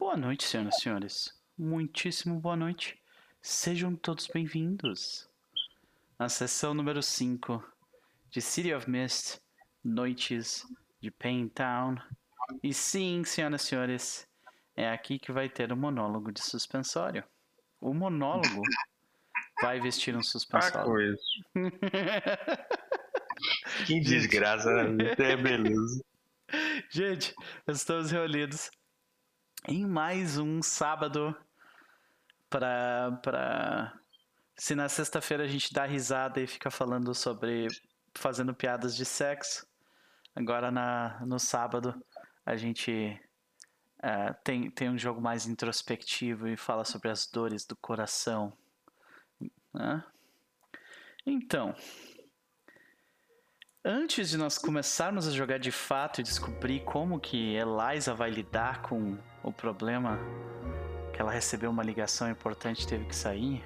Boa noite, senhoras e senhores. Muitíssimo boa noite. Sejam todos bem-vindos à sessão número 5 de City of Mist, Noites de Pain Town. E sim, senhoras e senhores, é aqui que vai ter o monólogo de suspensório. O monólogo vai vestir um Ah, suspensório. coisa. Que desgraça, né? É beleza. Gente, estamos reunidos em mais um sábado para para se na sexta-feira a gente dá risada e fica falando sobre fazendo piadas de sexo, agora na no sábado a gente eh, tem tem um jogo mais introspectivo e fala sobre as dores do coração, né? Então, Antes de nós começarmos a jogar de fato e descobrir como que Eliza vai lidar com o problema que ela recebeu uma ligação importante e teve que sair,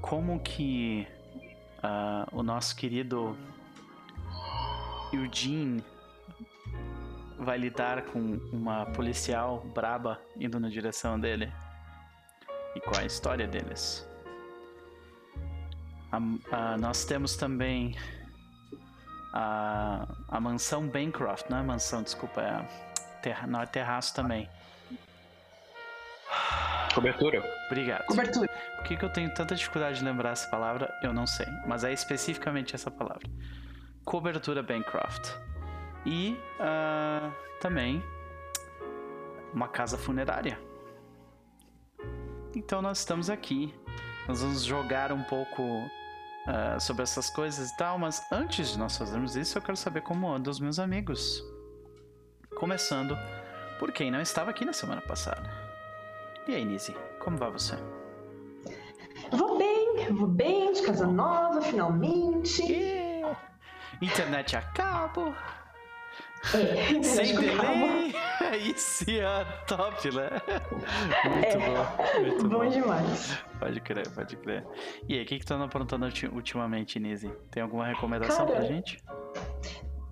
como que ah, o nosso querido Eugene vai lidar com uma policial braba indo na direção dele e qual é a história deles. A- a- nós temos também a, a mansão Bancroft, não é mansão, desculpa, é terra, não é terraço também. Cobertura. Obrigado. Cobertura. Por que, que eu tenho tanta dificuldade de lembrar essa palavra? Eu não sei, mas é especificamente essa palavra. Cobertura Bancroft. E ah, também uma casa funerária. Então nós estamos aqui. Nós vamos jogar um pouco ah, sobre essas coisas e tal, mas antes de nós fazermos isso, eu quero saber como andam os meus amigos. Começando por quem não estava aqui na semana passada. E aí, Nise, como vai você? Vou bem, vou bem, de casa nova, finalmente. Yeah. Internet a cabo, É, sem delay. Isso é top, né? Muito É, bom, muito Bom bom. demais. Pode crer, pode crer. E aí, o que que tu anda aprontando ulti- ultimamente, Nise? Tem alguma recomendação Cara, pra gente?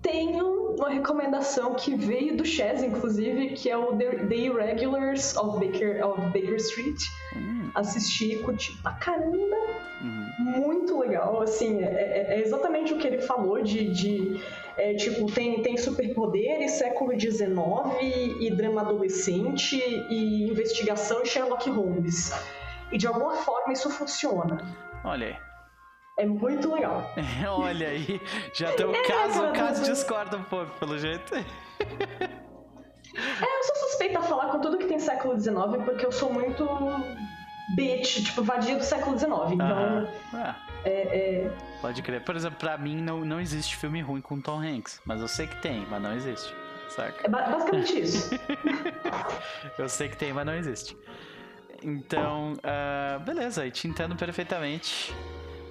Tenho uma recomendação que veio do Chess, inclusive, que é o The, The Irregulars of Baker, of Baker Street. Hum, Assisti, curti pra caramba. uhum. muito legal, assim, é, é- é exatamente o que ele falou de, de é, tipo, tem, tem superpoderes, século XIX e drama adolescente e investigação e Sherlock Holmes. E de alguma forma isso funciona. Olha aí. É muito legal. Olha aí. Já tem o É, caso, o caso discorda um pouco, pelo jeito. É, eu sou suspeita a falar com tudo que tem século XIX porque eu sou muito bitch, tipo, vadia do século XIX. Então, Aham. Ah, é, é, pode crer. Por exemplo, pra mim não, não existe filme ruim com Tom Hanks. Mas eu sei que tem, mas não existe. Saca? é ba- basicamente isso. Eu sei que tem, mas não existe. Então, ah, beleza, eu te entendo perfeitamente.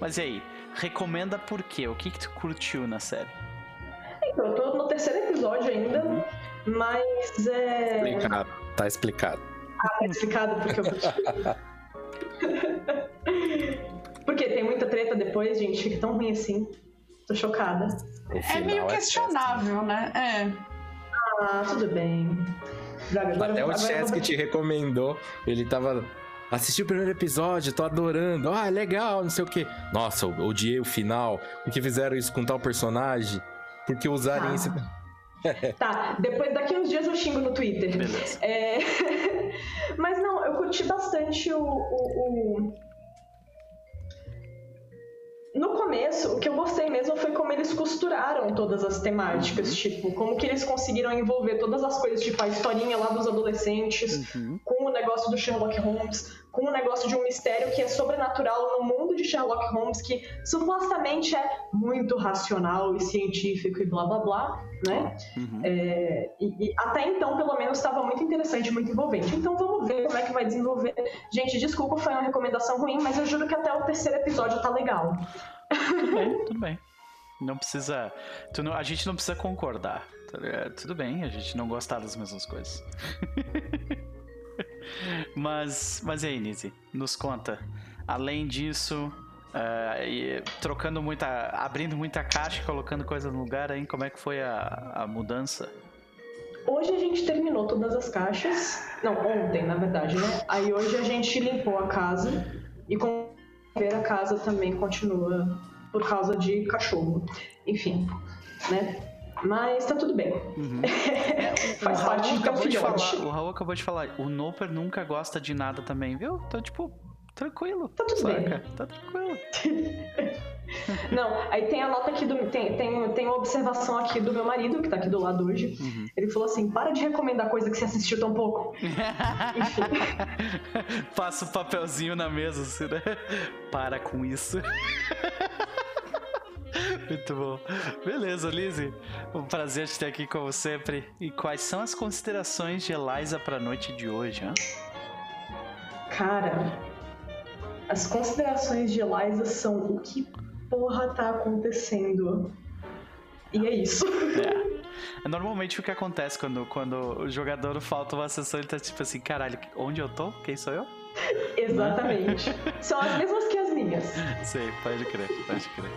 Mas e aí, recomenda por quê? O que, que tu curtiu na série? Então, eu tô no terceiro episódio ainda, mas é. Explicado. Tá explicado. Ah, tá explicado porque eu curti. Porque tem muita treta depois, gente, fica tão ruim assim. Tô chocada. É meio péssimo. questionável, né? É. Ah, tudo bem. Agora, Até o Chess que te recomendou, ele tava. Assisti o primeiro episódio, tô adorando. Ah, legal, não sei o quê. Nossa, eu odiei o final. Por que fizeram isso com tal personagem? Por que usarem Ah. esse. Tá, depois daqui uns dias eu xingo no Twitter. Beleza. É, Mas não, eu curti bastante o, o- o- No começo, o que eu gostei mesmo foi como eles costuraram todas as temáticas, tipo, como que eles conseguiram envolver todas as coisas, tipo a historinha lá dos adolescentes, Uhum. com o negócio do Sherlock Holmes, com o negócio de um mistério que é sobrenatural no mundo de Sherlock Holmes, que supostamente é muito racional e científico e blá blá blá, né? Uhum. É, e, e até então, pelo menos, estava muito interessante, muito envolvente. Então vamos ver como é que vai desenvolver. Gente, desculpa, foi uma recomendação ruim, mas eu juro que até o terceiro episódio tá legal. Tudo bem, tudo bem. Não precisa. tu não- a gente não precisa concordar. tá ligado? Tudo bem, a gente não gostar das mesmas coisas. mas, mas e aí, Nise? Nos conta. Além disso, ah, e trocando muita. abrindo muita caixa colocando coisas no lugar aí, como é que foi a, a mudança? Hoje a gente terminou todas as caixas. Não, ontem, na verdade, né? Aí hoje a gente limpou a casa e como ver a casa também continua por causa de cachorro. Enfim, né? Mas tá tudo bem. Uhum. Faz o parte do teu acabou de filhote. falar, o Raul acabou de falar, o Noper nunca gosta de nada também, viu? Então, tipo, tranquilo. Tá tudo bem. saca? Tá tranquilo. Não, aí tem a nota aqui do. Tem, tem, tem uma observação aqui do meu marido, que tá aqui do lado hoje. Uhum. Ele falou assim: para de recomendar coisa que você assistiu tão pouco. Enfim. Passa o papelzinho na mesa, assim, né? Para com isso. Muito bom. Beleza, Lizzie. Um prazer te ter aqui como sempre. E quais são as considerações de Eliza pra noite de hoje, hein? Cara, as considerações de Eliza são o que porra tá acontecendo. E é isso. É. É Normalmente o que acontece quando, quando o jogador falta uma sessão, ele tá tipo assim, caralho, onde eu tô? Quem sou eu? Exatamente. São as mesmas que as minhas. Sei, pode crer, pode crer.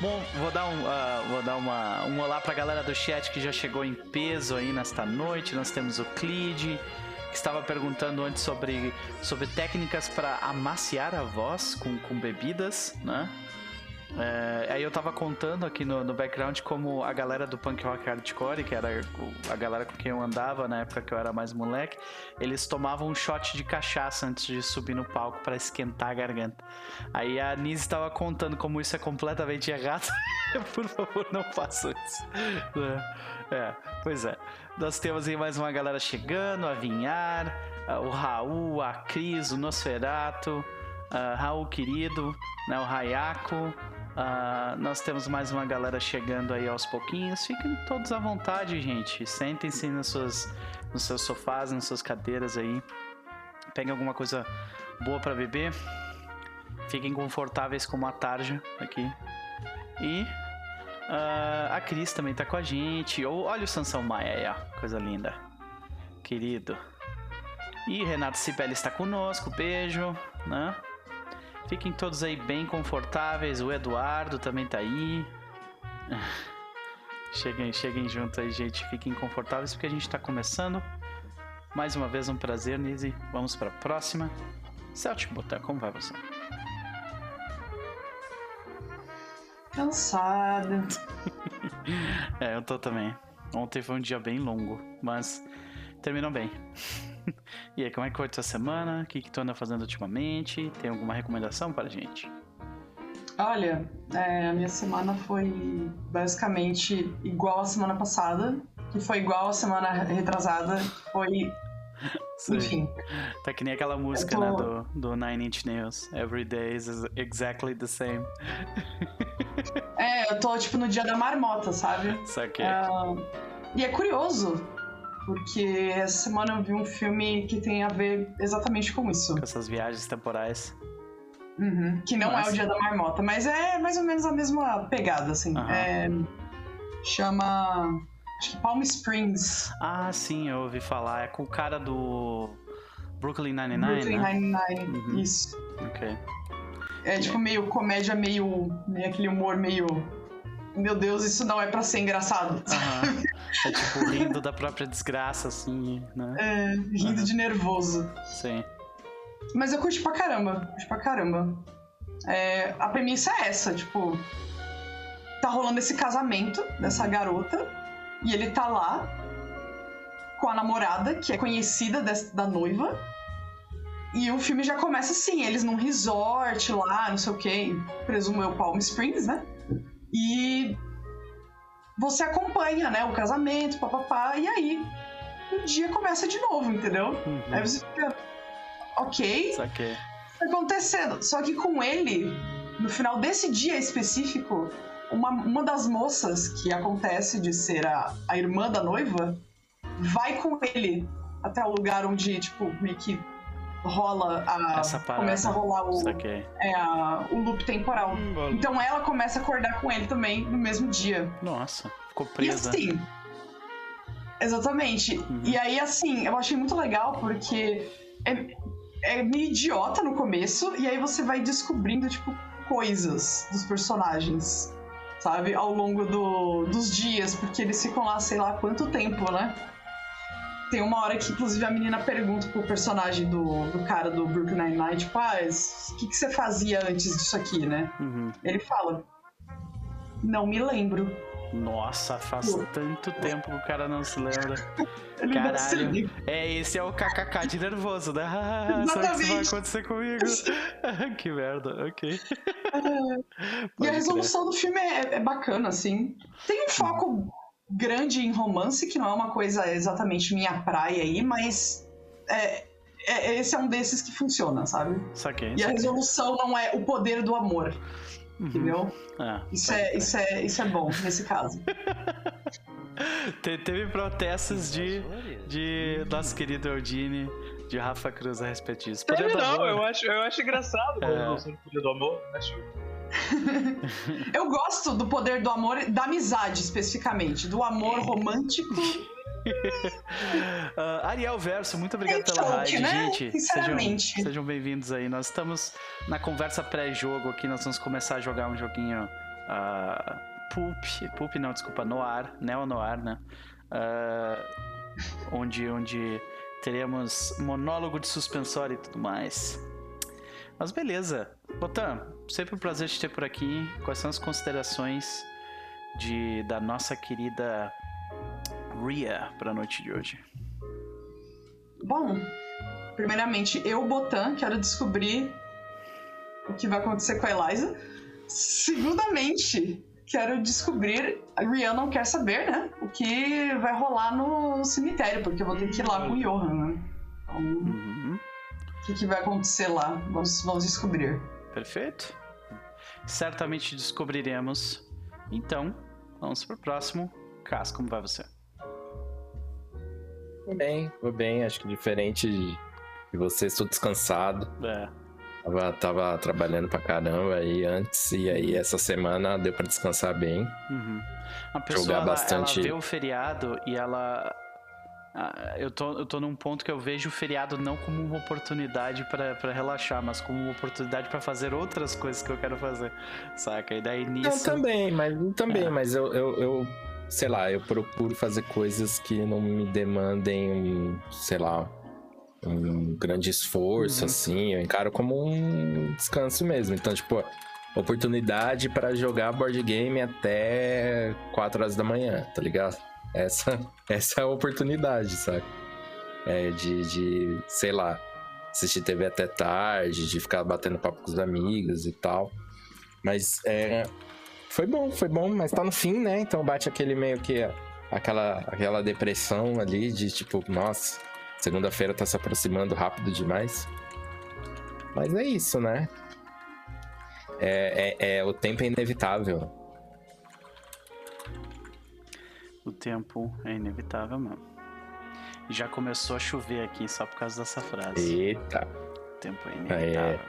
Bom, vou dar, um, ah, vou dar uma, um olá pra galera do chat que já chegou em peso aí nesta noite. Nós temos o Clid, que estava perguntando antes sobre, sobre técnicas para amaciar a voz com, com bebidas, né? É, aí eu tava contando aqui no, no background como a galera do punk rock hardcore, que era a galera com quem eu andava na época que eu era mais moleque, eles tomavam um shot de cachaça antes de subir no palco para esquentar a garganta. Aí a Nise estava contando como isso é completamente errado. Por favor, não faça isso. É, é, pois é. Nós temos aí mais uma galera chegando, a Vinhar, o Raul, a Cris, o Nosferato, Raul querido, né, o Hayako. Ah, nós temos mais uma galera chegando aí aos pouquinhos. Fiquem todos à vontade, gente. Sentem-se nas suas, nos seus sofás, nas suas cadeiras aí. Peguem alguma coisa boa para beber. Fiquem confortáveis como a tarja aqui. E ah, a Cris também tá com a gente. Ou olha o Sansão Maia aí, ó. Coisa linda. Querido. E Renato Cibele está conosco. Beijo, né? Fiquem todos aí bem confortáveis. O Eduardo também tá aí. Cheguem, cheguem junto aí, gente. Fiquem confortáveis porque a gente tá começando. Mais uma vez um prazer, Nise. Vamos pra próxima. Celtic Botan, como vai você? Cansada. É, eu tô também. Ontem foi um dia bem longo, mas terminou bem. e aí, como é que foi a tua semana? O que, que tu anda fazendo ultimamente? Tem alguma recomendação para a gente? Olha, é, a minha semana foi basicamente igual a semana passada, que foi igual a semana retrasada, foi, Sei. enfim. Tá que nem aquela música, tô- né, do, do Nine Inch Nails. Every day is exactly the same. É, eu tô tipo no dia da marmota, sabe? Saquei. Ah, e é curioso, porque essa semana eu vi um filme que tem a ver exatamente com isso. Com essas viagens temporais. Uhum, que não é Nossa. o dia da marmota, mas é mais ou menos a mesma pegada, assim. Aham. É, chama. Acho que Palm Springs. Ah, sim, eu ouvi falar. É com o cara do Brooklyn Nine-Nine, Brooklyn né? Nine-Nine. Uhum. Isso. Ok. É tipo meio comédia, meio, meio aquele humor meio. Meu Deus, isso não é pra ser engraçado. Aham. É tipo rindo da própria desgraça, assim, né? É, rindo Aham. de nervoso. Sim. Mas eu curti pra caramba. Curti pra caramba. É, a premissa é essa, tipo. Tá rolando esse casamento dessa garota. E ele tá lá com a namorada, que é conhecida des- da noiva. E o filme já começa assim, eles num resort lá, não sei o que, presumo eu Palm Springs, né? E você acompanha, né, o casamento, papapá, e aí o dia começa de novo, entendeu? Uhum. Aí você fica, ok, Saquei. tá acontecendo. Só que com ele, no final desse dia específico, uma, uma das moças que acontece de ser a, a irmã da noiva vai com ele até o lugar onde, tipo, meio que rola a. Essa parada. começa a rolar o, é, a- o loop temporal. Então ela começa a acordar com ele também no mesmo dia. Nossa, ficou E presa. assim. Exatamente. Uhum. E aí, assim, eu achei muito legal porque é, é meio idiota no começo, e aí você vai descobrindo, tipo, coisas dos personagens, sabe? Ao longo do- dos dias, porque eles ficam lá, sei lá quanto tempo, né? Tem uma hora que, inclusive, a menina pergunta pro personagem do, do cara do Brooklyn Nine-Nine, tipo, ah, o que, que você fazia antes disso aqui, né? Uhum. Ele fala, não me lembro. Nossa, faz Pô. tanto tempo que o cara não se lembra. Se Caralho. É, esse é o kkk de nervoso, né? Ah, sabe o que isso vai acontecer comigo? que merda, ok. E Pode a resolução do filme é, é bacana, assim. Tem um foco grande em romance, que não é uma coisa exatamente minha praia aí, mas é, é- esse é um desses que funciona, sabe? Saquei. E a resolução não é o poder do amor, Uhum. entendeu? Ah, Isso é, isso, é, isso é bom nesse caso. Te- teve protestos de, de nosso querido Eudine, de Rafa Cruz a respeito disso. Poder Teve do não, amor. eu acho, eu acho engraçado É. do poder do amor. Acho Eu gosto do poder do amor, da amizade especificamente, do amor romântico. Ah, Ariel Verso, muito obrigado É pela rádio, né? gente. Sinceramente. Sejam, sejam bem-vindos aí. Nós estamos na conversa pré-jogo aqui. Nós vamos começar a jogar um joguinho ah, Pulp. Pulp não, desculpa, Noir, Neo Noir, né? Ah, onde, onde teremos monólogo de suspensório e tudo mais. Mas beleza. Botan, sempre um prazer te ter por aqui. Quais são as considerações de, da nossa querida Ria para a noite de hoje? Bom, primeiramente, eu, Botan, quero descobrir o que vai acontecer com a Eliza. Segundamente, quero descobrir. A Rian não quer saber, né? O que vai rolar no cemitério, porque eu vou ter que ir lá com o Johan, né? Então, Uhum, o que, que vai acontecer lá? Vamos, vamos descobrir. perfeito. Certamente descobriremos. Então, vamos pro próximo. Cas, como vai você? Vou bem, vou bem. Acho que diferente de de você, estou descansado. É, Tava, tava trabalhando pra caramba aí antes, e aí essa semana deu pra descansar bem. uhum. A pessoa Jogar ela, bastante- ela vê o feriado e ela. Ah, Eu tô, eu tô num ponto que eu vejo o feriado não como uma oportunidade pra pra relaxar, mas como uma oportunidade pra fazer outras coisas que eu quero fazer, saca? E daí Não, nisso. também, mas também, É. mas eu, eu, eu, sei lá, eu procuro fazer coisas que não me demandem, sei lá, um grande esforço, Uhum. assim. Eu encaro como um descanso mesmo. Então, tipo, oportunidade para jogar board game até 4 horas da manhã, tá ligado? Essa, essa é a oportunidade, sabe? É de, de, sei lá, assistir TV até tarde, de ficar batendo papo com os amigos e tal. Mas é, foi bom, foi bom, mas tá no fim, né? Então bate aquele meio que aquela, aquela depressão ali de tipo, nossa, segunda-feira tá se aproximando rápido demais. Mas é isso, né? É, é, é- o tempo é inevitável. O tempo é inevitável mesmo. Já começou a chover aqui só por causa dessa frase. Eita. O tempo é inevitável.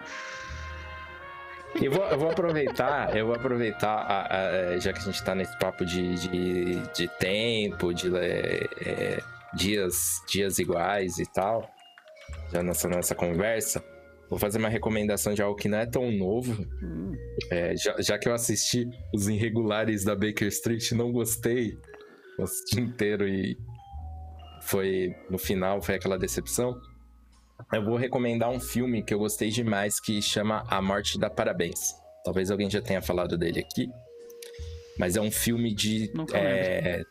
Eu vou, eu vou aproveitar, eu vou aproveitar, a- a- a- já que a gente tá nesse papo de, de, de tempo, de é, é, dias, dias iguais e tal, já nessa nossa conversa, vou fazer uma recomendação de algo que não é tão novo. Hum, É, já, já que eu assisti os irregulares da Baker Street, não gostei, eu assisti inteiro e foi, no final, foi aquela decepção. Eu vou recomendar um filme que eu gostei demais que chama A Morte dá Parabéns. Talvez alguém já tenha falado dele aqui. Mas é um filme de é,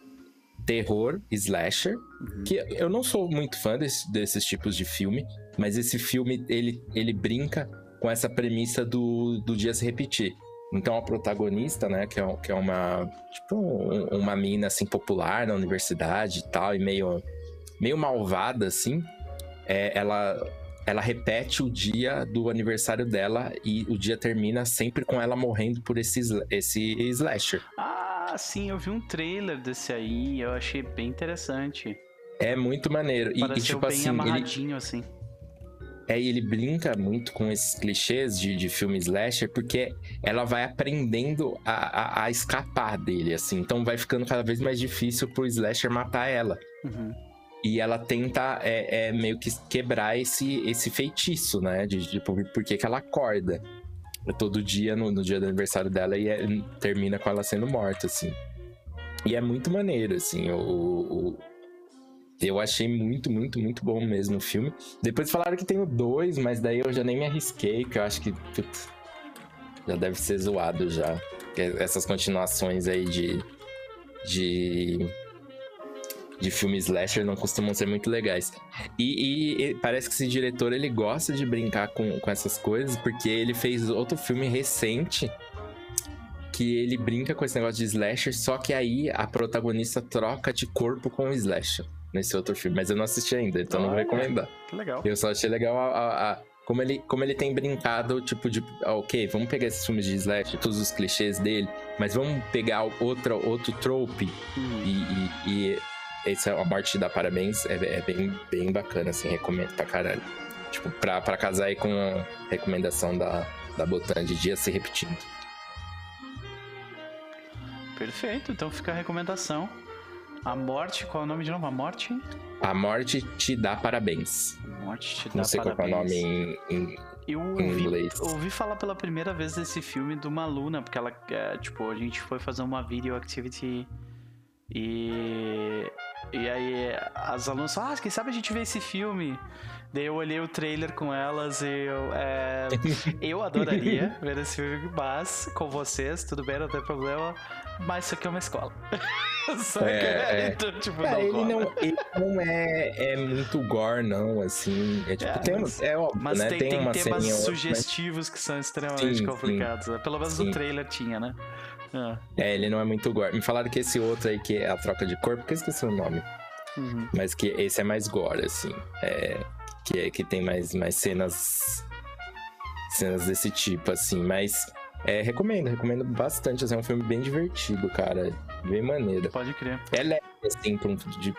terror, slasher. uhum. Que eu não sou muito fã desse- desses tipos de filme, mas esse filme ele, ele brinca com essa premissa do, do dia se repetir. Então a protagonista, né, que é, que é uma tipo um- uma mina assim popular na universidade e tal, e meio meio malvada assim, é, ela ela repete o dia do aniversário dela e o dia termina sempre com ela morrendo por esse esse slasher. Ah, sim, eu vi um trailer desse aí, eu achei bem interessante. É muito maneiro. E, e, tipo bem assim, ele, amarradinho, assim. É, e ele brinca muito com esses clichês de, de filme slasher, porque ela vai aprendendo a, a, a escapar dele, assim. Então vai ficando cada vez mais difícil pro slasher matar ela. Uhum. E ela tenta é, é, meio que quebrar esse, esse feitiço, né? De, de por por que que ela acorda todo dia no, no dia do aniversário dela e é- termina com ela sendo morta, assim. E é muito maneiro, assim, o, o- Eu achei muito, muito, muito bom mesmo o filme. Depois falaram que tem o dois, mas daí eu já nem me arrisquei, que eu acho que putz, já deve ser zoado já. Essas continuações aí de. de. de filmes slasher não costumam ser muito legais. E, e, e, parece que esse diretor ele gosta de brincar com, com essas coisas, porque ele fez outro filme recente que ele brinca com esse negócio de slasher, só que aí a protagonista troca de corpo com o slasher nesse outro filme. Mas eu não assisti ainda, então não vou recomendar. Que legal. Eu só achei legal a, a, a, como, ele, como ele tem brincado, tipo, de. ah, Ok, vamos pegar esses filmes de slash, todos os clichês dele, mas vamos pegar outra, outro trope Hum. e, e, e essa a morte da parabéns é, é bem, bem bacana, assim, recomendo pra caralho. Tipo, pra, pra casar aí com a recomendação da, da Botan de dia se repetindo. Perfeito, então fica a recomendação. A morte, qual é o nome de novo? A morte? A morte te dá parabéns. A morte te dá Não sei qual que é o parabéns. nome em, em- Eu em ouvi, inglês. ouvi falar pela primeira vez desse filme de uma aluna, porque ela, é, tipo, a gente foi fazer uma video activity e. E aí as alunas falaram, ah, quem sabe a gente vê esse filme? Daí eu olhei o trailer com elas e eu. é, eu adoraria ver esse filme, mas com vocês, tudo bem, não tem problema. Mas isso aqui é uma escola. É, é. Então, tipo, É, não ele não, ele não é, é muito gore, não, assim. É tipo, É, tem, mas- é óbvio, Mas né? tem, tem uma temas outra, mas- sugestivos que são extremamente Sim, complicados. né? Pelo menos sim. no trailer tinha, né? Ah, É, ele não é muito gore. Me falaram que esse outro aí, que é a troca de corpo, que eu esqueci o nome. uhum. Mas que esse é mais gore, assim. É, que, é, que tem mais, mais cenas. Cenas desse tipo, assim. Mas é, recomendo, recomendo bastante. Assim, é um filme bem divertido, cara. Bem maneiro. Pode crer. É leve, assim, pra um de.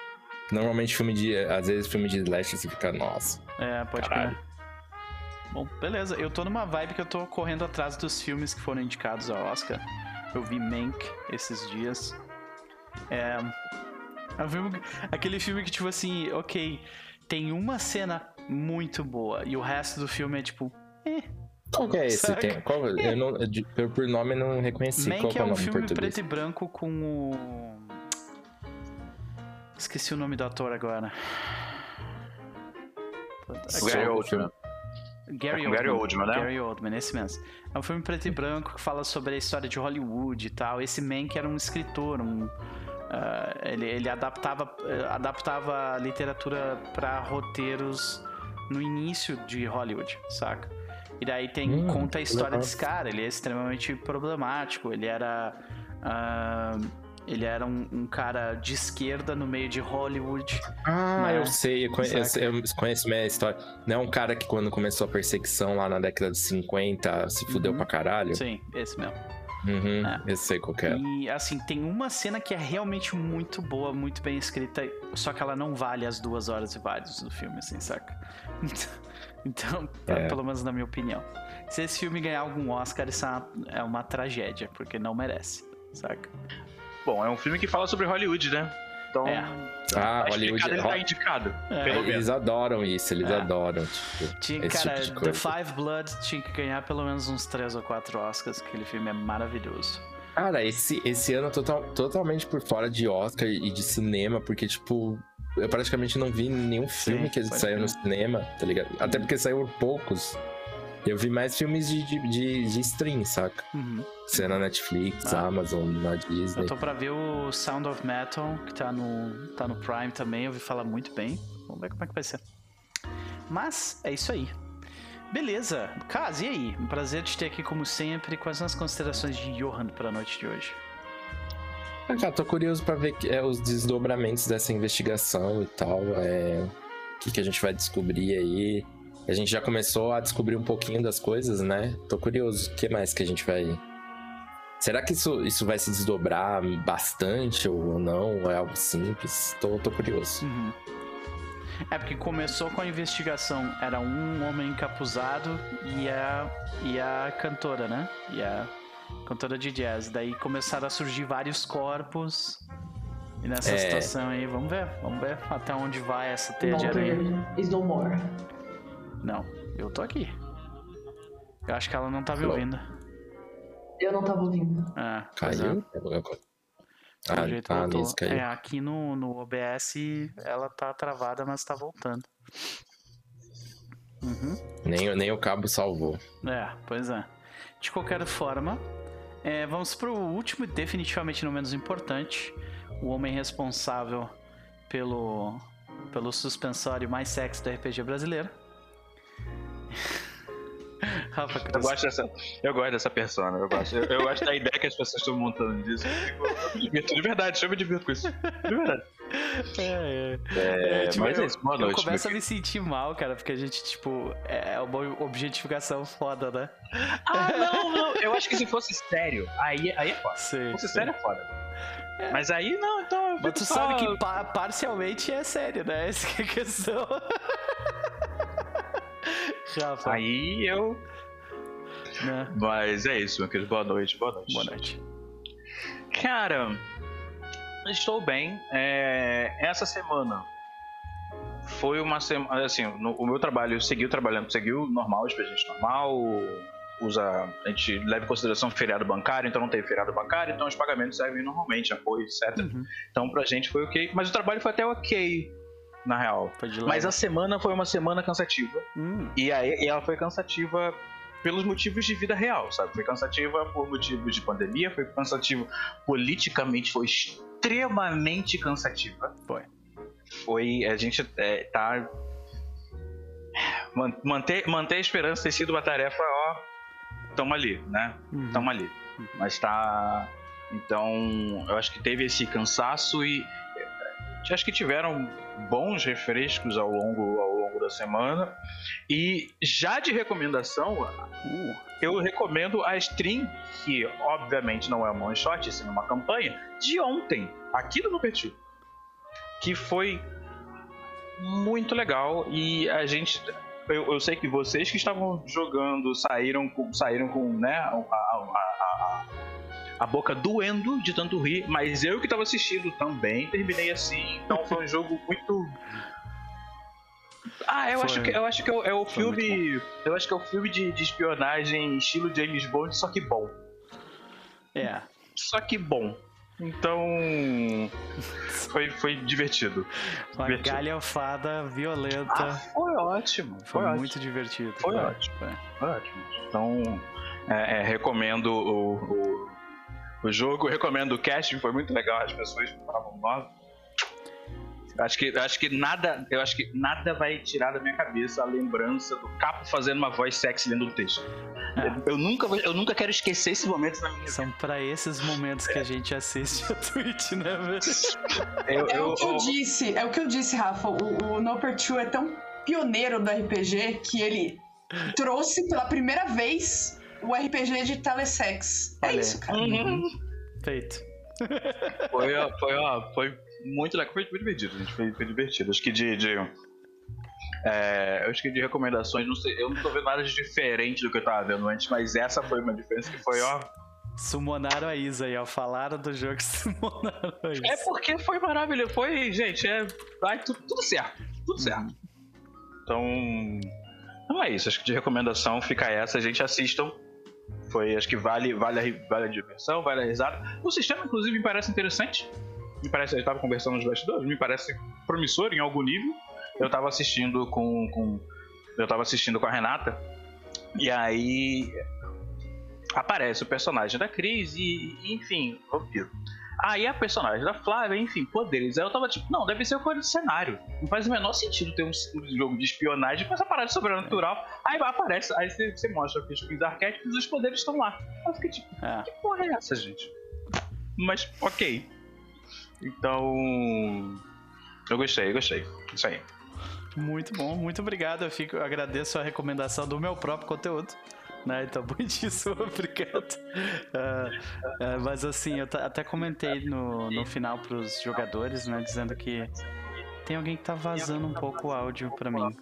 Normalmente filme de. Às vezes filme de slash você fica, nossa. É, pode Caralho. crer. Bom, beleza. Eu tô numa vibe que eu tô correndo atrás dos filmes que foram indicados ao Oscar. Eu vi Mank esses dias. É. é um filme, que- aquele filme que, tipo assim, ok, tem uma cena muito boa e o resto do filme é tipo. Qual que é esse? Saca? Tem, qual, eu não, eu por, nome não reconheci. qual Mank que é é o um filme preto e branco com o. Esqueci o nome do ator agora. O Gary Oldman. Gary É com Gary Oldman, né? Gary Oldman, esse mesmo. É um filme preto e branco que fala sobre a história de Hollywood e tal. Esse Mank era um escritor, um. ah, ele, ele adaptava, eh, adaptava a literatura para roteiros no início de Hollywood, saca? E daí tem Hum, conta a história legal. desse cara. Ele é extremamente problemático. Ele era ah, ele era um, um cara de esquerda no meio de Hollywood. Ah, né? eu sei, eu conheço, eu conheço minha história. Não é um cara que quando começou a perseguição lá na década de 50 se fudeu Uhum. pra caralho? Sim, esse mesmo. Uhum, É. eu sei qual que é. E assim, tem uma cena que é realmente muito boa, muito bem escrita, só que ela não vale as duas horas e vários do filme, assim, saca? Então, É. pelo menos na minha opinião. Se esse filme ganhar algum Oscar, isso é uma, é uma tragédia, porque não merece, saca? Bom, é um filme que fala sobre Hollywood, né? Então, É. Ah, Hollywood. ele Ho- tá indicado. É. Pelo menos. Eles adoram isso, eles É. adoram. Tipo, Tinha, esse cara, tipo de The. Five Blood tinha que ganhar pelo menos uns três ou quatro Oscars, que aquele filme é maravilhoso. Cara, esse, esse ano eu tô total- totalmente por fora de Oscar e de cinema, porque, tipo, eu praticamente não vi nenhum filme que pode saiu no cinema, tá ligado? Até porque saiu poucos. Eu vi mais filmes de, de, de, de stream, saca? Uhum. Você na Netflix, Ah. Amazon, na Disney. Eu tô pra ver o Sound of Metal, que tá no, tá no Prime também, eu ouvi falar muito bem. Vamos ver como é que vai ser. Mas, é isso aí. Beleza. Kaz, e aí? Um prazer te ter aqui como sempre. Quais são as considerações de Johan pra noite de hoje? Ah, cara, tô curioso pra ver é, os desdobramentos dessa investigação e tal. É, o que, que a gente vai descobrir aí. A gente já começou a descobrir um pouquinho das coisas, né? Tô curioso. O que mais que a gente vai. Será que isso, isso vai se desdobrar bastante ou não? Ou é algo simples? Tô, tô curioso. Uhum. É porque começou com a investigação. Era um homem encapuzado e a, e a cantora, né? E a cantora de jazz. Daí começaram a surgir vários corpos. E nessa É. situação aí, vamos ver. Vamos ver até onde vai essa teia de aranha. is no more. Não, eu tô aqui. Eu acho que ela não tá me ouvindo. Eu não tava ouvindo. Ah, é. Caiu? Pelo Ah, jeito tá voltou. caiu. É, aqui no, no OBS ela tá travada, mas tá voltando. Uhum. Nem, nem o cabo salvou. É, pois é. De qualquer forma, é, vamos pro último e definitivamente não menos importante. O homem responsável pelo, pelo suspensório mais sexy do RPG brasileiro. Rafa Eu gosto dessa, eu gosto dessa persona, eu gosto. Eu, eu gosto da ideia que as pessoas estão montando disso. Eu, eu de verdade, eu me divirto com isso. De verdade. É, é. É, É, tipo, mas eu, é isso, boa eu noite. começo a me sentir mal, cara, porque a gente, tipo, é uma objetificação foda, né? Ah, não, não. Eu acho que se fosse sério, aí, aí é foda. Sim, Se fosse sim. sério é foda. Mas aí não, então eu Mas tu só- sabe que pa- parcialmente é sério, né? Essa é a questão. Rafa, Aí eu. Né? Mas é isso, meu querido. Boa noite, boa noite. Boa noite. Cara, estou bem. É, essa semana foi uma semana. Assim, no- o meu trabalho seguiu trabalhando, seguiu normal, expediente normal. Usa, a gente leva em consideração feriado bancário, então não teve feriado bancário, então os pagamentos servem normalmente, apoio, etc. Uhum. Então pra gente foi ok. Mas o trabalho foi até ok, na real. Foi de Mas a semana foi uma semana cansativa. Hum, E aí e ela foi cansativa pelos motivos de vida real, sabe? Foi cansativa por motivos de pandemia, foi cansativa politicamente, foi extremamente cansativa. Foi. Foi. A gente é, tá. man- Manter, manter a esperança ter sido uma tarefa, ó. Tamo ali, né? uhum. Tamo ali. Mas tá. Então, eu acho que teve esse cansaço e. Acho que tiveram bons refrescos ao longo, ao longo da semana. E já de recomendação, Uh, eu recomendo a stream, que obviamente não é uma one shot, sim uma campanha, de ontem, aqui do Nupertil. Que foi muito legal e a gente. Eu, eu sei que vocês que estavam jogando saíram com, saíram com né, a, a- a- a- boca doendo de tanto rir, mas eu que estava assistindo também terminei assim, então foi um jogo muito. Ah, eu Foi- acho que eu acho que é o, é foi filme. Eu acho que é o filme de, de espionagem estilo James Bond, só que bom. é. Só que bom. Então. Foi, foi divertido. Uma Divertido. galhofada violenta. Ah, foi ótimo. foi Foi, ótimo. muito divertido. Foi cara. ótimo. Foi. Foi ótimo. Então, é, é, recomendo o, o, o jogo, recomendo o casting, foi muito legal. As pessoas falavam nove. Acho que, acho que nada, eu acho que nada vai tirar da minha cabeça a lembrança do Capo fazendo uma voz sexy lendo o texto. É. Eu, nunca, vou- eu nunca quero esquecer esses momentos na minha vida. São pra esses momentos que a gente assiste a Twitch, né, velho? É o que eu disse, é o que eu disse, Rafa. O, o 2 é tão pioneiro do RPG que ele trouxe pela primeira vez o RPG de telesex. É Olha aí. isso, cara. Uhum. Feito. Foi, ó, foi, ó, foi muito legal, foi, divertido, gente. Foi, foi divertido. Acho que de. de é, eu acho que de recomendações, não sei, eu não tô vendo nada de diferente do que eu tava vendo antes, mas essa foi uma diferença que foi, ó. Sumonaram a Isa aí, ó. Falaram do jogo e sumonaram a Isa. É porque foi maravilhoso. Foi, gente, é. Vai tudo, tudo certo. Tudo certo. Então. Não é isso. Acho que de recomendação fica essa. A gente assistam. Foi, acho que vale, vale, vale a diversão, vale a risada. O sistema, inclusive, me parece interessante. Me parece, a gente tava conversando nos bastidores, me parece promissor em algum nível. Eu tava assistindo com. com eu tava assistindo com a Renata. E aí. Aparece o personagem da Cris e, enfim, vampiro. Aí a personagem da Flávia, enfim, poderes. Aí eu tava tipo, não, deve ser coisa do cenário. Não faz o menor sentido ter um, um jogo de espionagem com essa parada sobrenatural. Aí aparece, aí você, você mostra que os arquétipos e os poderes estão lá. Eu fiquei tipo, É. que porra é essa, gente? Mas, ok. Então. Eu gostei, eu gostei. Isso aí. Muito bom, muito obrigado. Eu, fico, eu agradeço a recomendação do meu próprio conteúdo. Né? Então, muitíssimo obrigado. Ah, ah, mas assim, eu até comentei no, no final pros jogadores, né? Dizendo que tem alguém que tá vazando um pouco o áudio pra mim.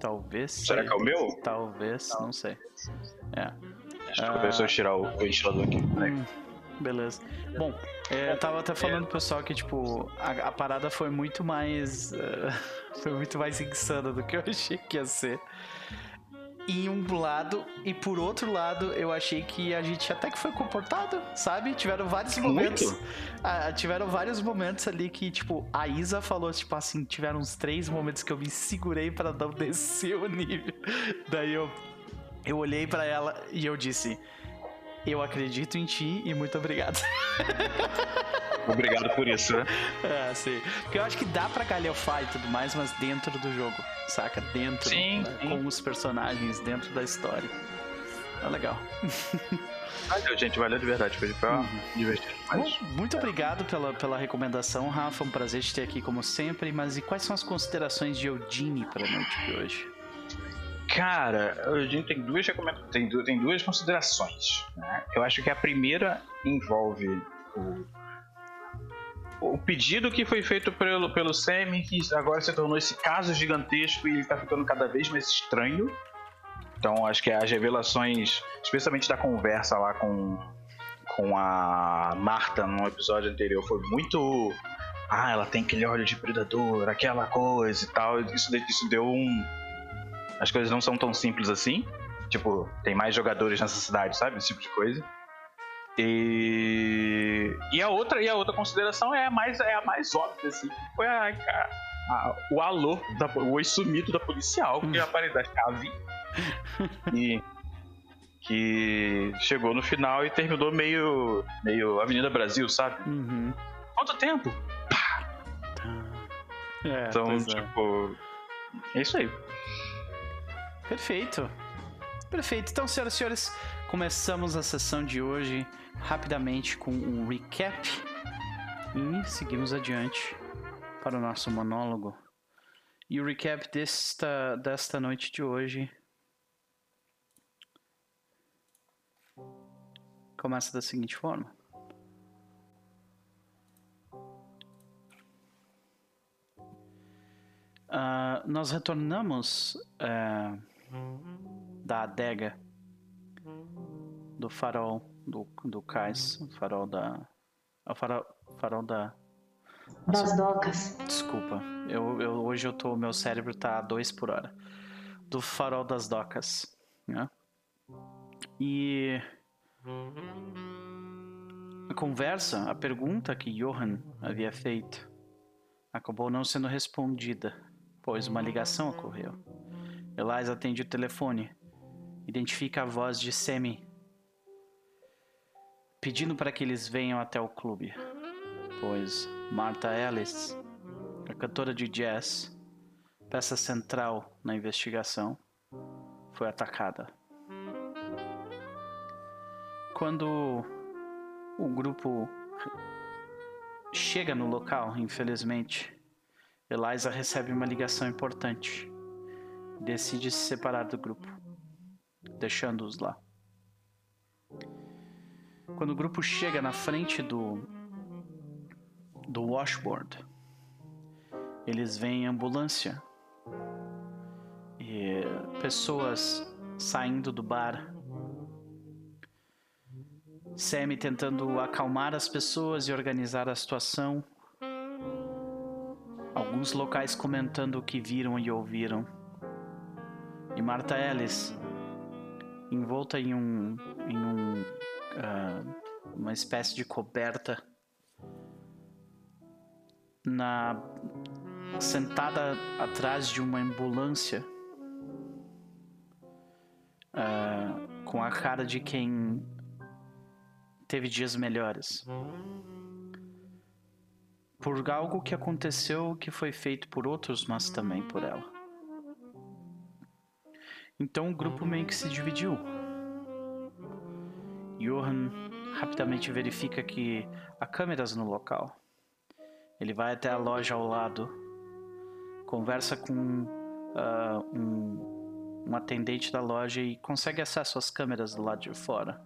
Talvez. Será que é o meu? Talvez, não sei. É. Deixa eu ver se eu tirar o ventilador aqui. Hum, beleza. Bom, é, eu tava até falando pro pessoal que, tipo, a, a parada foi muito mais. eh, foi muito mais insana do que eu achei que ia ser. Em um lado e por outro lado eu achei que a gente até que foi comportado, sabe? Tiveram vários momentos, ah, tiveram vários momentos ali que tipo a Isa falou tipo assim, tiveram uns três momentos que eu me segurei para não descer o nível. Daí eu eu olhei para ela e eu disse: "Eu acredito em ti e muito obrigado". Obrigado por isso, né? É, sim. Porque eu acho que dá pra galhofar e tudo mais, mas dentro do jogo, saca? Dentro, Sim, né? sim. com os personagens, dentro da história. É legal. Valeu, gente, valeu de verdade. Foi pra Uhum. divertir demais. Bom, muito obrigado pela, pela recomendação, Rafa. Um prazer te ter aqui como sempre. Mas e quais são as considerações de Eudine para a noite de hoje? Cara, gente tem duas tem, du- tem duas considerações. né? Eu acho que a primeira envolve o, o pedido que foi feito pelo, pelo Semi, que agora se tornou esse caso gigantesco e ele tá ficando cada vez mais estranho. Então acho que as revelações, especialmente da conversa lá com, com a Marta no episódio anterior, foi muito. Ah, ela tem aquele olho de predador, aquela coisa e tal. Isso, isso deu um as coisas não são tão simples assim. Tipo, tem mais jogadores nessa cidade, sabe? Esse tipo de coisa. E, e a outra e a outra consideração é a mais é a mais óbvia assim, foi a, a- a- o alô da, o oi sumido da policial que apareceu da chave e que chegou no final e terminou meio meio Avenida Brasil, sabe? Uhum. Quanto tempo? É, Então, é. tipo, é isso aí. Perfeito. Perfeito. Então, senhoras e senhores, começamos a sessão de hoje rapidamente com um recap e seguimos adiante para o nosso monólogo. E o recap desta, desta noite de hoje começa da seguinte forma. Ah, nós retornamos eh, da adega do farol do, do cais, o farol da. O farol, farol da. Das docas. Desculpa, eu, eu, hoje eu tô. Meu cérebro tá a 2 por hora. Do farol das docas. Né? E. A conversa, a pergunta que Johan havia feito, acabou não sendo respondida, pois uma ligação ocorreu. Elias atende o telefone, identifica a voz de Semi, pedindo para que eles venham até o clube, pois Martha Ellis, a cantora de jazz, peça central na investigação, foi atacada. Quando o grupo chega no local, infelizmente, Eliza recebe uma ligação importante decide se separar do grupo, deixando-os lá. Quando o grupo chega na frente do do washboard, eles veem ambulância e pessoas saindo do bar. Sammy tentando acalmar as pessoas e organizar a situação. Alguns locais comentando o que viram e ouviram. E Martha Ellis, envolta em um. em um. ah, uma espécie de coberta. Na. sentada atrás de uma ambulância. ah, com a cara de quem teve dias melhores. Por algo que aconteceu que foi feito por outros, mas também por ela. Então o grupo meio que se dividiu. Johan rapidamente verifica que há câmeras no local. Ele vai até a loja ao lado, conversa com ah, um, um atendente da loja e consegue acesso às câmeras do lado de fora.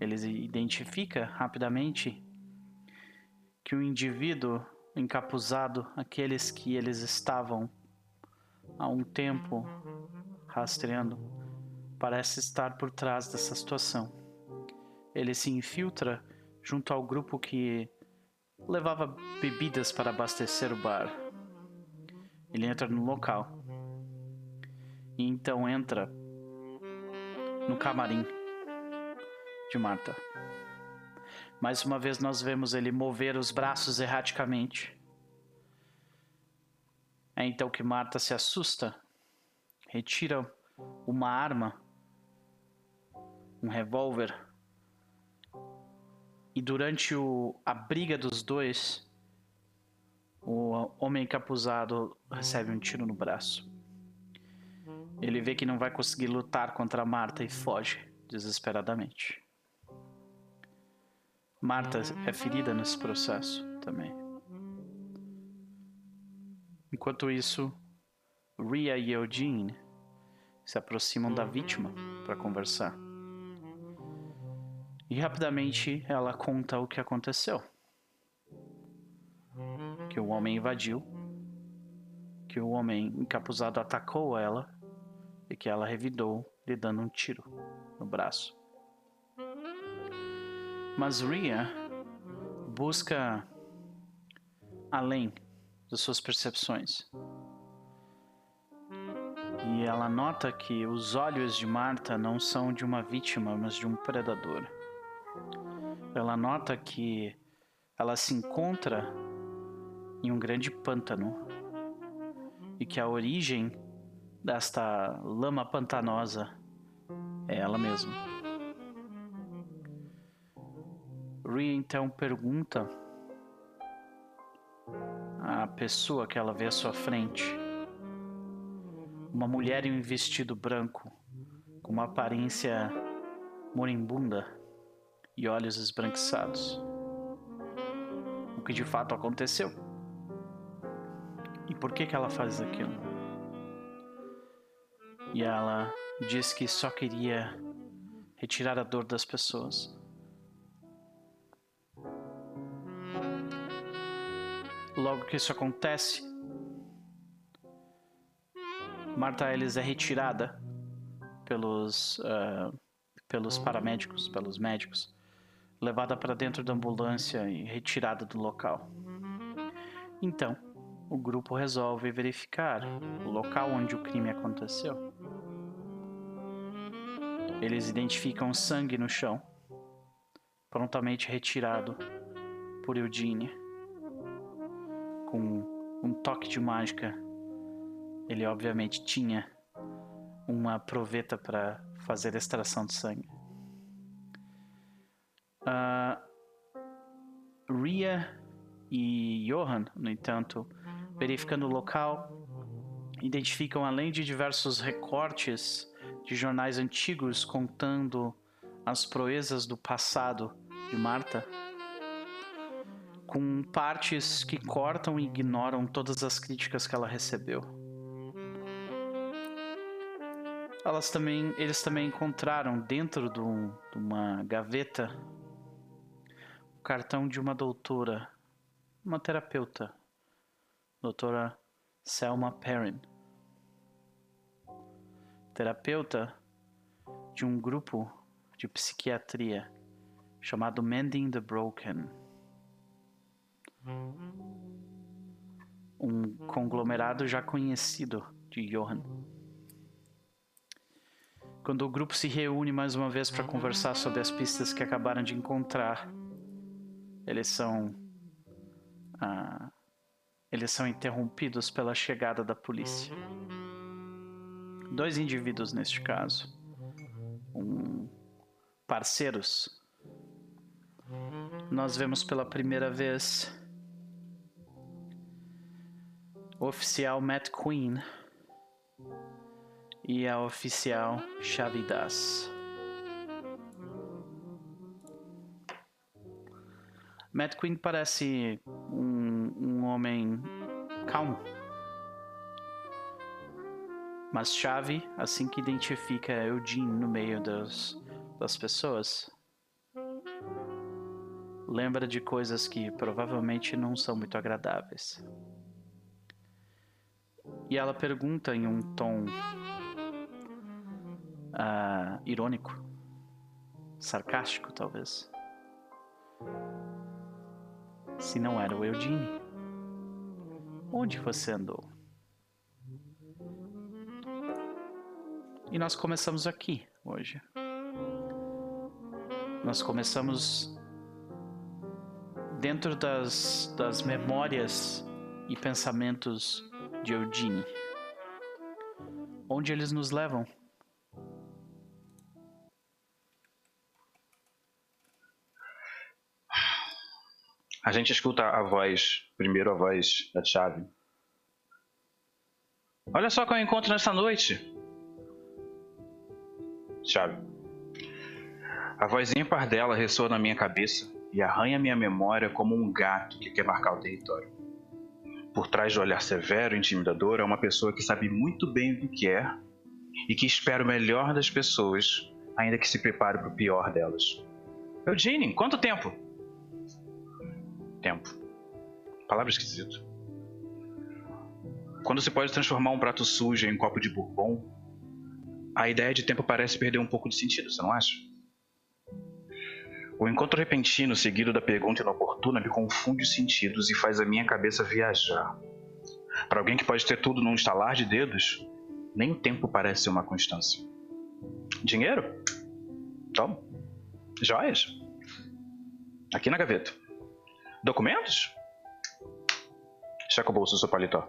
Ele identifica rapidamente que o indivíduo encapuzado, aqueles que eles estavam há um tempo rastreando, parece estar por trás dessa situação. Ele se infiltra junto ao grupo que levava bebidas para abastecer o bar. Ele entra no local. E então entra no camarim de Marta. Mais uma vez nós vemos ele mover os braços erraticamente. É então que Marta se assusta, retira uma arma, um revólver, e durante o, a briga dos dois, o homem encapuzado recebe um tiro no braço. Ele vê que não vai conseguir lutar contra Marta e foge desesperadamente. Marta é ferida nesse processo também. Enquanto isso, Ria e Eugene se aproximam da vítima para conversar. E rapidamente ela conta o que aconteceu. Que o homem invadiu, que o homem encapuzado atacou ela e que ela revidou lhe dando um tiro no braço. Mas Ria busca além das suas percepções. E ela nota que os olhos de Marta não são de uma vítima, mas de um predador. Ela nota que ela se encontra em um grande pântano e que a origem desta lama pantanosa é ela mesma. Ria então pergunta à pessoa que ela vê à sua frente, uma mulher em um vestido branco, com uma aparência moribunda e olhos esbranquiçados. O que de fato aconteceu? E por que, que ela faz aquilo? E ela diz que só queria retirar a dor das pessoas. Logo que isso acontece, Marta Ellis é retirada pelos, uh, pelos paramédicos, pelos médicos, levada para dentro da ambulância e retirada do local. Então, o grupo resolve verificar o local onde o crime aconteceu. Eles identificam sangue no chão, prontamente retirado por Eugene. Com um toque de mágica, ele obviamente tinha uma proveta para fazer extração de sangue. Uh, Ria e Johan, no entanto, verificando o local, identificam além de diversos recortes de jornais antigos contando as proezas do passado de Marta, com partes que cortam e ignoram todas as críticas que ela recebeu. Elas também, eles também encontraram dentro de, um, de uma gaveta o cartão de uma doutora, uma terapeuta, doutora Selma Perrin terapeuta de um grupo de psiquiatria chamado Mending the Broken. Um conglomerado já conhecido de Johan. Quando o grupo se reúne mais uma vez para conversar sobre as pistas que acabaram de encontrar, eles são. Ah, eles são interrompidos pela chegada da polícia dois indivíduos neste caso, um, parceiros. Nós vemos pela primeira vez o oficial Matt Queen e a oficial Chavidas. Matt Queen parece um, um homem calmo mas chave assim que identifica Eugene no meio das, das pessoas. Lembra de coisas que provavelmente não são muito agradáveis. E ela pergunta em um tom uh, irônico, sarcástico talvez, se não era o Eugene. Onde você andou? E nós começamos aqui hoje. nós começamos dentro das, das memórias e pensamentos de Eugene. Onde eles nos levam? A gente escuta a voz, primeiro a voz da chave. Olha só quem eu encontro nessa noite. Chave. A voz ímpar dela ressoa na minha cabeça e arranha minha memória como um gato que quer marcar o território. Por trás do olhar severo e intimidador é uma pessoa que sabe muito bem o que quer e que espera o melhor das pessoas, ainda que se prepare para o pior delas. Eugene, quanto tempo? Tempo. Palavra esquisita. Quando se pode transformar um prato sujo em um copo de bourbon, a ideia de tempo parece perder um pouco de sentido, você não acha? O encontro repentino seguido da pergunta inoportuna me confunde os sentidos e faz a minha cabeça viajar. Para alguém que pode ter tudo num estalar de dedos, nem o tempo parece uma constância. Dinheiro? Toma. Joias? Aqui na gaveta. Documentos? Do seu paletó.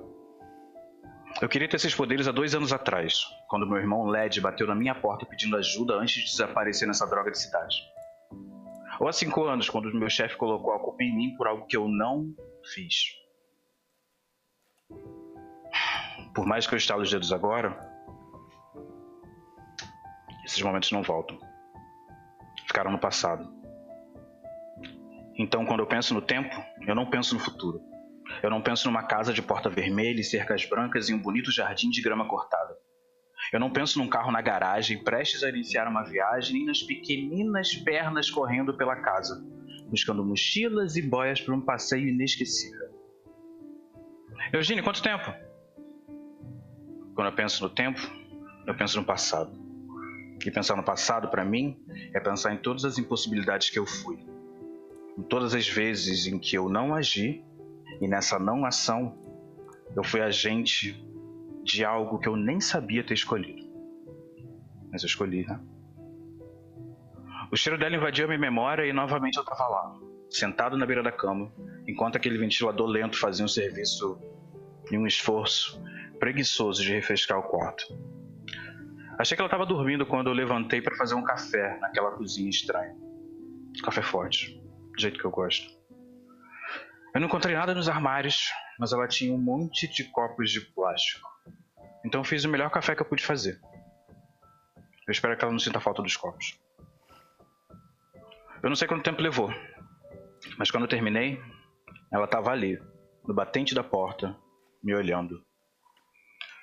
Eu queria ter esses poderes há dois anos atrás, quando meu irmão Led bateu na minha porta pedindo ajuda antes de desaparecer nessa droga de cidade. Ou há cinco anos, quando meu chefe colocou a culpa em mim por algo que eu não fiz. Por mais que eu estale os dedos agora, esses momentos não voltam. Ficaram no passado. Então, quando eu penso no tempo, eu não penso no futuro. Eu não penso numa casa de porta vermelha e cercas brancas e um bonito jardim de grama cortada. Eu não penso num carro na garagem prestes a iniciar uma viagem, nem nas pequeninas pernas correndo pela casa, buscando mochilas e boias para um passeio inesquecível. Eugênio, quanto tempo? Quando eu penso no tempo, eu penso no passado. E pensar no passado, para mim, é pensar em todas as impossibilidades que eu fui todas as vezes em que eu não agi, e nessa não ação, eu fui agente de algo que eu nem sabia ter escolhido. Mas eu escolhi, né? O cheiro dela invadiu a minha memória e novamente eu estava lá, sentado na beira da cama, enquanto aquele ventilador lento fazia um serviço e um esforço preguiçoso de refrescar o quarto. Achei que ela estava dormindo quando eu levantei para fazer um café naquela cozinha estranha. Café forte do jeito que eu gosto. Eu não encontrei nada nos armários, mas ela tinha um monte de copos de plástico. Então fiz o melhor café que eu pude fazer. Eu espero que ela não sinta falta dos copos. Eu não sei quanto tempo levou, mas quando eu terminei, ela estava ali, no batente da porta, me olhando.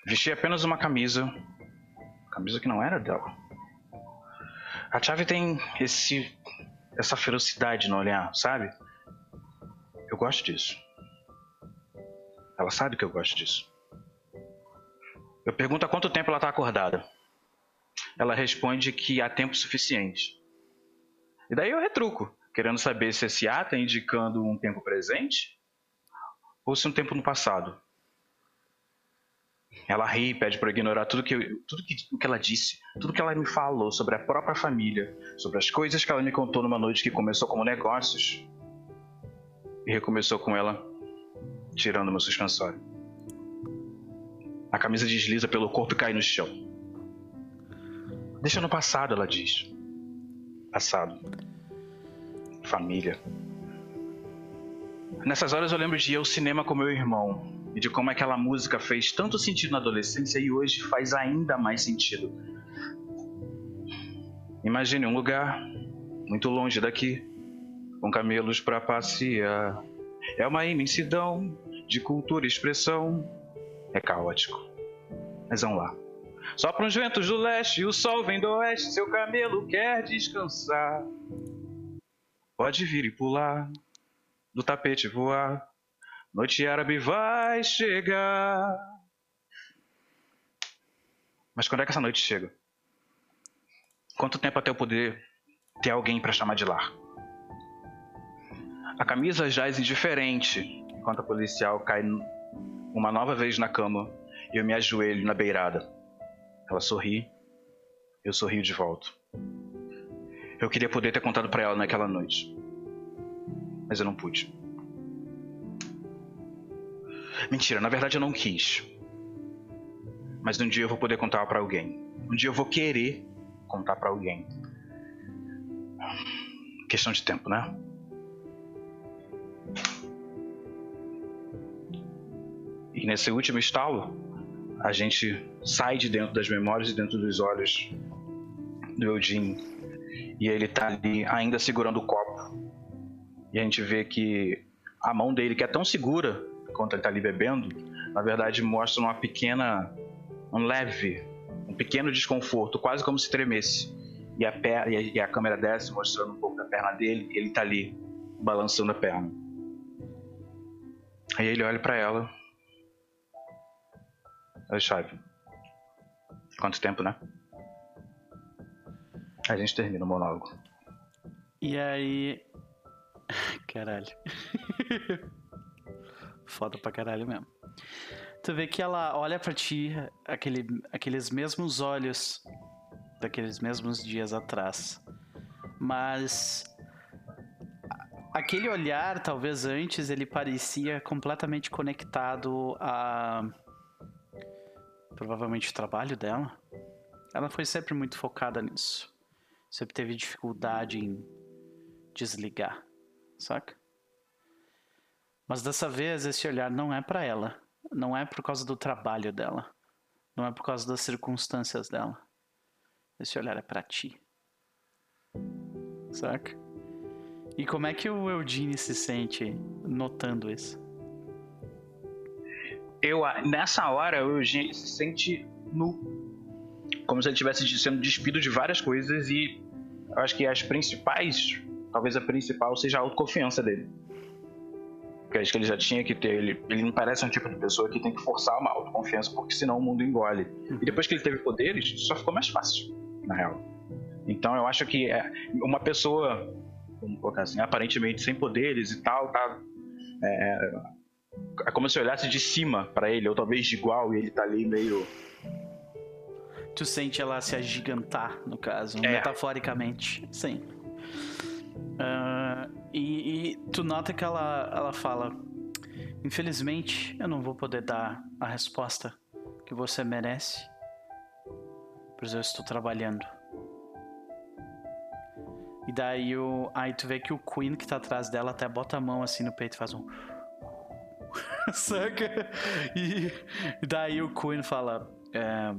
Vestia apenas uma camisa, camisa que não era dela. A chave tem esse essa ferocidade no olhar, sabe? Eu gosto disso. Ela sabe que eu gosto disso. Eu pergunto há quanto tempo ela está acordada. Ela responde que há tempo suficiente. E daí eu retruco, querendo saber se esse há está indicando um tempo presente ou se um tempo no passado. Ela ri, pede para ignorar tudo que, eu, tudo que, que ela disse, tudo que ela me falou sobre a própria família, sobre as coisas que ela me contou numa noite que começou como negócios e recomeçou com ela tirando meu suspensório. A camisa desliza pelo corpo e cai no chão. Deixa no passado, ela diz. Passado. Família. Nessas horas eu lembro de ir ao cinema com meu irmão, e de como aquela música fez tanto sentido na adolescência e hoje faz ainda mais sentido. Imagine um lugar muito longe daqui, com camelos para passear. É uma imensidão de cultura e expressão. É caótico. Mas vamos lá. Sopram os ventos do leste o sol vem do oeste. Seu camelo quer descansar. Pode vir e pular, do tapete voar. Noite árabe vai chegar. Mas quando é que essa noite chega? Quanto tempo até eu poder ter alguém para chamar de lar? A camisa jaz indiferente enquanto a policial cai uma nova vez na cama e eu me ajoelho na beirada. Ela sorri, eu sorrio de volta. Eu queria poder ter contado para ela naquela noite. Mas eu não pude. Mentira, na verdade eu não quis. Mas um dia eu vou poder contar para alguém. Um dia eu vou querer contar para alguém. Questão de tempo, né? E nesse último estalo, a gente sai de dentro das memórias e dentro dos olhos do Eugene. E ele tá ali ainda segurando o copo. E a gente vê que a mão dele, que é tão segura enquanto ele tá ali bebendo, na verdade mostra uma pequena. um leve, um pequeno desconforto, quase como se tremesse. E a, perna, e a câmera desce mostrando um pouco da perna dele, ele tá ali balançando a perna. Aí ele olha para ela Alexandre. Quanto tempo, né? A gente termina o monólogo. E aí. Caralho. Foda pra caralho mesmo. Tu vê que ela olha para ti, aquele, aqueles mesmos olhos daqueles mesmos dias atrás. Mas aquele olhar, talvez antes, ele parecia completamente conectado a provavelmente o trabalho dela, ela foi sempre muito focada nisso. Sempre teve dificuldade em desligar, saca? Mas dessa vez esse olhar não é para ela, não é por causa do trabalho dela, não é por causa das circunstâncias dela. Esse olhar é para ti. Saca? E como é que o Eugene se sente notando isso? eu nessa hora o Eugênio se sente nu. Como se ele estivesse sendo despido de várias coisas e eu acho que as principais, talvez a principal seja a autoconfiança dele. Porque acho que ele já tinha que ter, ele, ele não parece um tipo de pessoa que tem que forçar uma autoconfiança, porque senão o mundo engole. E depois que ele teve poderes, só ficou mais fácil, na real. Então eu acho que é, uma pessoa, vamos colocar assim, aparentemente sem poderes e tal, tá é, é como se eu olhasse de cima para ele, ou talvez de igual, e ele tá ali meio. Tu sente ela se agigantar, no caso, é. metaforicamente. Sim. Uh, e, e, tu nota que ela, ela fala: Infelizmente, eu não vou poder dar a resposta que você merece, pois eu estou trabalhando. E daí o, aí tu vê que o Queen que tá atrás dela até bota a mão assim no peito e faz um. Saca? E daí o Queen fala: é,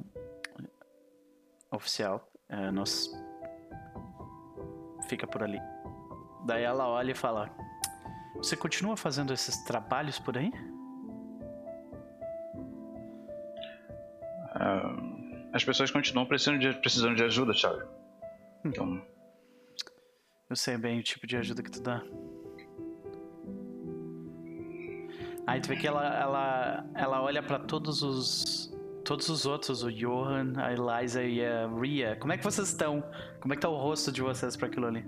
Oficial, é, nós. Fica por ali. Daí ela olha e fala: Você continua fazendo esses trabalhos por aí? Uh, as pessoas continuam precisando de, precisando de ajuda, Thiago. Hum. Então. Eu sei bem o tipo de ajuda que tu dá. Aí tu vê que ela, ela, ela olha para todos os todos os outros, o Johan, a Eliza e a Ria. Como é que vocês estão? Como é que tá o rosto de vocês para aquilo ali?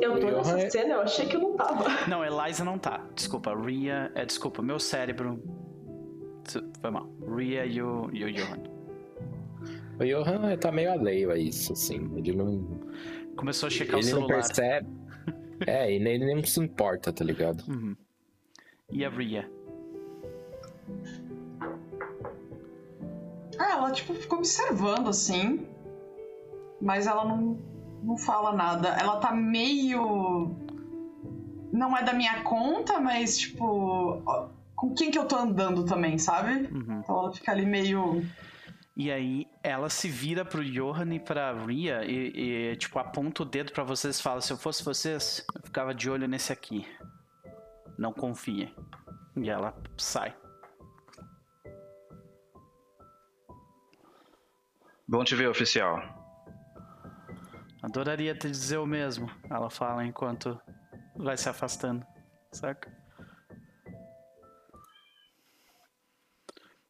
Eu tô nessa é... cena, eu achei que eu não tava. Não, Eliza não tá. Desculpa, Ria. É, desculpa, meu cérebro. Foi mal. Ria e o, e o Johan. O Johan tá meio alheio a isso, assim. Ele não. Começou a checar ele o celular. Ele não percebe. É, e ele nem se importa, tá ligado? Uhum. E a Ria? Ah, ela, tipo, ficou observando, assim. Mas ela não, não fala nada. Ela tá meio. Não é da minha conta, mas, tipo. Com quem que eu tô andando também, sabe? Uhum. Então ela fica ali meio. E aí ela se vira pro Johan e pra Ria e, e tipo, aponta o dedo para vocês e fala: se eu fosse vocês, eu ficava de olho nesse aqui. Não confiem. E ela sai. Bom te ver, oficial. Adoraria te dizer o mesmo, ela fala enquanto vai se afastando, saca?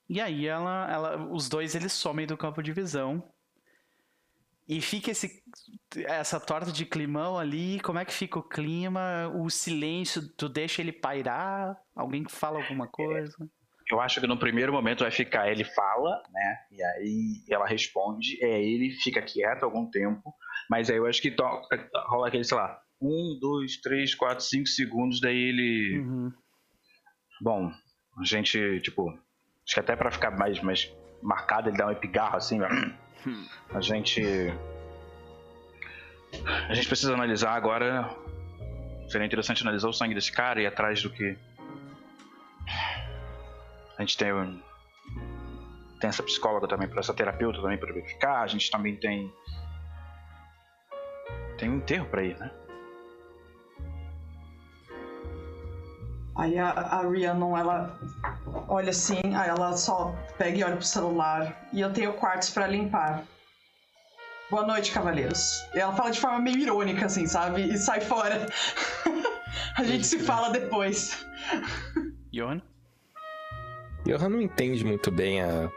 E aí ela, ela, os dois eles somem do campo de visão. E fica esse, essa torta de climão ali. Como é que fica o clima? O silêncio, tu deixa ele pairar? Alguém fala alguma coisa? Eu acho que no primeiro momento vai ficar, ele fala, né? E aí ela responde, é ele fica quieto algum tempo, mas aí eu acho que toca, rola aquele, sei lá, um, dois, três, quatro, cinco segundos, daí ele. Uhum. Bom, a gente, tipo, acho que até pra ficar mais, mais marcado, ele dá um epigarro assim, ó. A gente. A gente precisa analisar agora. Seria interessante analisar o sangue desse cara e ir atrás do que. A gente tem, um- tem essa psicóloga também, essa terapeuta também para verificar. A gente também tem. Tem um enterro pra ir, né? Aí a, a Rhiannon, ela olha assim, aí ela só pega e olha pro celular. E eu tenho quartos pra limpar. Boa noite, cavaleiros. E ela fala de forma meio irônica, assim, sabe? E sai fora. a gente se fala depois. Johan? Johan não entende muito bem a,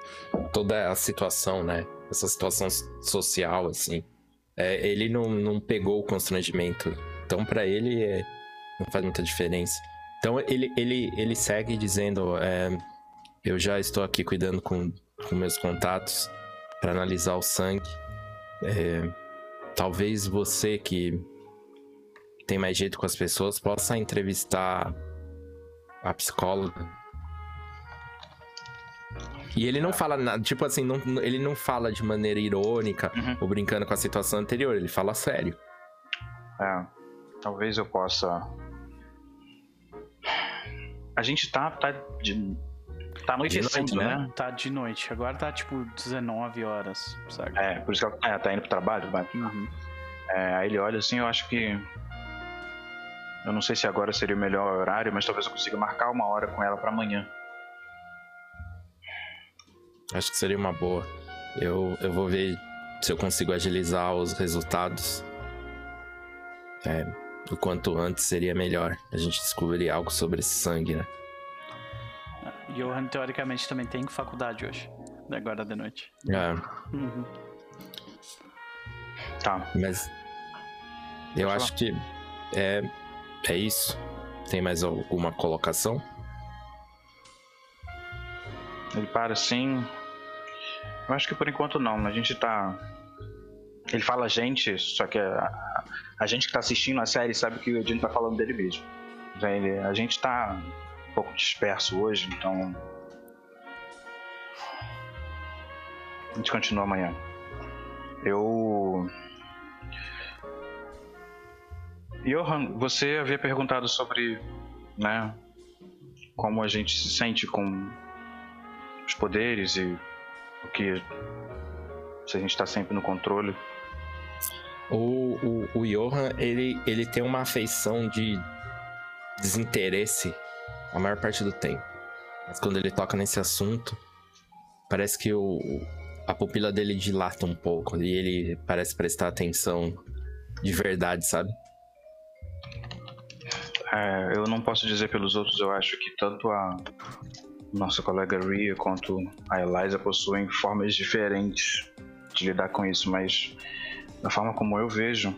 toda a situação, né? Essa situação social, assim. É, ele não, não pegou o constrangimento. Então, pra ele, é, não faz muita diferença. Então, ele, ele, ele segue dizendo: é, Eu já estou aqui cuidando com, com meus contatos para analisar o sangue. É, talvez você que tem mais jeito com as pessoas possa entrevistar a psicóloga e ele não fala nada, tipo assim, não- ele não fala de maneira irônica Uhum. ou brincando com a situação anterior, ele fala sério. É, talvez eu possa. A gente tá. tá, de... tá anoitecendo, noite, né? Tá de noite. Agora tá tipo 19 horas, sabe? É, por isso que ela é, tá indo pro trabalho, mas. Uhum. É, aí ele olha assim, eu acho que. Eu não sei se agora seria o melhor horário, mas talvez eu consiga marcar uma hora com ela pra amanhã. Acho que seria uma boa. Eu, eu vou ver se eu consigo agilizar os resultados. É, o quanto antes seria melhor a gente descobrir algo sobre esse sangue, né? Johan, teoricamente, também tem faculdade hoje. Agora de noite. É, Uhum. Tá. mas eu Pode acho que é, é isso. Tem mais alguma colocação? Ele para assim. Eu acho que por enquanto não. A gente tá. Ele fala a gente, só que a, a- gente que tá assistindo a série sabe que o Edino tá falando dele mesmo. Ele- a gente tá um pouco disperso hoje, então. A gente continua amanhã. Eu. Johan, você havia perguntado sobre, né, como a gente se sente com os poderes e o que se a gente está sempre no controle. O, o, o Johan, ele, ele tem uma afeição de desinteresse a maior parte do tempo. Mas quando ele toca nesse assunto, parece que o, a pupila dele dilata um pouco e ele parece prestar atenção de verdade, sabe? É, eu não posso dizer pelos outros, eu acho que tanto a nossa colega Ria quanto a Eliza possuem formas diferentes de lidar com isso, mas da forma como eu vejo,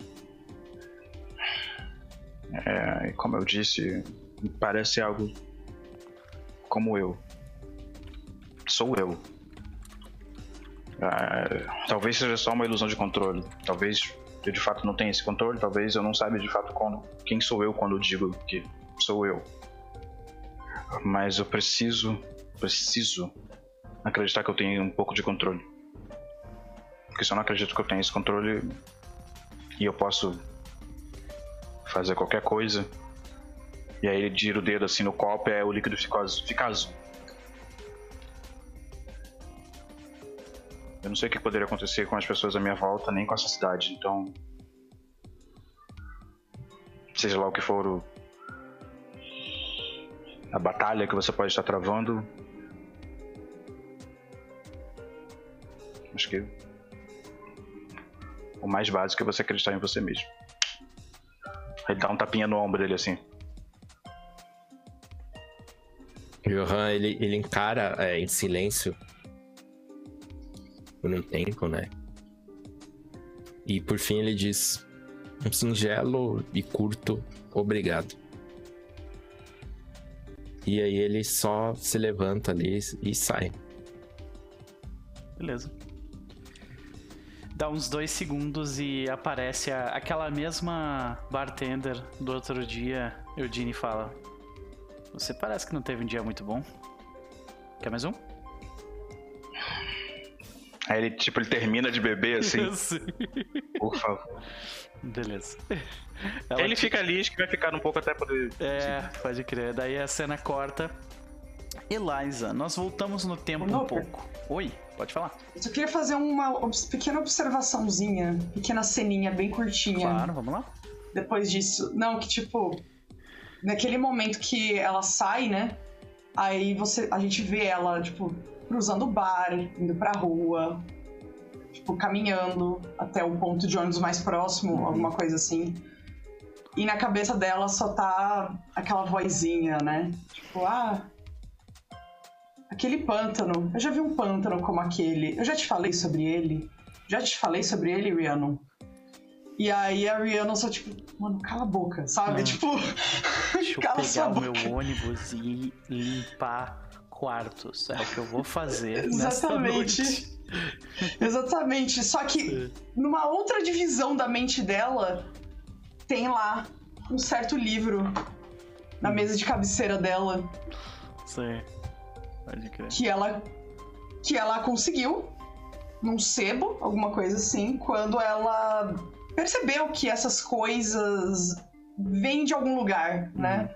é, como eu disse, parece algo como eu. Sou eu. É, talvez seja só uma ilusão de controle. Talvez eu de fato não tenha esse controle. Talvez eu não saiba de fato quando, quem sou eu quando digo que sou eu. Mas eu preciso, preciso acreditar que eu tenho um pouco de controle. Porque se eu não acredito que eu tenho esse controle e eu posso fazer qualquer coisa, e aí ele gira o dedo assim no copo aí o líquido fica. Fica azul. Eu não sei o que poderia acontecer com as pessoas à minha volta, nem com essa cidade, então. Seja lá o que for o... a batalha que você pode estar travando. Acho que o mais básico é você acreditar em você mesmo. Ele dá um tapinha no ombro dele assim. Johan, ele, ele encara é, em silêncio por um tempo, né? E por fim ele diz um singelo e curto obrigado. E aí ele só se levanta ali e sai. Beleza. Dá uns dois segundos e aparece a, aquela mesma bartender do outro dia. Eudine fala: Você parece que não teve um dia muito bom. Quer mais um? Aí ele, tipo, ele termina de beber assim. Sim. Por favor. Beleza. ele fica ali, acho que vai ficar um pouco até poder. É, pode crer. Daí a cena corta. Eliza, nós voltamos no tempo um pouco. Oi, pode falar. Eu só queria fazer uma obs- pequena observaçãozinha, pequena ceninha bem curtinha. Claro, vamos lá. depois disso. Não, que tipo, naquele momento que ela sai, né? Aí você, a gente vê ela, tipo, cruzando o bar, indo pra rua, tipo, caminhando até o ponto de ônibus mais próximo, alguma coisa assim. E na cabeça dela só tá aquela vozinha, né? Tipo, ah. Aquele pântano. Eu já vi um pântano como aquele. Eu já te falei sobre ele. Já te falei sobre ele, Rhiannon. E aí a Rihanna só, tipo, mano, cala a boca, sabe? Ah. Tipo, Deixa eu pegar o meu ônibus e limpar quartos. É o que eu vou fazer Exatamente. Exatamente. Só que numa outra divisão da mente dela, tem lá um certo livro na mesa de cabeceira dela Sim. Pode crer. que ela que ela conseguiu num sebo, alguma coisa assim, quando ela percebeu que essas coisas vêm de algum lugar, né?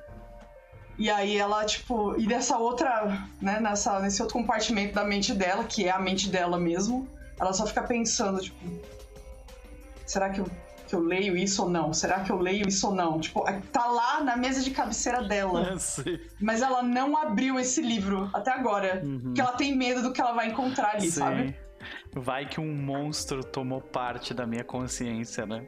E aí ela, tipo, e dessa outra, né, nessa, nesse outro compartimento da mente dela, que é a mente dela mesmo, ela só fica pensando, tipo, será que eu, que eu leio isso ou não? Será que eu leio isso ou não? Tipo, tá lá na mesa de cabeceira dela. Sim. Mas ela não abriu esse livro até agora. Uhum. Porque ela tem medo do que ela vai encontrar ali, Sim. sabe? Vai que um monstro tomou parte da minha consciência, né?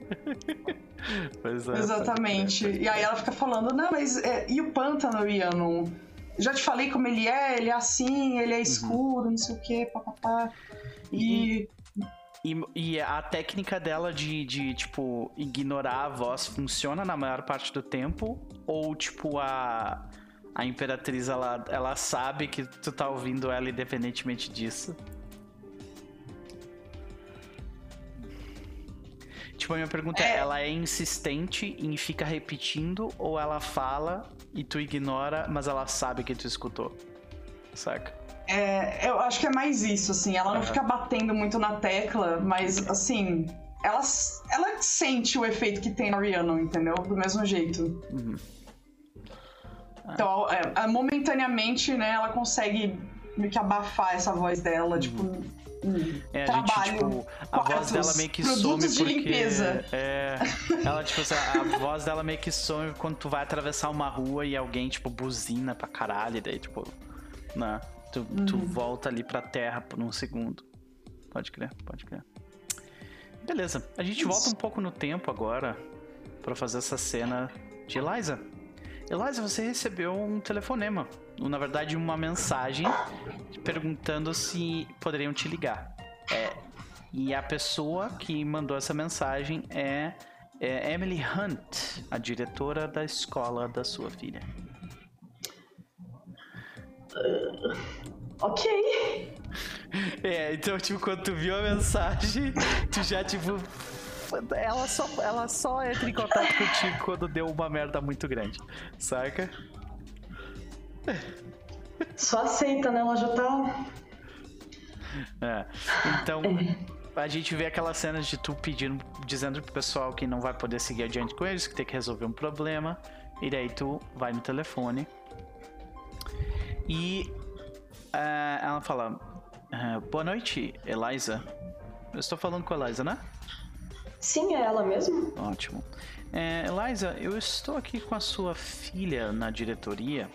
pois é, Exatamente. pode E aí ela fica falando, não, mas é, e o pântano, Rhiannon? Já te falei como ele é, ele é assim, Uhum. ele é escuro, não sei o quê, papapá. E. E, e a técnica dela de, de, tipo, ignorar a voz funciona na maior parte do tempo? Ou, tipo, a, a Imperatriz, ela, ela sabe que tu tá ouvindo ela independentemente disso? Tipo, a minha pergunta é, É. ela é insistente em fica repetindo ou ela fala e tu ignora, mas ela sabe que tu escutou? Saca? É, eu acho que é mais isso, assim. Ela não Aham. fica batendo muito na tecla, mas, assim. Ela, ela sente o efeito que tem na Rhiannon, entendeu? Do mesmo jeito. Uhum. Então, é, é, momentaneamente, né, ela consegue meio que abafar essa voz dela, tipo. É, a gente, tipo, a voz dela meio que some de porque... limpeza. É, ela, tipo, a voz dela meio que some quando tu vai atravessar uma rua e alguém, tipo, buzina pra caralho, e daí, tipo, né, tu, tu Uhum. volta ali pra terra por um segundo. Pode crer, pode crer. Beleza, a gente Isso. volta um pouco no tempo agora pra fazer essa cena de Eliza. Eliza, você recebeu um telefonema. Na verdade, uma mensagem perguntando se poderiam te ligar. É, e a pessoa que mandou essa mensagem é, é Emily Hunt, a diretora da escola da sua filha. Ok. É, então, tipo, quando tu viu a mensagem, tu já, tipo. Ela só, ela só entra em contato contigo quando deu uma merda muito grande, saca? Só aceita, né? Ela já tá. É. Então, a gente vê aquelas cenas de tu pedindo, dizendo pro pessoal que não vai poder seguir adiante com eles, que tem que resolver um problema. E daí tu vai no telefone. E é, ela fala: é, Boa noite, Eliza. Eu estou falando com a Eliza, né? Sim, é ela mesmo? Ótimo. É, Eliza, eu estou aqui com a sua filha na diretoria.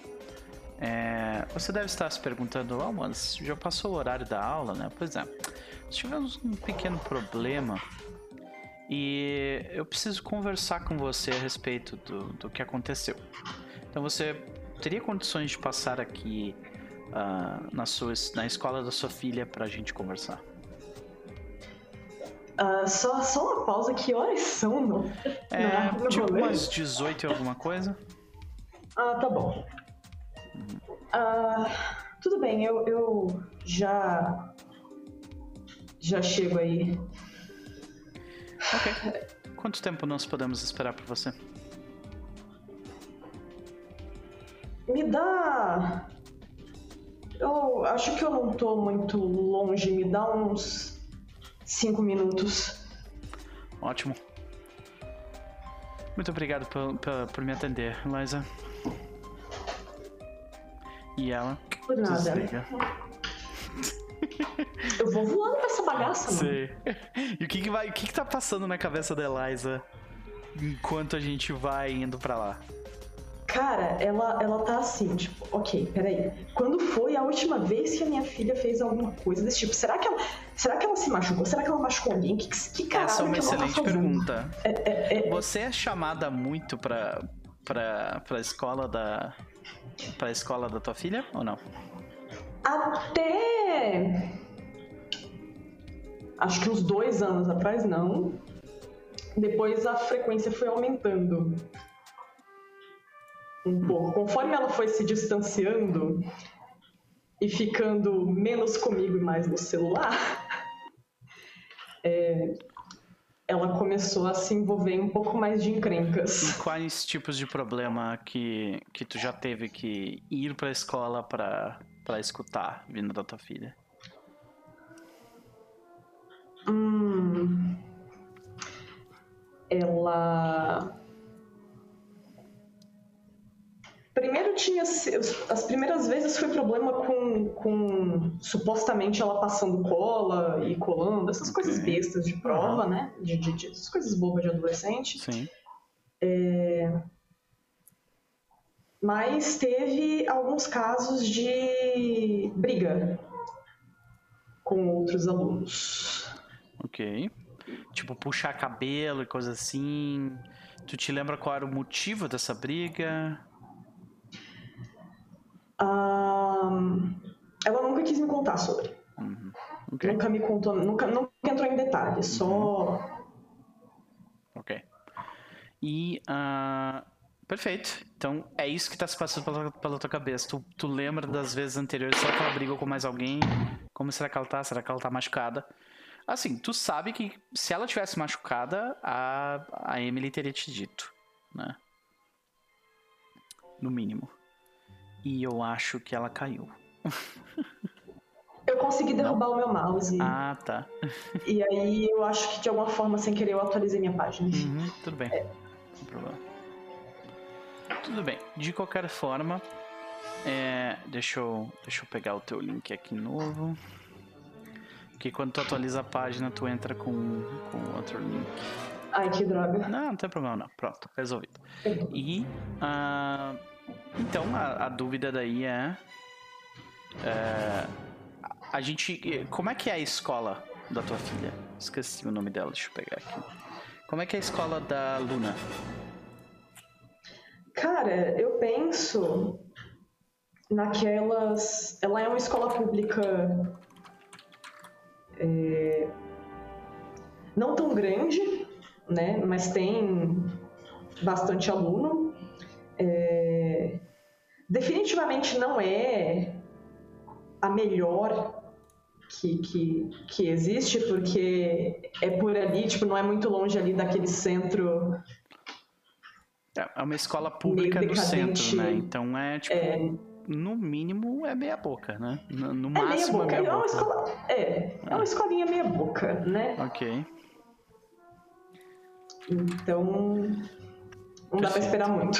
É, você deve estar se perguntando, ah, mas já passou o horário da aula, né? Pois é. Tivemos um pequeno problema e eu preciso conversar com você a respeito do, do que aconteceu. Então você teria condições de passar aqui ah, na, sua, na escola da sua filha para a gente conversar? Ah, só, só uma pausa, que horas são no, É, no tipo rolê? umas 18 e alguma coisa. Ah, tá bom. Ah, tudo bem, eu, eu já. Já chego aí. Ok. Quanto tempo nós podemos esperar por você? Me dá. Eu acho que eu não tô muito longe, me dá uns cinco minutos. Ótimo. Muito obrigado por, por, por me atender, Liza. E ela Por nada. desliga. Eu vou voando pra essa bagaça, mano. Sei. E o que que vai, o que que tá passando na cabeça da Eliza enquanto a gente vai indo pra lá? Cara, ela, ela tá assim, tipo, ok, peraí. Quando foi a última vez que a minha filha fez alguma coisa desse tipo? Será que ela, será que ela se machucou? Será que ela machucou alguém? Que, que caralho Essa é uma que ela tá excelente fazendo? pergunta. É, é, Você é chamada muito pra, pra, pra escola da. Pra escola da tua filha ou não? Até. Acho que uns dois anos atrás, não. Depois a frequência foi aumentando. Um pouco. Conforme ela foi se distanciando e ficando menos comigo e mais no celular, é, ela começou a se envolver em um pouco mais de E encrencas. quais tipos de problema que, que tu já teve que ir pra escola pra, pra escutar vindo da tua filha? Hum, ela. Primeiro tinha. As primeiras vezes foi problema com, com supostamente ela passando cola e colando, essas coisas bestas de prova, né? De, de, de- essas coisas bobas de adolescente. Sim. Mas teve alguns casos de briga com outros alunos. Ok. Tipo, puxar cabelo e coisa assim. Tu te lembra qual era o motivo dessa briga? Ahn, ela nunca quis me contar sobre. Uhum. Ok. Nunca me contou, nunca, nunca entrou em detalhes, só. Ok. E. ah, perfeito. Então é isso que tá se passando pela, pela tua cabeça. Tu, tu lembra das vezes anteriores? Será que ela brigou com mais alguém? Como será que ela tá? Será que ela tá machucada? Assim, tu sabe que se ela tivesse machucada, a, a Emily teria te dito, né? No mínimo. E eu acho que ela caiu. Eu consegui derrubar o meu mouse. Ah, tá. E aí eu acho que de alguma forma, sem querer, eu atualizei minha página. Uhum, tudo bem. Sem problema. Tudo bem. De qualquer forma, é, deixa, eu, deixa eu pegar o teu link aqui novo. Porque quando tu atualiza a página, tu entra com, com outro link. Ai, que droga. Não, não tem problema não. Pronto, resolvido. E ah, então a, a dúvida daí é, é, a gente como é que é a escola da tua filha? Esqueci o nome dela, deixa eu pegar aqui. Como é que é a escola da Luna? Cara, eu penso naquelas. Ela é uma escola pública. é, Não tão grande, né? Mas tem bastante aluno. É, Definitivamente não é a melhor que, que, que existe, porque é por ali, tipo, não é muito longe ali daquele centro É é uma escola pública do centro, né? Então é tipo, É, no mínimo é meia boca, né? No, no é meia máximo boca. é É meia uma boca. escola. É, é uma escolinha meia boca, né? Ok. Então. Não dá pra Perfeito. esperar muito.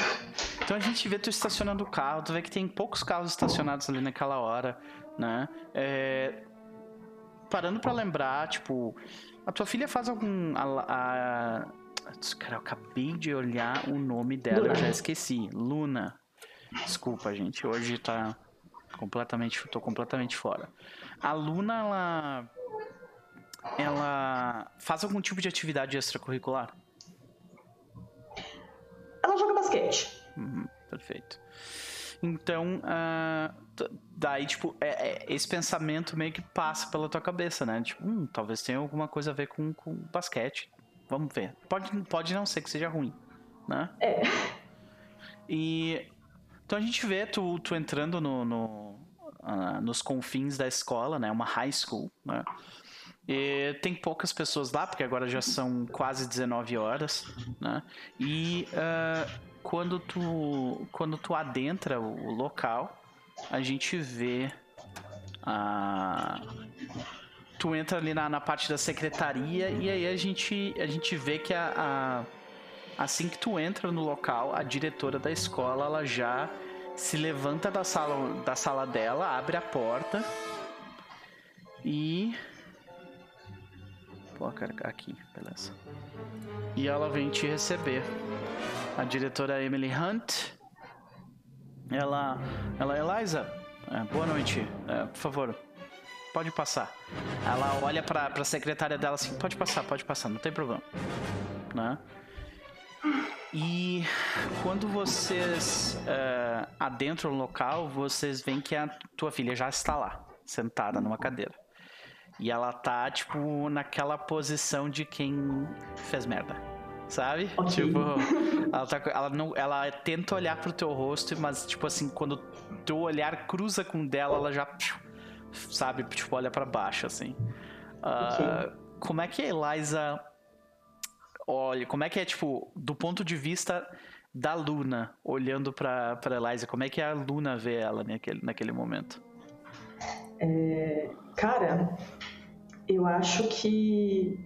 Então a gente vê tu estacionando o carro, tu vê que tem poucos carros estacionados ali naquela hora, né? É, Parando pra lembrar, tipo, a tua filha faz algum. A, a- Cara, eu acabei de olhar o nome dela, eu já esqueci. Luna. Desculpa, gente, hoje tá completamente. tô completamente fora. A Luna, ela. Ela faz algum tipo de atividade extracurricular? Ela joga basquete. Uhum, perfeito. Então, t- daí, tipo, é- é- esse pensamento meio que passa pela tua cabeça, né? Tipo, hum, talvez tenha alguma coisa a ver com, com basquete. Vamos ver. Pode, pode não ser que seja ruim, né? É. E Então a gente vê tu, tu entrando no, no uh, nos confins da escola, né? Uma high school, né? E tem poucas pessoas lá, porque agora já são quase 19 horas, né? E uh, quando, tu, quando tu adentra o, local, a gente vê a... Tu entra ali na, na parte da secretaria e aí a gente, a gente vê que a, a assim que tu entra no local, a diretora da escola ela já se levanta da sala, da sala dela, abre a porta e Pô, cara, aqui, beleza. E ela vem te receber. A diretora Emily Hunt. Ela. Ela, Eliza, é, boa noite. É, por favor, pode passar. Ela olha pra, pra secretária dela assim: pode passar, pode passar, não tem problema. Né? E quando vocês uh, adentram o local, vocês veem que a tua filha já está lá, sentada numa cadeira. E ela tá, tipo, naquela posição de quem fez merda. Sabe? Okay. Tipo, ela, tá, ela, não, ela tenta olhar pro teu rosto, mas, tipo assim, quando teu olhar cruza com o dela, ela já, sabe, tipo, olha para baixo, assim. Uh. Como é que a Eliza olha, como é que é, tipo, do ponto de vista da Luna, olhando pra, pra Eliza, como é que a Luna vê ela naquele, naquele momento? É, cara, eu acho que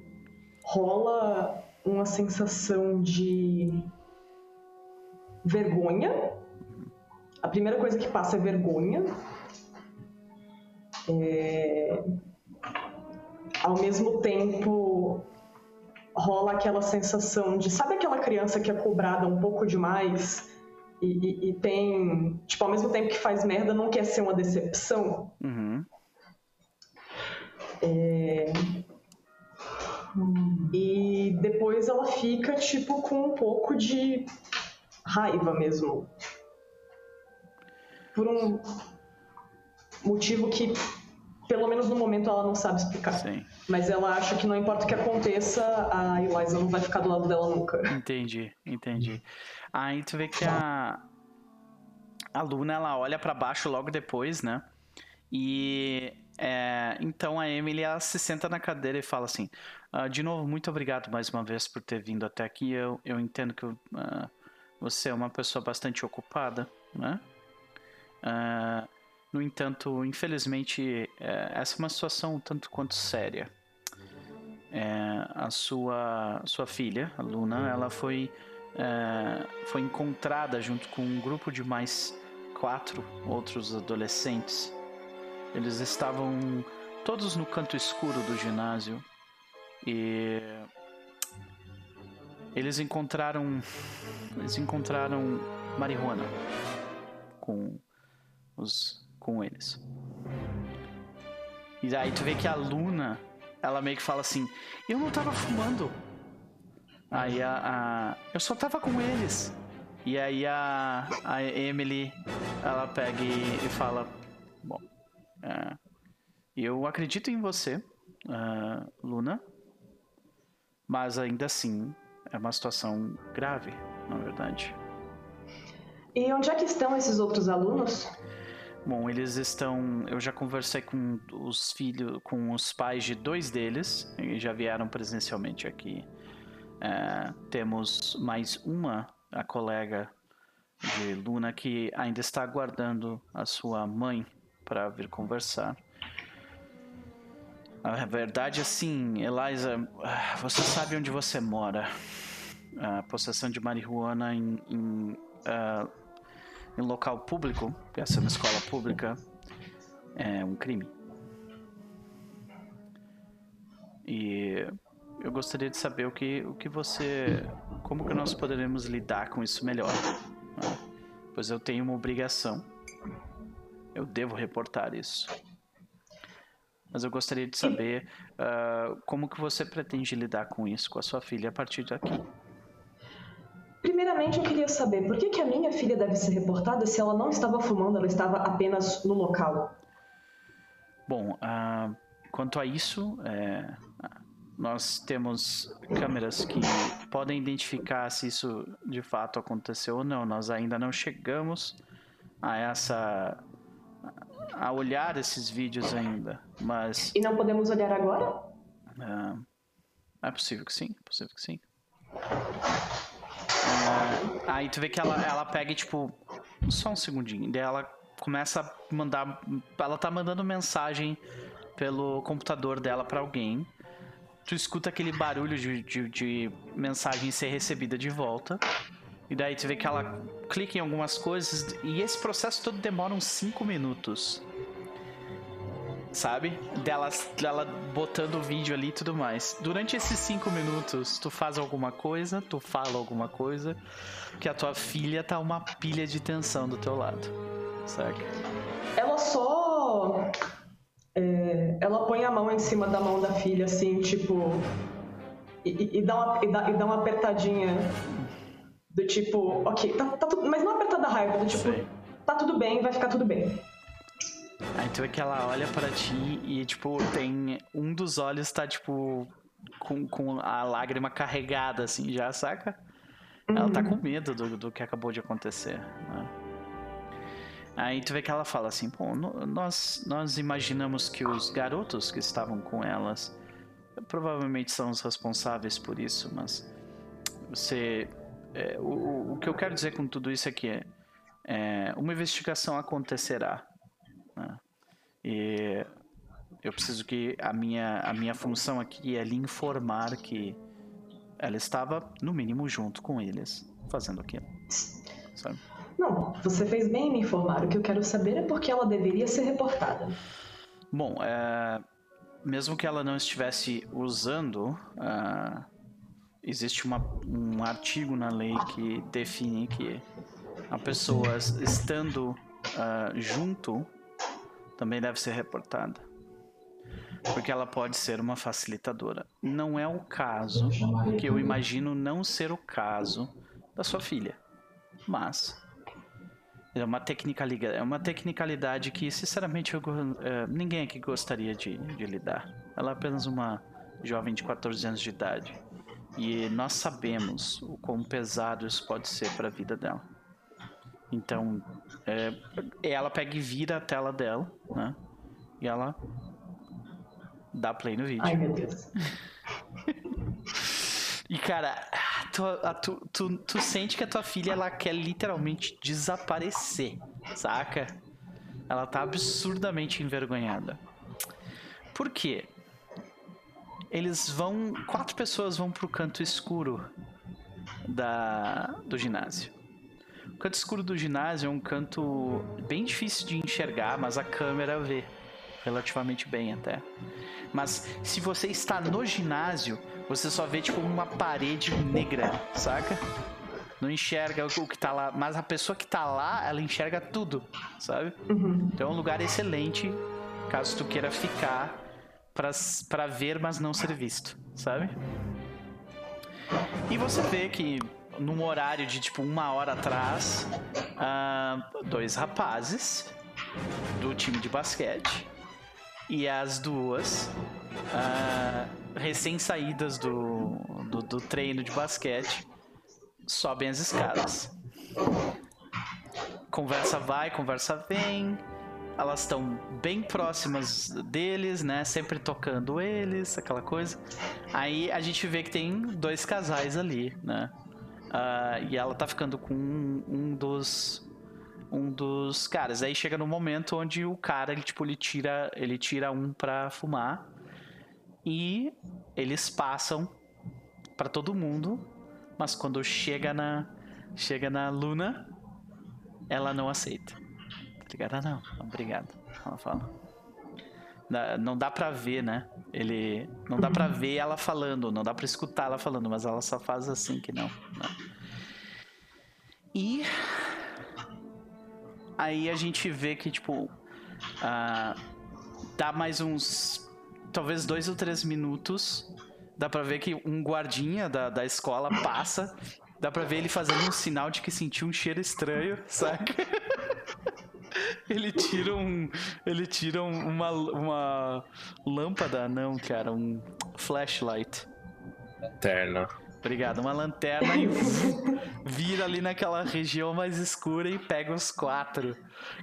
rola uma sensação de vergonha. A primeira coisa que passa é vergonha. É... Ao mesmo tempo, rola aquela sensação de. Sabe aquela criança que é cobrada um pouco demais e, e, e tem. Tipo, ao mesmo tempo que faz merda, não quer ser uma decepção? Uhum. É... E depois ela fica, tipo, com um pouco de raiva mesmo. Por um motivo que, pelo menos no momento, ela não sabe explicar. Sim. Mas ela acha que não importa o que aconteça, a Eliza não vai ficar do lado dela nunca. Entendi, entendi. Aí tu vê que a, a Luna, ela olha para baixo logo depois, né? E é, então a Emily ela se senta na cadeira e fala assim: ah, De novo, muito obrigado mais uma vez por ter vindo até aqui. Eu, eu entendo que uh, você é uma pessoa bastante ocupada, né? Uh, no entanto, infelizmente, é, essa é uma situação um tanto quanto séria. É, a sua, sua filha, a Luna, ela foi, é, foi encontrada junto com um grupo de mais quatro outros adolescentes eles estavam todos no canto escuro do ginásio e eles encontraram eles encontraram marihuana com os com eles. E aí tu vê que a Luna, ela meio que fala assim: "Eu não tava fumando". Aí a, a eu só tava com eles. E aí a, a Emily, ela pega e, e fala: "Bom, é, eu acredito em você, uh, Luna, mas ainda assim é uma situação grave, na verdade. E onde é que estão esses outros alunos? Bom, eles estão. Eu já conversei com os filhos, com os pais de dois deles, e já vieram presencialmente aqui. É, temos mais uma, a colega de Luna, que ainda está aguardando a sua mãe para vir conversar. A verdade, assim, Eliza, você sabe onde você mora. A possessão de marihuana em, em, uh, em local público, essa é uma escola pública, é um crime. E eu gostaria de saber o que, o que você. Como que nós poderemos lidar com isso melhor. Né? Pois eu tenho uma obrigação eu devo reportar isso. Mas eu gostaria de saber uh, como que você pretende lidar com isso com a sua filha a partir daqui. Primeiramente, eu queria saber por que, que a minha filha deve ser reportada se ela não estava fumando, ela estava apenas no local. Bom, uh, quanto a isso, é, nós temos câmeras que podem identificar se isso de fato aconteceu ou não. Nós ainda não chegamos a essa a olhar esses vídeos ainda, mas E não podemos olhar agora? ah, é possível que sim, é possível que sim. Ah, aí tu vê que ela, ela pega e, tipo, só um segundinho, daí ela começa a mandar, ela tá mandando mensagem pelo computador dela pra alguém. Tu escuta aquele barulho de, de, de mensagem ser recebida de volta. E daí tu vê que ela clica em algumas coisas e esse processo todo demora uns 5 minutos. Sabe? Dela, dela botando o vídeo ali e tudo mais. Durante esses 5 minutos, tu faz alguma coisa, tu fala alguma coisa, que a tua filha tá uma pilha de tensão do teu lado. Saca? Ela só. é, ela põe a mão em cima da mão da filha, assim, tipo. E, e- dá, uma, e, dá, e dá uma apertadinha. Do tipo, ok, tá, tá tudo. Mas não apertada raiva, do tipo, Sei. tá tudo bem, vai ficar tudo bem. Aí tu vê que ela olha pra ti e, tipo, tem. Um dos olhos tá, tipo. Com, com a lágrima carregada, assim, já, saca? Ela tá com medo do, do que acabou de acontecer, né? Aí tu vê que ela fala assim, no- nós, nós imaginamos que os garotos que estavam com elas provavelmente são os responsáveis por isso, mas você. É, o- o, que eu quero dizer com tudo isso é que é, uma investigação acontecerá. né? E eu preciso que a minha, a minha função aqui é lhe informar que ela estava, no mínimo, junto com eles, fazendo aquilo. Sabe? Não, você fez bem em me informar. O que eu quero saber é porque ela deveria ser reportada. Bom, é, mesmo que ela não estivesse usando, ah, existe uma- um artigo na lei que define que a pessoa estando ah, junto também deve ser reportada. Porque ela pode ser uma facilitadora. Não é o caso, que eu imagino não ser o caso da sua filha. Mas é uma tecnicalidade, é uma tecnicalidade que, sinceramente, eu eh, ninguém aqui gostaria de, de lidar. Ela é apenas uma jovem de 14 anos de idade. E nós sabemos o quão pesado isso pode ser para a vida dela. Então, eh, ela pega e vira a tela dela, né? E ela dá play no vídeo. Ai, meu Deus. E cara, tu, a- tu, tu, tu sente que a tua filha ela quer literalmente desaparecer, saca? Ela tá absurdamente envergonhada. Por quê? Eles vão. Quatro pessoas vão pro canto escuro da, do ginásio. O canto escuro do ginásio é um canto bem difícil de enxergar, mas a câmera vê relativamente bem até. Mas se você está no ginásio, você só vê tipo uma parede negra, saca? Não enxerga o que tá lá, mas a pessoa que tá lá, ela enxerga tudo, sabe? Uhum. Então é um lugar excelente caso tu queira ficar pra ver, mas não ser visto, sabe? E você vê que num horário de tipo uma hora atrás, ah, dois rapazes do time de basquete e as duas ah, recém-saídas do, do, do treino de basquete sobem as escadas. Conversa vai, conversa vem. Elas estão bem próximas deles, né? Sempre tocando eles, aquela coisa. Aí a gente vê que tem dois casais ali, né? Ah, e ela tá ficando com um, um dos um dos caras. Aí chega no momento onde o cara, ele tipo, ele tira, ele tira um pra fumar e eles passam pra todo mundo, mas quando chega na chega na Luna, ela não aceita. Ligado? Ah, não, obrigado. Ela fala. Não dá pra ver, né? Ele. Não dá pra ver ela falando, não dá pra escutar ela falando, mas ela só faz assim que não. né? E. Aí a gente vê que, tipo. ah, dá mais uns. Talvez dois ou três minutos. Dá pra ver que um guardinha da, da escola passa. Dá pra ver ele fazendo um sinal de que sentiu um cheiro estranho, saca? Ele tira um. Ele tira um- uma, uma lâmpada, não, cara, um flashlight. Eterno. Obrigado. Uma lanterna e vira ali naquela região mais escura e pega os quatro.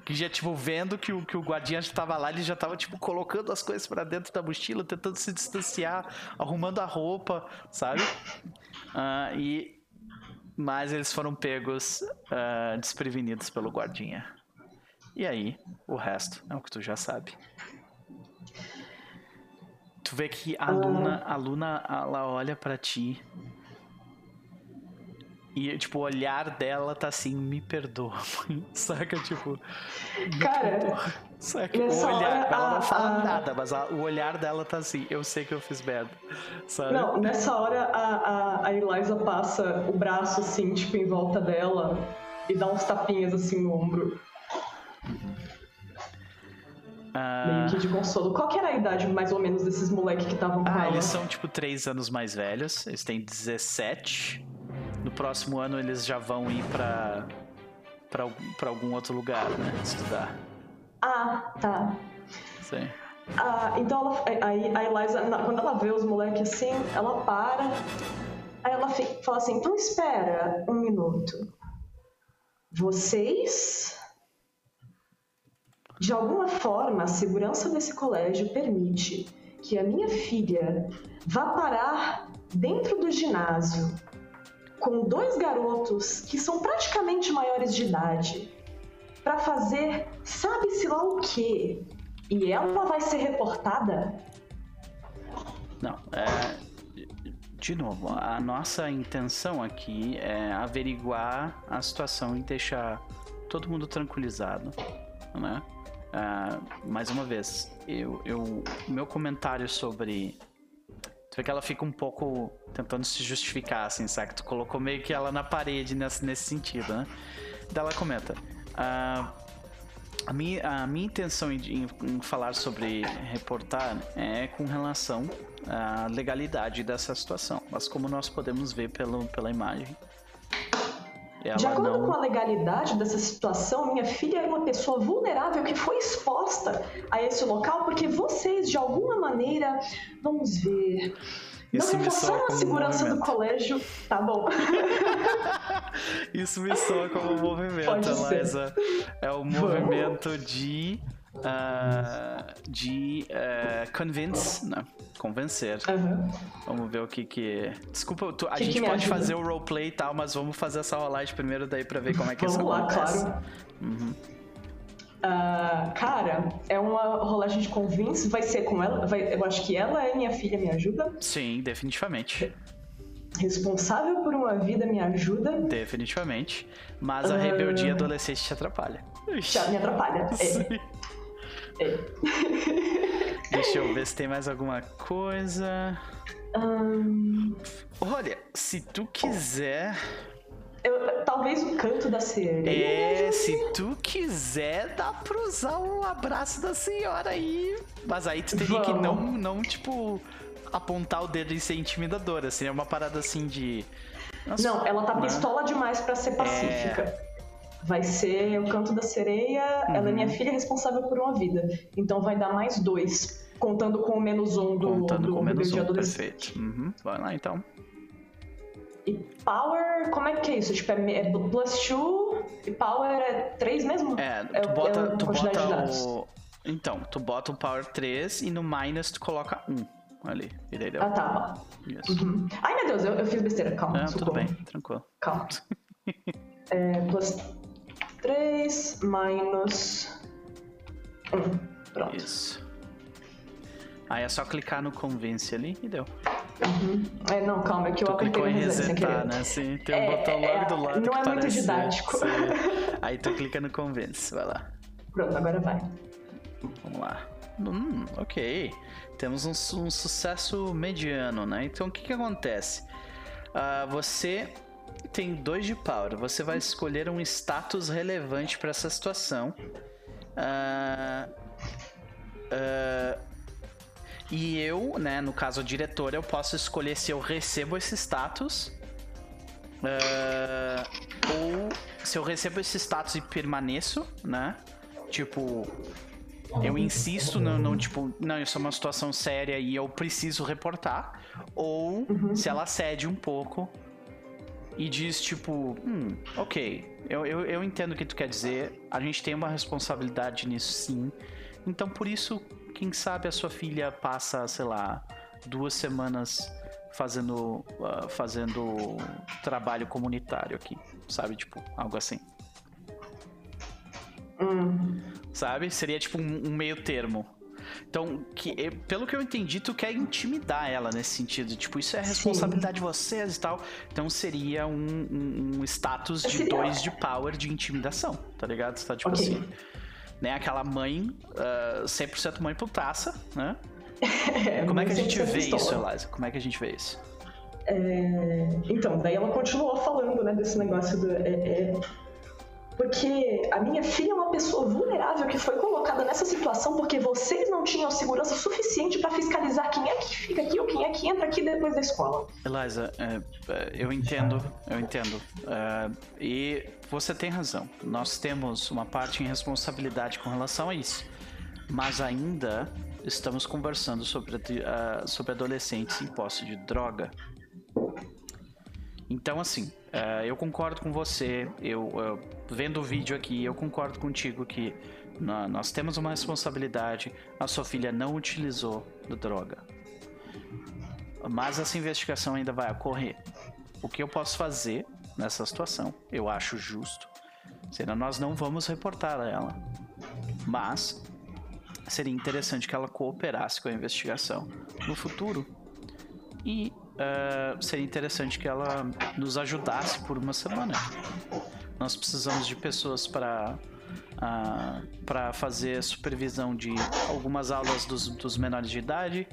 Que já, tipo, vendo que o, que o guardiã já tava lá, ele já tava, tipo, colocando as coisas para dentro da mochila, tentando se distanciar, arrumando a roupa, sabe? Uh, e... Mas eles foram pegos uh, desprevenidos pelo guardinha. E aí, o resto é o que tu já sabe. Tu vê que a Luna, a Luna, ela olha para ti e, tipo, o olhar dela tá assim, me perdoa, mãe. Saca, tipo. Cara. Saca, o olhar. Hora, ela a, não fala a... nada, mas a, o olhar dela tá assim, eu sei que eu fiz merda. Sabe? Não, nessa hora a, a, a Eliza passa o braço assim, tipo, em volta dela e dá uns tapinhas assim no ombro. Meio que de consolo. Qual que era a idade, mais ou menos, desses moleques que estavam com ah, ela? eles são, tipo, 3 anos mais velhos. Eles têm 17. No próximo ano eles já vão ir pra, pra, pra algum outro lugar, né? Estudar. Ah, tá. Sim. Ah, então ela, aí a Eliza, quando ela vê os moleques assim, ela para. Aí ela fala assim: então espera um minuto. Vocês de alguma forma, a segurança desse colégio permite que a minha filha vá parar dentro do ginásio com dois garotos que são praticamente maiores de idade para fazer sabe-se lá o quê? E ela vai ser reportada? Não, é. De novo, a nossa intenção aqui é averiguar a situação e deixar todo mundo tranquilizado, né? Uh, mais uma vez, eu, eu, meu comentário sobre. Tu vê que ela fica um pouco tentando se justificar, assim, sabe? Tu colocou meio que ela na parede nesse, nesse sentido, né? Daí ela comenta. Uh, a, minha, a minha intenção em, em, falar sobre reportar é com relação à legalidade dessa situação. Mas como nós podemos ver pelo, pela imagem, ela de acordo não... com a legalidade dessa situação, minha filha era uma pessoa vulnerável que foi exposta a esse local porque vocês, de alguma maneira, vamos ver. Isso não reforçaram a segurança um do colégio. Tá bom. Isso me soa como um movimento, Eliza. É o movimento de uh, de uh, convince, né? convencer. Uhum. Vamos ver o que que. Desculpa, tu, a que gente que pode fazer o roleplay e tal, mas vamos fazer essa rolagem primeiro daí pra ver como é que vamos isso lá, acontece. Claro. Uhum. Uh, cara, é uma rolagem de convince, vai ser com ela. Vai, eu acho que ela é minha filha, me ajuda. Sim, definitivamente. Responsável por uma vida me ajuda. Definitivamente. Mas a rebeldia adolescente te atrapalha. Já me atrapalha. É. Deixa eu ver se tem mais alguma coisa. Um... Olha, se tu quiser. Eu, talvez o canto da sereia. É, se tu quiser, dá pra usar o abraço da senhora aí. Mas aí tu teria Vamos. que não, não, tipo, apontar o dedo e ser intimidadora. Assim, é uma parada assim de. Nossa, não, ela tá pistola demais para ser pacífica. É vai ser o canto da sereia, uhum. ela é minha uhum. filha responsável por uma vida. Então vai dar mais dois, contando com o menos um do, contando do com menos um, perfeito. Uhum. Vai lá então. E power, como é que é isso? Tipo, é, é plus 2 e power é 3 mesmo? É, tu é, bota, é tu bota o... Então, tu bota o power 3 e no minus tu coloca 1 ali. Entendeu? Ah, tá. Isso. Uhum. Ai, meu Deus, eu, eu fiz besteira. Calma, Não, tudo bem, tranquilo. Calma. é, plus 3 menos 1. Pronto. Isso. Aí é só clicar no convince ali e deu. Uhum. É, não, calma, é que eu tu apertei em resetar, né? Sim, tem um é, botão logo é, do lado Não é muito didático. Aí tu clica no convince, vai lá. Pronto, agora vai. Vamos lá. Hum, ok. Temos um, um, sucesso mediano, né? Então o que que acontece? Uh, você tem dois de power. Você vai escolher um status relevante para essa situação. Uh, uh, e eu, né, no caso o diretor, eu posso escolher se eu recebo esse status uh, ou se eu recebo esse status e permaneço, né? Tipo, eu insisto, não, não, tipo, não, isso é uma situação séria e eu preciso reportar. Ou se ela cede um pouco e diz, tipo, hum, ok, eu, eu, eu entendo o que tu quer dizer, a gente tem uma responsabilidade nisso sim. Então por isso, quem sabe a sua filha passa, sei lá, duas semanas fazendo, uh, fazendo trabalho comunitário aqui, sabe? Tipo, algo assim. Hum. Sabe? Seria tipo um, um meio termo. Então, que, pelo que eu entendi, tu quer intimidar ela nesse sentido. Tipo, isso é responsabilidade de vocês e tal. Então seria um, um, um status de Seria- dois de power de intimidação, tá ligado? Você tá tipo Ok. assim. Né? Aquela mãe, uh, 100% mãe putaça, né? É, Como é que a gente vê pistola. isso, Eliza? Como é que a gente vê isso? É, Então, daí ela continuou falando, né, desse negócio do. é, é, porque a minha filha é uma pessoa vulnerável que foi colocada nessa situação porque vocês não tinham segurança suficiente pra fiscalizar quem é que fica aqui ou quem é que entra aqui depois da escola. Eliza, é, é, eu entendo, eu entendo. É, e você tem razão. Nós temos uma parte em responsabilidade com relação a isso. Mas ainda estamos conversando sobre, sobre adolescentes em posse de droga. Então, assim, é, eu concordo com você. Eu, eu- vendo o vídeo aqui, eu concordo contigo que nó- nós temos uma responsabilidade. A sua filha não utilizou droga. Mas essa investigação ainda vai ocorrer. O que eu posso fazer nessa situação, eu acho justo. Senão nós não vamos reportar a ela. Mas seria interessante que ela cooperasse com a investigação no futuro. E eh, seria interessante que ela nos ajudasse por uma semana. Nós precisamos de pessoas para para fazer supervisão de algumas aulas dos, dos menores de idade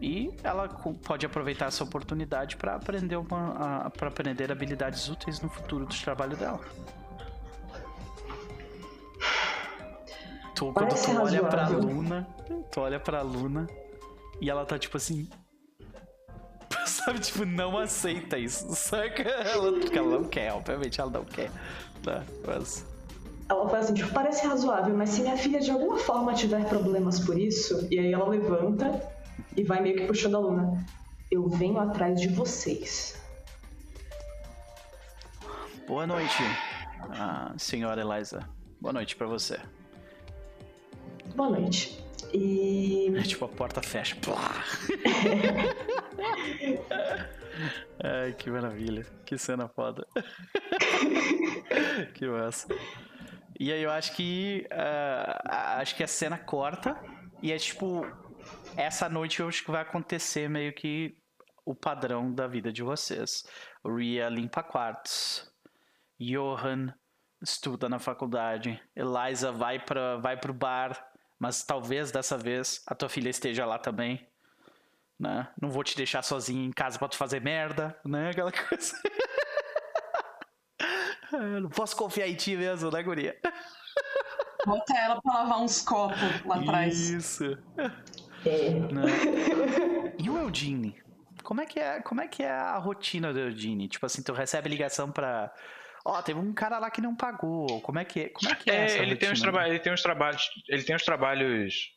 e ela pode aproveitar essa oportunidade para aprender uma para aprender habilidades úteis no futuro do trabalho dela. Tu, quando tu olha pra. Luna, tu olha pra Luna e ela tá tipo assim. Sabe, tipo, não aceita isso, saca? Ela, porque ela não quer, obviamente ela não quer. Tá? Mas. Ela fala assim, tipo, parece razoável, mas se minha filha de alguma forma tiver problemas por isso, e aí ela levanta e vai meio que puxando a Luna. Eu venho atrás de vocês. Boa noite, ah, senhora Eliza. Boa noite pra você. Boa noite. E É tipo, a porta fecha. Ai, que maravilha. Que cena foda. que massa. E aí eu acho que. ah, acho que a cena corta. E é tipo. Essa noite eu acho que vai acontecer meio que o padrão da vida de vocês. Ria limpa quartos. Johan estuda na faculdade. Eliza vai para vai pro bar, mas talvez dessa vez a tua filha esteja lá também. Né? Não vou te deixar sozinho em casa pra tu fazer merda, né? Aquela coisa. Não posso confiar em ti mesmo, né, guria? Bota ela pra lavar uns copos lá atrás. Isso. é, Né? E o Eudine? Como é que é, como é que é a rotina do Eudine? Tipo assim, tu recebe ligação pra. Ó, teve um cara lá que não pagou. Como é que é? Como é que é, É, essa ele tem, uns traba- ele tem uns trabalhos. Ele tem uns trabalhos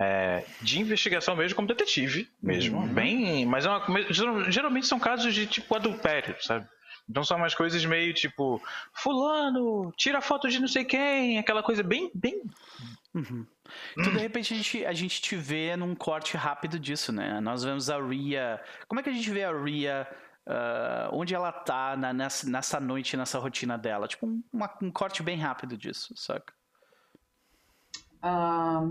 é, de investigação mesmo, como detetive mesmo. Uhum. Bem. Mas é uma, geralmente são casos de tipo adultério, sabe? Então são umas coisas meio tipo, fulano, tira foto de não sei quem, aquela coisa bem, bem. Uhum. Então, de repente, a gente, a gente te vê num corte rápido disso, né? Nós vemos a Ria. Como é que a gente vê a Ria? Ah, onde ela tá na- nessa, nessa noite, nessa rotina dela? Tipo, um, uma- um corte bem rápido disso, saca? Ah,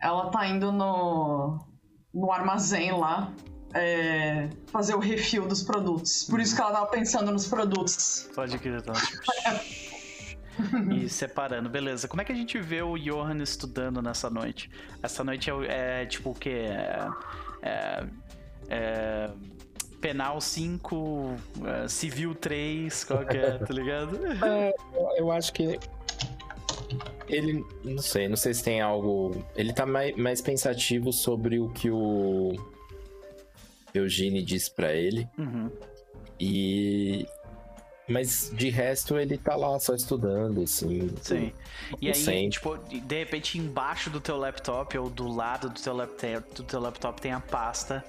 ela tá indo no, no armazém lá é, fazer o refil dos produtos. Por isso que ela tava pensando nos produtos. Pode crer, então. E separando, beleza. Como é que a gente vê o Johan estudando nessa noite? Essa noite é, é tipo o quê? É, é- é penal 5, é, civil 3, qual que é, tá ligado? É, eu- acho que ele, não sei, não sei se tem algo. Ele tá mais, mais pensativo sobre o que o Eugene disse pra ele Uhum. e Mas de resto ele tá lá só estudando, assim. Sim. E aí, tipo, de repente embaixo do teu laptop ou do lado do teu laptop, do teu laptop tem a pasta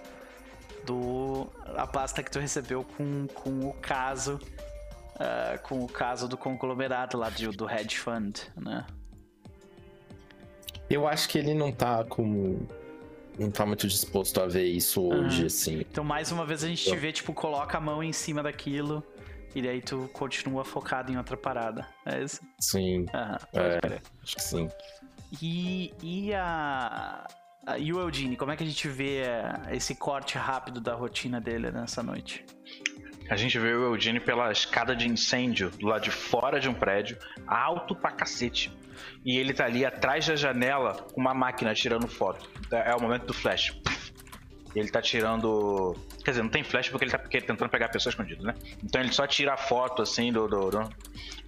do a pasta que tu recebeu com, com o caso ah, com o caso do conglomerado lá de, do hedge fund, né? Eu acho que ele não tá com. Não tá muito disposto a ver isso hoje, Aham. assim. Então mais uma vez a gente te vê, tipo, coloca a mão em cima daquilo e daí tu continua focado em outra parada. É isso? Sim, pode É. acho que sim. E, e a. a- E o Eugene, como é que a gente vê eh, esse corte rápido da rotina dele nessa noite? A gente vê o Eugene pela escada de incêndio do lado de fora de um prédio, alto pra cacete. E ele tá ali atrás da janela com uma máquina tirando foto. É o momento do flash. Ele tá tirando. Quer dizer, não tem flash porque ele tá tentando pegar a pessoa escondida, né? Então ele só tira a foto assim do. do, do-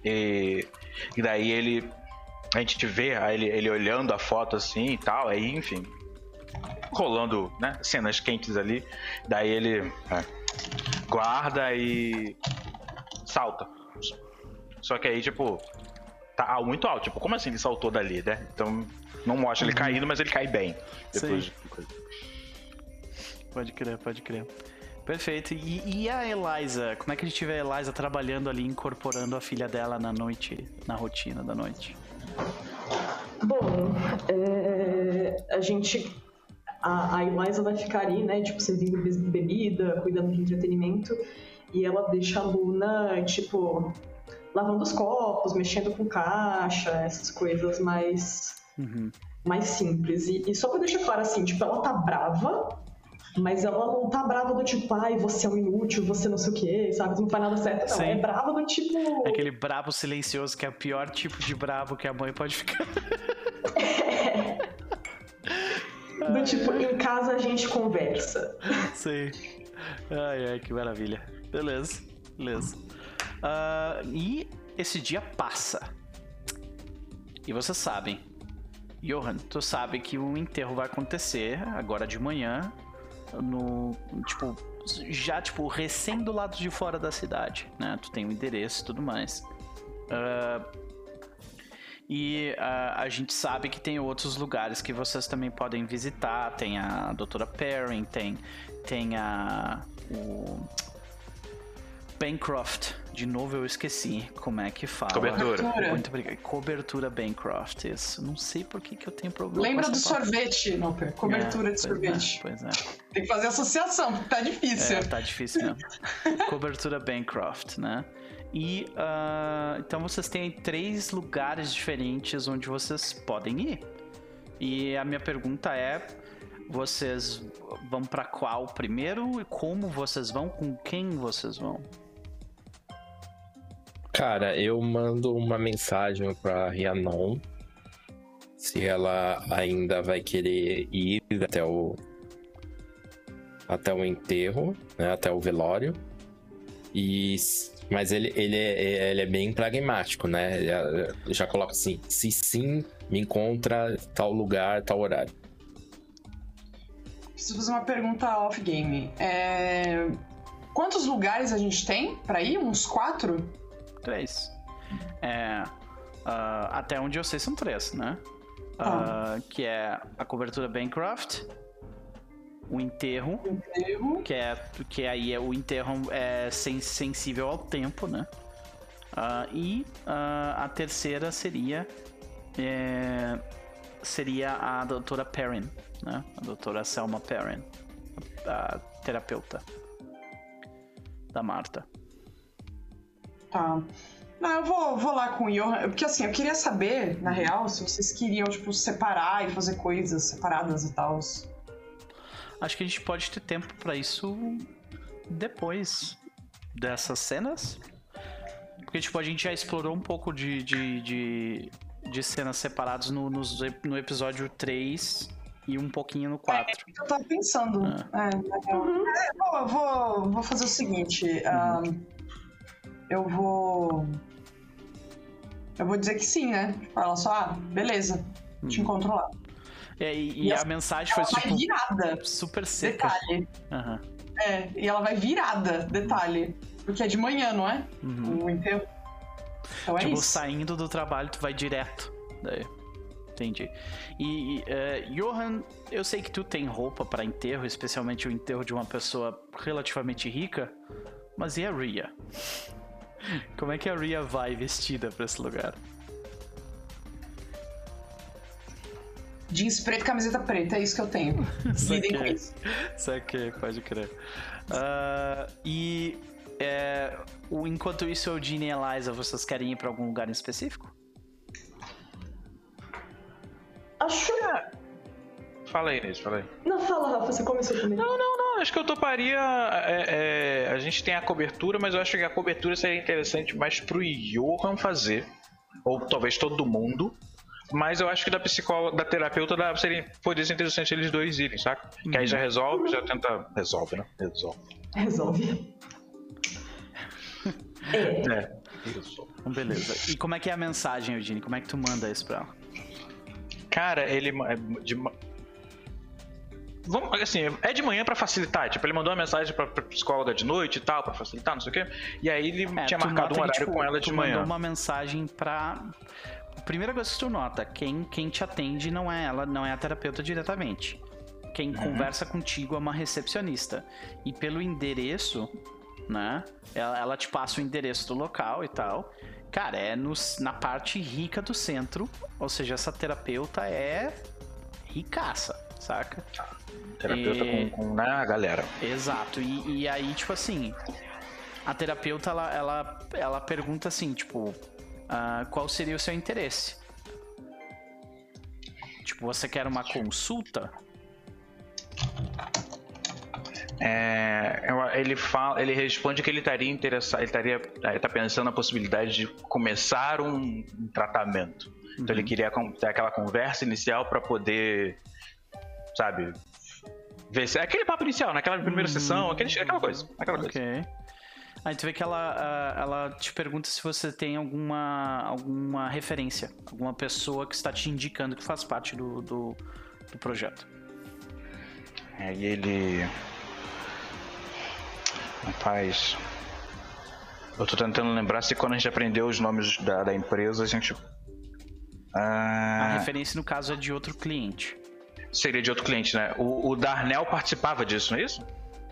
e, e daí ele. A gente vê ele, ele olhando a foto assim e tal, aí enfim. Rolando, né? Cenas quentes ali. Daí ele. é, guarda e salta. Só que aí, tipo, tá muito alto. Tipo, como assim ele saltou dali, né? Então não mostra ele caindo, mas ele cai bem. Depois de coisa. Pode crer, pode crer. Perfeito. E, e a Eliza? Como é que a gente vê a Eliza trabalhando ali, incorporando a filha dela na noite, na rotina da noite? Bom, é, a gente. A, a Eliza vai ficar ali, né? Tipo, servindo be- bebida, cuidando de entretenimento. E ela deixa a Luna, tipo, lavando os copos, mexendo com caixa, essas coisas mais, Uhum. mais simples. E, e só pra deixar claro assim, tipo, ela tá brava, mas ela não tá brava do tipo, ai, você é um inútil, você não sei o quê, sabe? Não faz nada certo, não. Sim. É brava do tipo. Aquele brabo silencioso que é o pior tipo de brabo que a mãe pode ficar. Do tipo, em casa a gente conversa. Sei. Ai, ai, que maravilha. Beleza, beleza. Ah, e esse dia passa. E vocês sabem. Johan, tu sabe que o enterro vai acontecer agora de manhã. No. Tipo, já, tipo, recém do lado de fora da cidade, né? Tu tem o endereço e tudo mais. Ah, e ah, a gente sabe que tem outros lugares que vocês também podem visitar. Tem a Doutora Perrin, tem, tem a. O. Bancroft. De novo eu esqueci como é que fala. Cobertura. Muito obrigado. Cobertura Bancroft, isso. Não sei por que, que eu tenho problema Lembra com do palavra. sorvete, Noper? Cobertura É, de pois sorvete. É, pois é. Tem que fazer associação, porque tá difícil. É, tá difícil mesmo. Cobertura Bancroft, né? E ah, então vocês têm três lugares diferentes onde vocês podem ir. E a minha pergunta é: vocês vão pra qual primeiro? E como vocês vão? Com quem vocês vão? Cara, eu mando uma mensagem pra Rhiannon se ela ainda vai querer ir até o até o enterro, né, até o velório. E mas ele, ele, é, ele é bem pragmático, né? Já- Já coloca assim: se sim, me encontra tal lugar, tal horário. Preciso fazer uma pergunta off-game. É... Quantos lugares a gente tem pra ir? Uns quatro? Três. É, ah, até onde eu sei são três, né? Ah, que é a cobertura Bancroft, o enterro, Erro. que é que aí é o enterro é sen- sensível ao tempo, né? Ah, e ah, a terceira seria é, seria a doutora Perrin, né? A doutora Selma Perrin, a, a terapeuta da Marta. Tá. Não, eu vou, vou lá com o Johan. Porque assim, eu queria saber, na real, se vocês queriam, tipo, separar e fazer coisas separadas e tal. Acho que a gente pode ter tempo pra isso depois dessas cenas. Porque, tipo, a gente já explorou um pouco de, de, de, de cenas separadas no, nos- no episódio 3 e um pouquinho no 4. Eu tava pensando. Ah. É, real. É, eu vou, eu vou, vou fazer o seguinte. ah, eu vou. Eu vou dizer que sim, né? Fala só, ah, beleza. Te encontro lá. É, e, e a mensagem foi tipo, virada. super seca. Detalhe. Aham. É, e ela vai virada, detalhe. Porque é de manhã, não é? Uhum. O enterro. Então é tipo, isso. saindo do trabalho, tu vai direto. Daí. Entendi. E, eh, Johan, eu sei que tu tem roupa pra enterro, especialmente o enterro de uma pessoa relativamente rica, mas e a Ria? Como é que a Ria vai vestida pra esse lugar? Jeans preto, camiseta preta, é isso que eu tenho. Lidem com isso. Saquei, pode crer. Ah, e é, o- enquanto isso, Eugene e Eliza, vocês querem ir pra algum lugar em específico? Acho. Fala aí, Inês, fala aí. Não, fala, Rafa, você começou primeiro. Não, não, não. Acho que eu toparia. é, é, a gente tem a cobertura, mas eu acho que a cobertura seria interessante mais pro Johan fazer. Ou talvez todo mundo. Mas eu acho que da psicóloga, da terapeuta, dá, seria, poderia ser interessante eles dois irem, saca? Que aí já resolve, já tenta. Resolve, né? Resolve. Resolve. É. É. Resolve. Então, beleza. E como é que é a mensagem, Eugene? Como é que tu manda isso pra ela? Cara, ele. é De, Vamos, assim, é de manhã pra facilitar. Tipo, ele mandou uma mensagem pra, pra psicóloga de noite e tal, pra facilitar, não sei o quê. E aí ele É, tinha marcado nota um que, horário tipo, com ela tu de manhã. mandou uma mensagem pra. Primeira coisa que tu nota, quem, quem te atende não é ela, não é a terapeuta diretamente. Quem Uhum. conversa contigo é uma recepcionista. E pelo endereço, né? Ela, ela te passa o endereço do local e tal. Cara, é no, na parte rica do centro. Ou seja, essa terapeuta é ricaça, saca? Terapeuta E- com, com né, a galera. Exato. E, e aí, tipo assim, a terapeuta ela, ela, ela pergunta assim, tipo, ah, qual seria o seu interesse? Tipo, você quer uma consulta? É, ele fala, ele responde que ele estaria interessado, ele estaria, ele tá pensando na possibilidade de começar um, um tratamento. Então ele queria com- ter aquela conversa inicial para poder, sabe, ver se aquele papo inicial, naquela primeira sessão, aquele, aquela coisa, aquela coisa. Aí tu vê que ela, ela te pergunta se você tem alguma, alguma referência, alguma pessoa que está te indicando que faz parte do, do, do projeto. Aí ele. Rapaz. Eu tô tentando lembrar se quando a gente aprendeu os nomes da, da empresa, a gente. A Ah, referência, no caso, é de outro cliente. seria de outro cliente, né? O, o Darnell participava disso, não é isso?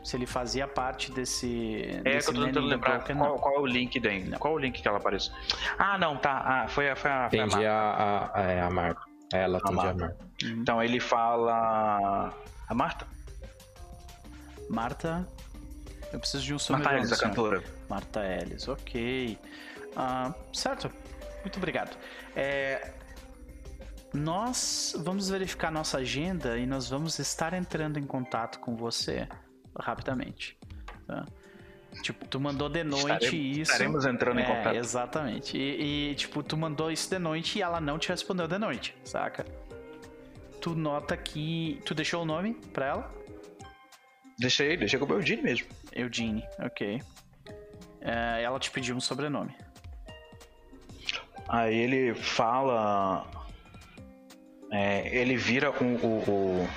Se ele fazia parte desse. É desse que eu tô tentando lembrar qual, não. qual é o link dele. Qual é o link que ela apareceu? Ah, não, tá. Ah, foi, a- foi a. Foi a Entendi Marta. a, a, é, a Marta. Ela atende a Marta. Marta. Então ele fala. A Marta? Marta. Eu preciso de um Marta sobrenome. Ellis, a cantora. Marta Ellis, ok. Ah, certo. Muito obrigado. É, nós vamos verificar nossa agenda e nós vamos estar entrando em contato com você rapidamente. tá? Tipo, tu mandou de noite Estaremos- isso. Estaremos entrando em É, contato. exatamente. E, e, tipo, tu mandou isso de noite e ela não te respondeu de noite, saca? Tu nota que. Tu deixou o nome pra ela? Deixei, deixei com o Eugene mesmo. Eugene, ok. É, ela te pediu um sobrenome. Aí ele fala. é, ele vira um, o, o-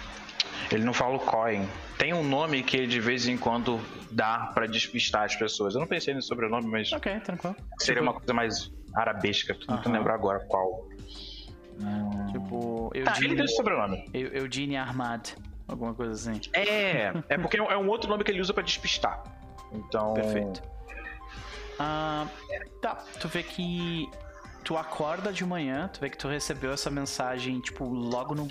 Ele não fala o Coin. Tem um nome que ele de vez em quando dá pra despistar as pessoas. Eu não pensei nesse sobrenome, mas Ok, tranquilo. seria Tipo- uma coisa mais arabesca. Tô tentando Aham. lembrar agora qual. Tipo, Tá, ele Eugene, esse sobrenome. Eu- Eugene Ahmad, alguma coisa assim. É, é porque é um outro nome que ele usa pra despistar. Então. Perfeito. Ah, tá, tu vê que tu acorda de manhã, tu vê que tu recebeu essa mensagem, tipo, logo no.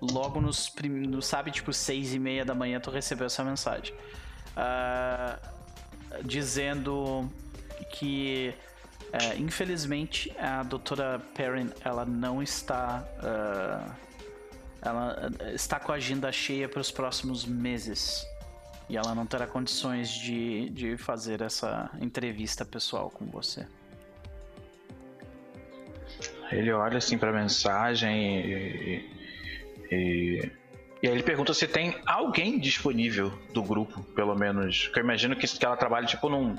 Logo nos. prim- No, sabe, tipo, seis e meia da manhã tu recebeu essa mensagem. Ah, dizendo que. é, infelizmente, a doutora Perrin, ela não está. ah, ela ah, está com a agenda cheia para os próximos meses. E ela não terá condições de, de fazer essa entrevista pessoal com você. Ele olha assim pra mensagem e, e, e aí ele pergunta se tem alguém disponível do grupo, pelo menos. Que eu imagino que, que ela trabalha tipo num,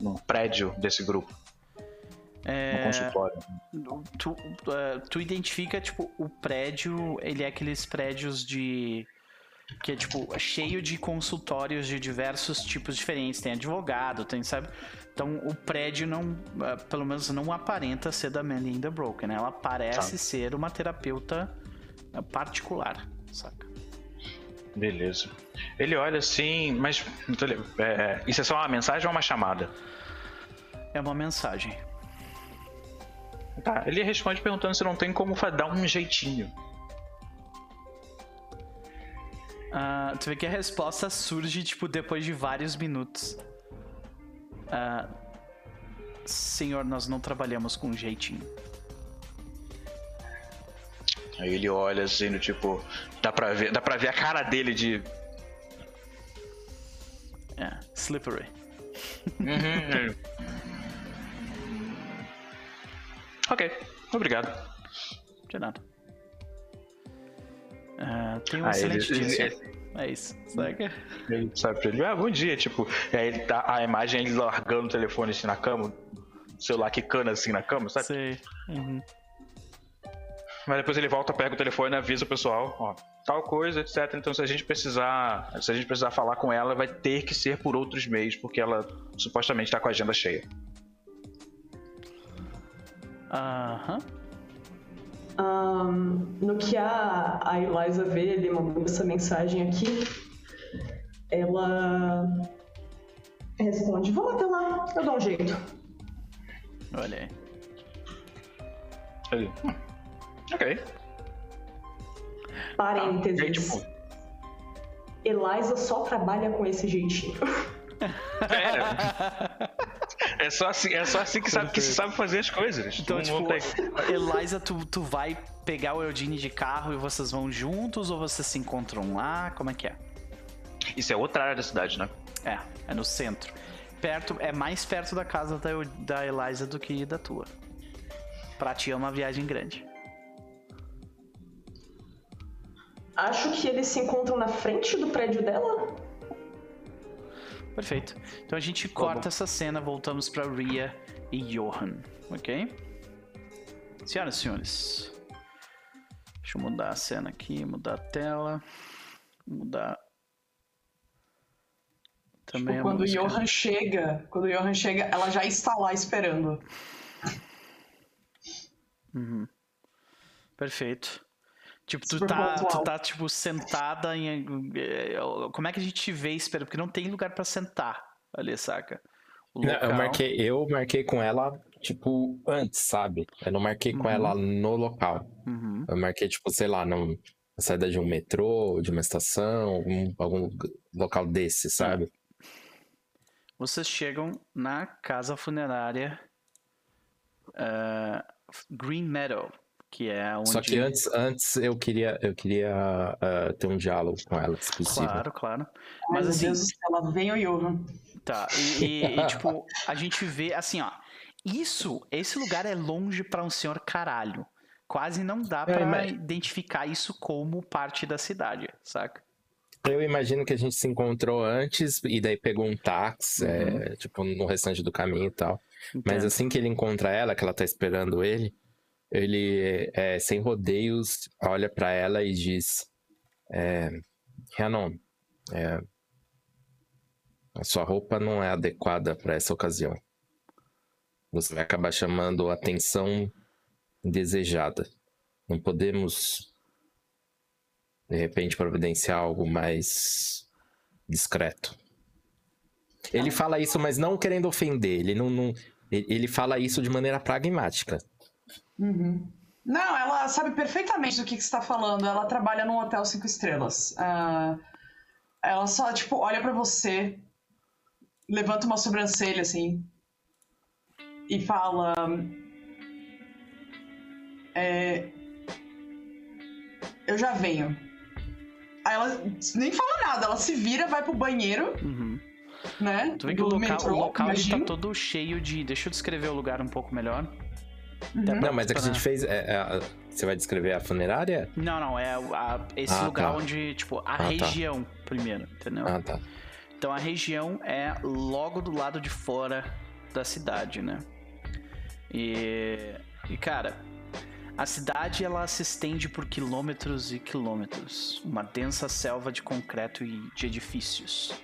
num prédio desse grupo, É, consultório. tu, eh, tu identifica, tipo, o prédio, ele é aqueles prédios de... que é tipo cheio de consultórios de diversos tipos diferentes. Tem advogado, tem, sabe? Então o prédio não, ah, pelo menos não aparenta ser da Mandy in the Broken, né? Ela parece Tá. ser uma terapeuta particular, saca? Beleza. Ele olha assim, mas. é, isso é só uma mensagem ou uma chamada? É uma mensagem. Tá. Ele responde perguntando se não tem como dar um jeitinho. Ah, tu vê que a resposta surge, tipo, depois de vários minutos. Ah, senhor, nós não trabalhamos com jeitinho. Aí ele olha assim, do tipo. Dá pra ver, dá pra ver a cara dele de. É, slippery. Uhum. ok, obrigado. De nada. Ah, tem um Ah, excelente ele- dia, ele-. É isso, saca? Ele sabe pra ele, ah, bom dia, tipo, e aí ele tá, a imagem é ele largando o telefone assim na cama, o celular quicando assim na cama, sabe? Sei. Uhum. Mas depois ele volta, pega o telefone e avisa o pessoal, ó, tal coisa, etc. Então se a gente precisar, se a gente precisar falar com ela, vai ter que ser por outros meios, porque ela supostamente tá com a agenda cheia. Aham. Ahn, no que a, a Eliza vê ele mandando essa mensagem aqui, ela responde: Vamos até lá, eu dou um jeito. Olha aí. Ele, "Hum, ok. Parênteses. Tipo, Eliza só trabalha com esse jeitinho. é, é só assim, é só assim que, sabe, que se sabe fazer as coisas. Então, tipo, Eliza, tu, tu vai pegar o Eudine de carro e vocês vão juntos ou vocês se encontram lá? Como é que é? Isso é outra área da cidade, né? É, é no centro. Perto, é mais perto da casa da, da Eliza do que da tua. Pra ti é uma viagem grande. Acho que eles se encontram na frente do prédio dela. Perfeito. Então a gente corta essa cena, voltamos pra Ria e Johan, ok? Senhoras e senhores. Deixa eu mudar a cena aqui, mudar a tela. Mudar. Também Tipo, a quando o música. Johan chega, quando o Johan chega, ela já está lá esperando. Uhum. Perfeito. Tipo, tu tá, tu tá, tipo, sentada em. eh, Como é que a gente te vê espera? Porque não tem lugar pra sentar ali, saca? O Não, eu marquei, eu marquei com ela, tipo, antes, sabe? Eu não marquei com Uhum. ela no local. Uhum. Eu marquei, tipo, sei lá, num, na saída de um metrô, de uma estação, algum, algum local desse, sabe? Vocês chegam na casa funerária ah, Green Meadow, que é onde. Só que antes, antes eu queria, eu queria ah, ter um diálogo com ela, se possível. Claro, claro. Ai, Mas meu assim, Deus ela vem o Johan. Tá, e, e- e, tipo, a gente vê assim, ó. Isso, esse lugar é longe pra um senhor caralho. Quase não dá É, pra mas- identificar isso como parte da cidade, saca? Eu imagino que a gente se encontrou antes e daí pegou um táxi, Uhum. é, tipo, no restante do caminho e tal. Mas Entendo. assim que ele encontra ela, que ela tá esperando ele, ele, é, sem rodeios, olha pra ela e diz: é, Rhiannon, é, a sua roupa não é adequada pra essa ocasião. Você vai acabar chamando a atenção indesejada. Não podemos, de repente, providenciar algo mais discreto. Ele fala isso, mas não querendo ofender. Ele não, não- ele fala isso de maneira pragmática. Uhum. Não, ela sabe perfeitamente do que, que você está falando. Ela trabalha num hotel cinco estrelas. Ah, ela só, tipo, olha pra você, levanta uma sobrancelha, assim, e fala... é, eu já venho. Aí ela nem fala nada, ela se vira, vai pro banheiro, Uhum. né? Tu vê que o local, metrô, o local tá todo cheio de. Deixa eu descrever o lugar um pouco melhor. Uhum. Não, mas é que a gente fez. é, é, você vai descrever a funerária? Não, não, é a- esse Ah, lugar tá. onde, tipo, a Ah, tá. região primeiro, entendeu? Ah, tá. Então a região é logo do lado de fora da cidade, né? E, e cara, A cidade ela se estende por quilômetros e quilômetros, uma densa selva de concreto e de edifícios,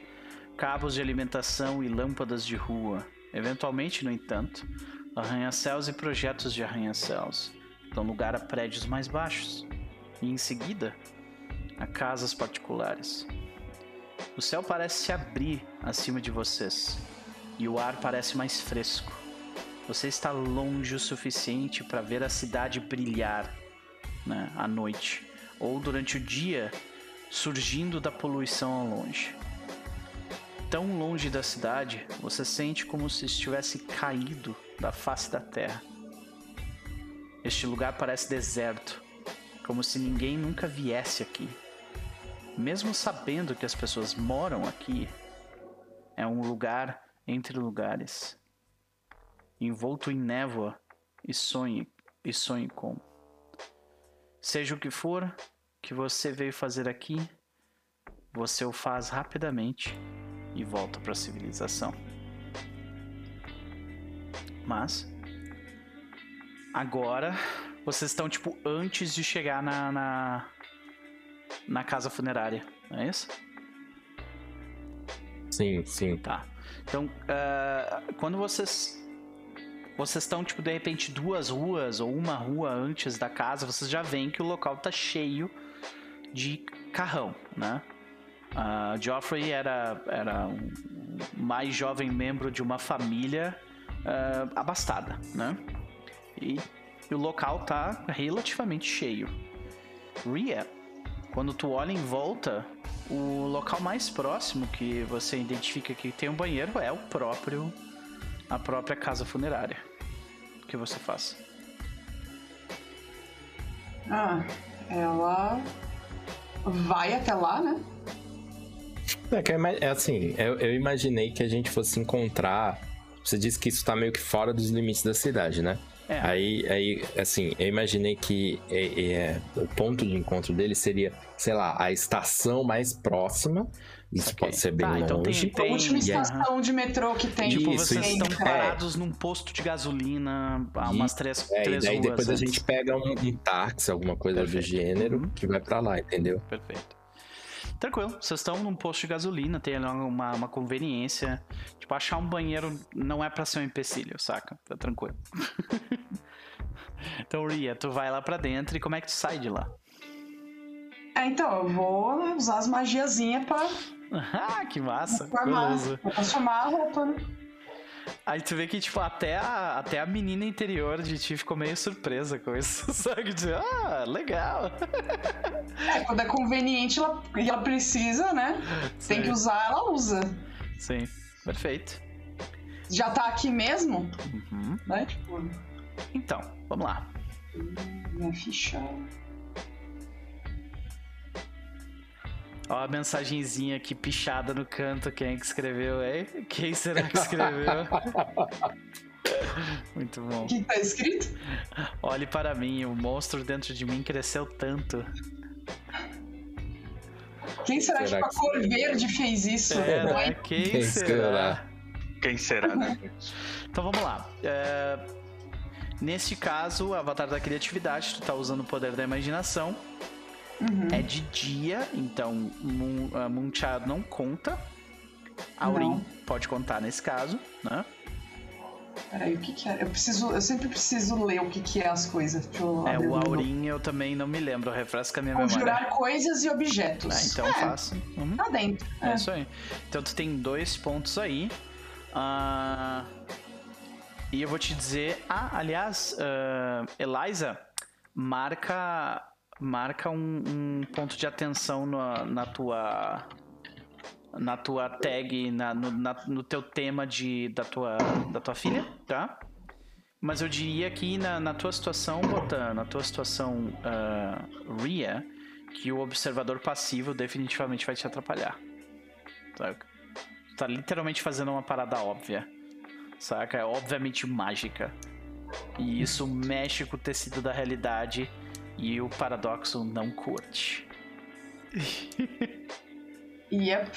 cabos de alimentação e lâmpadas de rua. Eventualmente, no entanto, arranha-céus e projetos de arranha-céus dão lugar a prédios mais baixos e, em seguida, a casas particulares. O céu parece se abrir acima de vocês e o ar parece mais fresco. Você está longe o suficiente para ver a cidade brilhar né, à noite ou durante o dia surgindo da poluição ao longe. Tão longe da cidade, você sente como se estivesse caído da face da terra. Este lugar parece deserto, como se ninguém nunca viesse aqui. Mesmo sabendo que as pessoas moram aqui, é um lugar entre lugares envolto em névoa e sonhe e sonhe com. Seja o que for que você veio fazer aqui, você o faz rapidamente e volta para a civilização. Mas agora vocês estão tipo antes de chegar na na, na casa funerária, não é isso? Sim, sim. Tá. Então, uh, quando vocês vocês estão, tipo, de repente, duas ruas ou uma rua antes da casa, vocês já veem que o local tá cheio de carrão, né? Uh, Geoffrey era, era um mais jovem membro de uma família uh, abastada, né? E, e o local tá relativamente cheio. Ria, quando tu olha em volta, o local mais próximo que você identifica que tem um banheiro é o próprio a própria casa funerária. O que você faz? Ah, ela vai até lá, né? É, é assim, eu, eu, imaginei que a gente fosse encontrar. Você disse que isso tá meio que fora dos limites da cidade, né? É. Aí, aí, assim, eu imaginei que é, é, o ponto de encontro dele seria, sei lá, a estação mais próxima isso okay. pode ser bem tá, então longe. Tem, tem... A última estação de metrô que tem. Tipo, isso, vocês estão parados num posto de gasolina há umas três, é, três e daí depois antes. a gente pega um, um táxi, alguma coisa Perfeito. do gênero, uhum. que vai para lá, entendeu? Perfeito. Tranquilo, vocês estão num posto de gasolina, tem uma, uma conveniência. Tipo, achar um banheiro não é para ser um empecilho, saca? Tá tranquilo. então, Ria, tu vai lá para dentro e como é que tu sai de lá? É, então, eu vou usar as magiazinhas pra ah, que massa. Vou transformar a roupa, né? Aí tu vê que, tipo, até a, até a menina interior de ti ficou meio surpresa com isso. Sabe? De, ah, legal. É, quando é conveniente ela, ela precisa, né? Sim. Tem que usar, ela usa. Sim, perfeito. Já tá aqui mesmo? Uhum. Né? Tipo... Então, vamos lá. Minha ficha. Ó a mensagenzinha aqui pichada no canto. Quem é que escreveu, hein? Quem será que escreveu? Muito bom. O que tá escrito? Olhe para mim, o monstro dentro de mim cresceu tanto. Quem será, será que, que a cor verde fez isso? É, né? Quem, Quem será? Quem será, né? então vamos lá. É... Nesse caso, o avatar da criatividade, tu tá usando o poder da imaginação. Uhum. É de dia, então Moon, uh, Moonchild não conta. Aurin não. pode contar nesse caso, né? Peraí, o que, que é? Eu preciso. Eu sempre preciso ler o que, que é as coisas. é, o Aurin eu também não me lembro, refresca a minha Conjurar memória. Conjurar coisas e objetos. Ah, então é, faço. Uhum. Tá dentro. É. é. isso aí. Então tu tem dois pontos aí. Uh... E eu vou te dizer. Ah, aliás, uh, Eliza, marca marca um, um ponto de atenção na, na tua na tua tag, na, no, na, no teu tema de, da, tua, da tua filha, tá? Mas eu diria que na, na tua situação, Botan, na tua situação uh, Ria, que o observador passivo definitivamente vai te atrapalhar. Tá? tá literalmente fazendo uma parada óbvia, saca? É obviamente mágica. E isso mexe com o tecido da realidade e o paradoxo não curte. yep.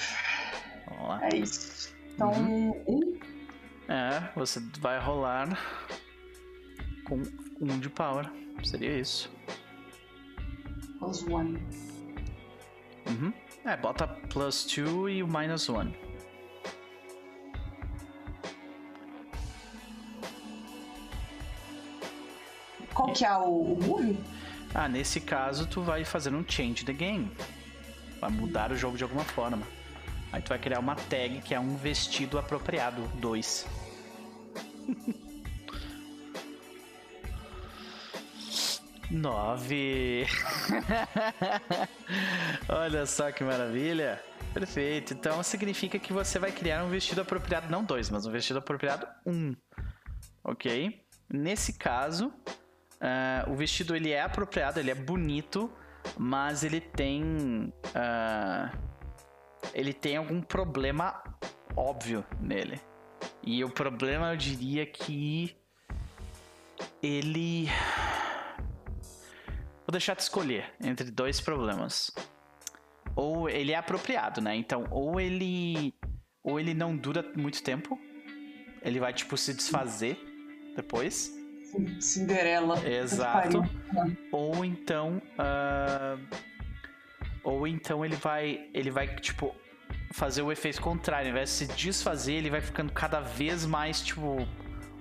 Vamos lá. É isso. Então, uhum. um. É, você vai rolar com um de power. seria isso. Plus one. Uhum. É, bota plus 2 e o minus 1. Qual que é o, o move? Ah, nesse caso tu vai fazer um change the game. Vai mudar o jogo de alguma forma. Aí tu vai criar uma tag que é um vestido apropriado 2. Nove. Olha só que maravilha. Perfeito. Então significa que você vai criar um vestido apropriado, não dois, mas um vestido apropriado um. Ok? Nesse caso, uh, o vestido ele é apropriado, ele é bonito, mas ele tem. Uh, ele tem algum problema óbvio nele. E o problema eu diria que ele Vou deixar te escolher entre dois problemas. Ou ele é apropriado, né? Então, ou ele ou ele não dura muito tempo, ele vai tipo se desfazer depois. Cinderela. Exato. Ou então, uh... ou então ele vai, ele vai tipo fazer o efeito contrário, ao invés de se desfazer, ele vai ficando cada vez mais tipo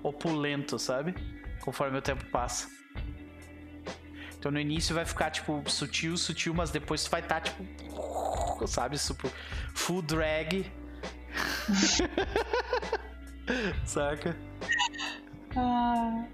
opulento, sabe? Conforme o tempo passa. Então no início vai ficar, tipo, sutil, sutil, mas depois tu vai estar, tá, tipo, sabe, super full drag. Saca? Ah.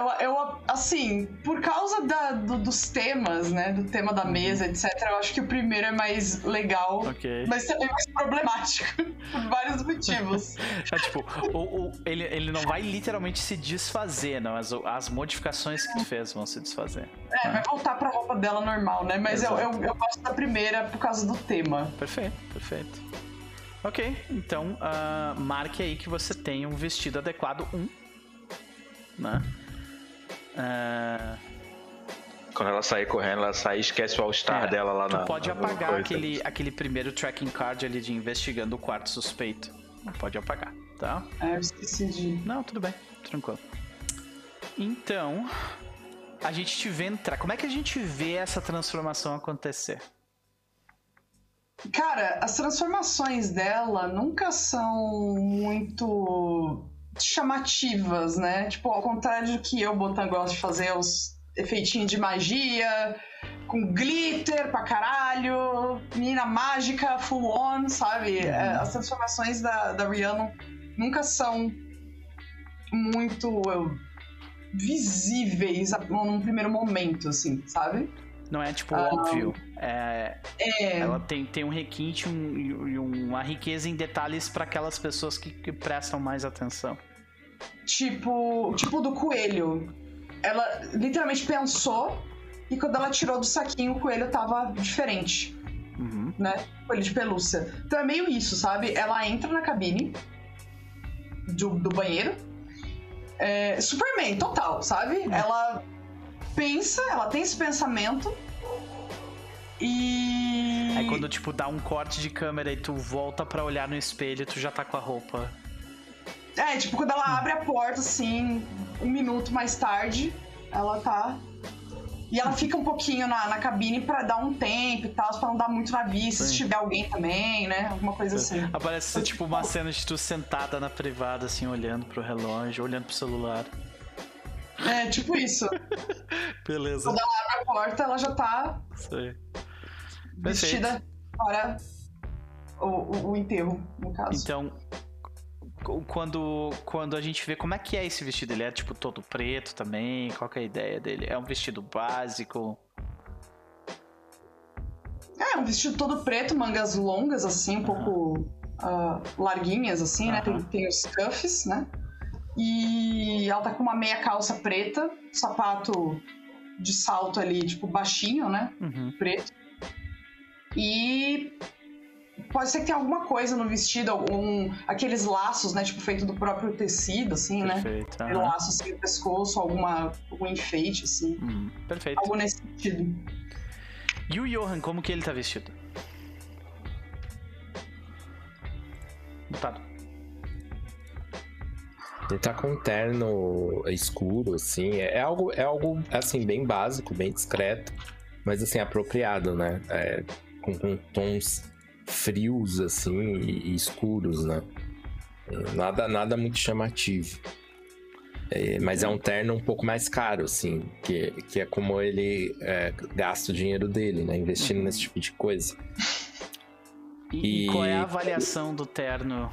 Eu, eu, assim, por causa da, do, dos temas, né? Do tema da mesa, etc., eu acho que o primeiro é mais legal, okay. mas também mais problemático, por vários motivos. é, tipo, o, o, ele, ele não vai literalmente se desfazer, não. As, as modificações que tu fez vão se desfazer. É, ah. vai voltar pra roupa dela normal, né? Mas eu, eu, eu, gosto da primeira por causa do tema. Perfeito, perfeito. Ok, então uh, marque aí que você tem um vestido adequado 1. Um, né? Uh... Quando ela sair correndo, ela sai e esquece o All-Star é, dela lá tu na. Tu pode apagar aquele, aquele primeiro tracking card ali de investigando o quarto suspeito. Pode apagar, tá? É, eu esqueci de. Não, tudo bem, tranquilo. Então, a gente te vê entrar. Como é que a gente vê essa transformação acontecer? Cara, as transformações dela nunca são muito chamativas, né? Tipo, ao contrário do que eu, Botan, gosto de fazer os efeitinhos de magia, com glitter pra caralho, menina mágica, full on, sabe? Uhum. É, as transformações da, da Rihanna nunca são muito visíveis num primeiro momento, assim, sabe? Não é tipo ah, óbvio. É, é, Ela tem, tem um requinte e um, uma riqueza em detalhes para aquelas pessoas que, que prestam mais atenção. Tipo, tipo do coelho. Ela literalmente pensou e quando ela tirou do saquinho, o coelho tava diferente. Uhum. Né? Coelho de pelúcia. Então é meio isso, sabe? Ela entra na cabine do, do banheiro. É, Superman, total, sabe? Uhum. Ela pensa, ela tem esse pensamento. E. Aí quando, tipo, dá um corte de câmera e tu volta para olhar no espelho, tu já tá com a roupa é, tipo, quando ela abre a porta, assim, um minuto mais tarde, ela tá. E ela fica um pouquinho na, na cabine para dar um tempo e tal, pra não dar muito na vista, Sim. se tiver alguém também, né? Alguma coisa assim. Aparece então, tipo uma cena de tu sentada na privada, assim, olhando pro relógio, olhando pro celular. É, tipo isso. Beleza. Quando ela abre a porta, ela já tá Sei. Vestida para o, o, o enterro, no caso. Então, quando, quando a gente vê como é que é esse vestido, ele é tipo todo preto também? Qual é a ideia dele? É um vestido básico? É, um vestido todo preto, mangas longas, assim, um pouco uh, larguinhas, assim, né? Tem, tem os cuffs, né? E ela tá com uma meia calça preta, sapato de salto ali, tipo, baixinho, né? Uhum. Preto. E pode ser que tenha alguma coisa no vestido, algum, aqueles laços, né? Tipo, feito do próprio tecido, assim, né? Perfeito, né? Uhum. laço assim no pescoço, alguma, algum enfeite, assim. Hum, perfeito. Algo nesse sentido. E o Johan, como que ele tá vestido? Mutado. Ele tá com um terno escuro, assim. É, é algo, é algo, assim, bem básico, bem discreto. Mas, assim, apropriado, né? É, com, com, tons frios, assim, e, e escuros, né? É, nada, nada muito chamativo. É, mas é um terno um pouco mais caro, assim, que, que é como ele é, gasta o dinheiro dele, né? Investindo uhum. nesse tipo de coisa. E, e, qual é a avaliação do terno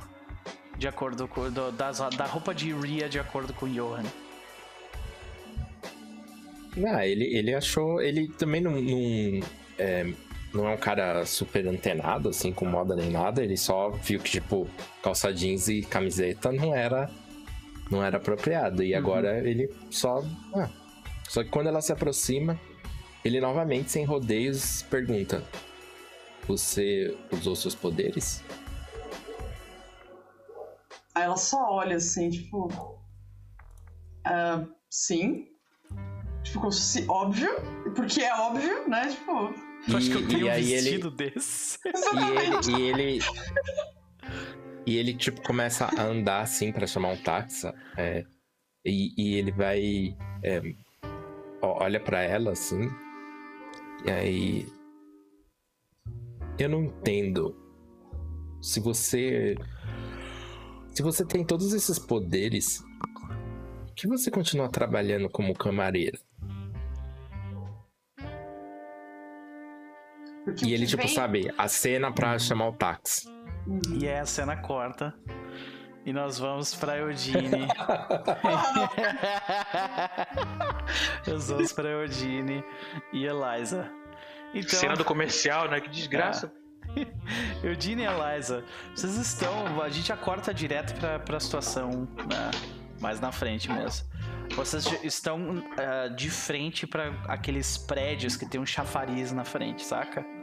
de acordo com do, das, da roupa de Ria de acordo com Johan? Ah, ele, ele achou. Ele também não. não é, não é um cara super antenado, assim, com moda nem nada. Ele só viu que, tipo, calça jeans e camiseta não era. Não era apropriado. E uhum. agora ele só. Ah. Só que quando ela se aproxima, ele novamente, sem rodeios, pergunta: Você usou seus poderes? Aí ela só olha assim, tipo. Uh, sim. Tipo, se, óbvio, porque é óbvio, né? Tipo. E, acho que eu tenho um vestido ele, desse. E ele, e ele. E ele, tipo, começa a andar assim para chamar um táxi. É, e, e, ele vai. É, olha para ela assim. E aí. Eu não entendo. Se você se você tem todos esses poderes, que você continua trabalhando como camareira? Porque e ele, tipo, vem... sabe, a cena pra chamar o táxi. E é a cena corta. E nós vamos pra Eudine. nós vamos pra Eudine e Eliza. Então... Cena do comercial, né? Que desgraça. É. Eudine e Eliza, vocês estão. A gente acorta direto pra, pra situação né, mais na frente mesmo. Vocês estão uh, de frente para aqueles prédios que tem um chafariz na frente, saca?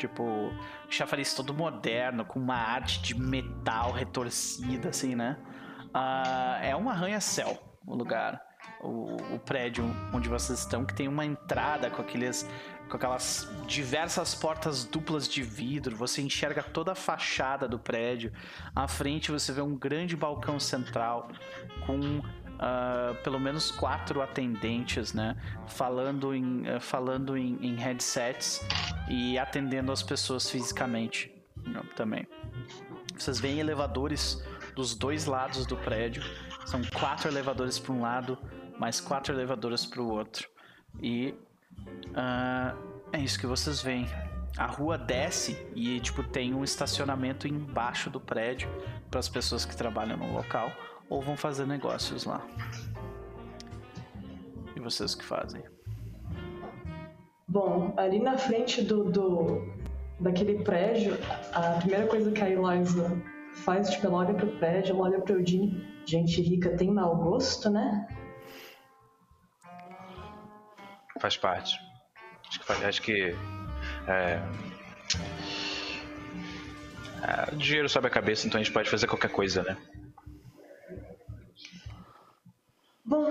Tipo, chafariz todo moderno, com uma arte de metal retorcida, assim, né? Uh, é um arranha-céu o lugar. O, o, prédio onde vocês estão, que tem uma entrada com aqueles com aquelas diversas portas duplas de vidro, você enxerga toda a fachada do prédio. À frente você vê um grande balcão central com uh, pelo menos quatro atendentes, né? Falando em, uh, falando em, em, headsets e atendendo as pessoas fisicamente também. Vocês veem elevadores dos dois lados do prédio. São quatro elevadores para um lado, mais quatro elevadores para o outro. E Uh, é isso que vocês veem. A rua desce e tipo tem um estacionamento embaixo do prédio para as pessoas que trabalham no local ou vão fazer negócios lá. E vocês que fazem? Bom, ali na frente do, do daquele prédio, a primeira coisa que a Eliza faz, tipo, ela olha pro prédio, ela olha pro Eudine. Gente rica tem mau gosto, né? Faz parte. Acho que, acho que é, é, dinheiro sobe a cabeça, então a gente pode fazer qualquer coisa, né? Bom,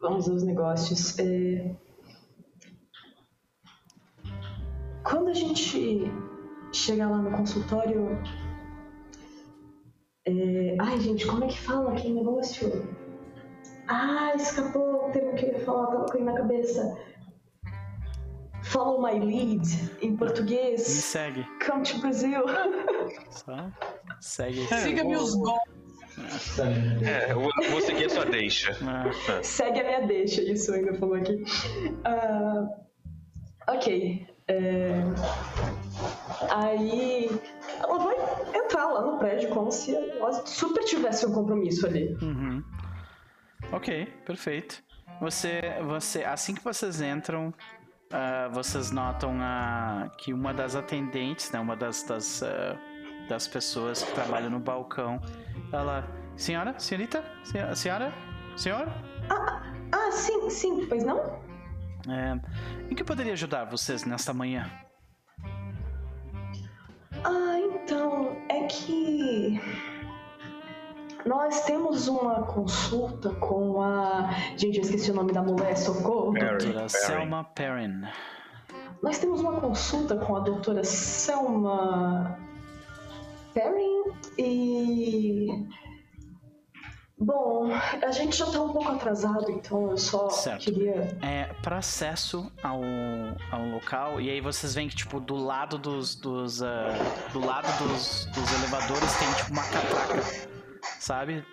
vamos aos negócios. É... Quando a gente chegar lá no consultório. É... Ai, gente, como é que fala aquele negócio? Ah, escapou o termo que eu ia falar, tava com ele na cabeça. Follow my lead em português. Me segue. Come to Brazil. Só segue. Siga meus gols. É, eu vou seguir a sua deixa. Ah. Segue a minha deixa, isso ainda falou aqui. Uh, ok. É... Aí ela vai entrar lá no prédio como se ela super tivesse um compromisso ali. Uhum. Ok, perfeito. Você, você, assim que vocês entram, uh, vocês notam a, que uma das atendentes, né, uma das, das, uh, das pessoas que trabalham no balcão, ela, senhora, senhorita, senhora, senhora, senhor? Ah, ah, sim, sim, pois não? É, em que poderia ajudar vocês nesta manhã? Ah, então, é que nós temos uma consulta com a. Gente, eu esqueci o nome da mulher, socorro. Doutora Selma Perrin. Nós temos uma consulta com a doutora Selma Perrin e. Bom, a gente já tá um pouco atrasado, então eu só Certo. queria. É, para acesso ao, ao local, e aí vocês veem que, tipo, do lado dos. dos ah, do lado dos, dos elevadores tem, tipo, uma catraca, sabe?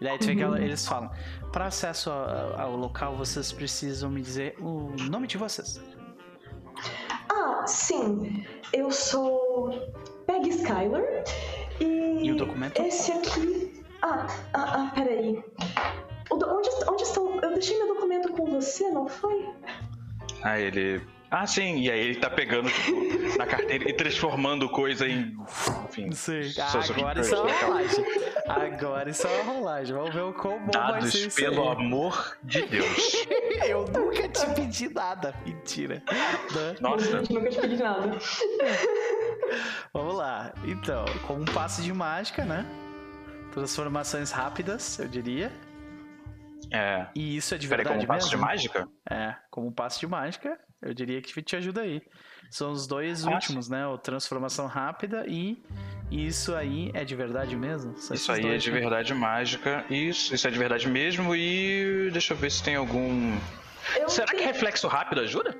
E daí tu vê que ela- eles falam: para acesso ao, ao local, vocês precisam me dizer o nome de vocês. Ah, sim. Eu sou Peggy Skyler. E, E o documento? esse aqui. Ah, ah, ah peraí. Onde, onde estão. Eu deixei meu documento com você, não foi? Aí ele. Ah, sim, e aí ele tá pegando tipo, na carteira e transformando coisa em. Enfim. Sim. Social agora isso é uma rolagem. Agora isso é uma rolagem. Vamos ver o quão bom vai ser Dados isso pelo aí. amor de Deus. Eu nunca te pedi nada. Mentira. Né? Nossa. Gente, nunca te pedi nada. Vamos lá. Então, com um passe de mágica, né? Transformações rápidas, eu diria. É. E isso é de Peraí, verdade como passo de mesmo? mágica? É, como um passe de mágica, eu diria que te ajuda aí. São os dois últimos, né? O transformação rápida e isso aí é de verdade mesmo? São Isso aí é dois, de né? verdade mágica. Isso, isso é de verdade mesmo. E deixa eu ver se tem algum. Eu Será que reflexo rápido ajuda?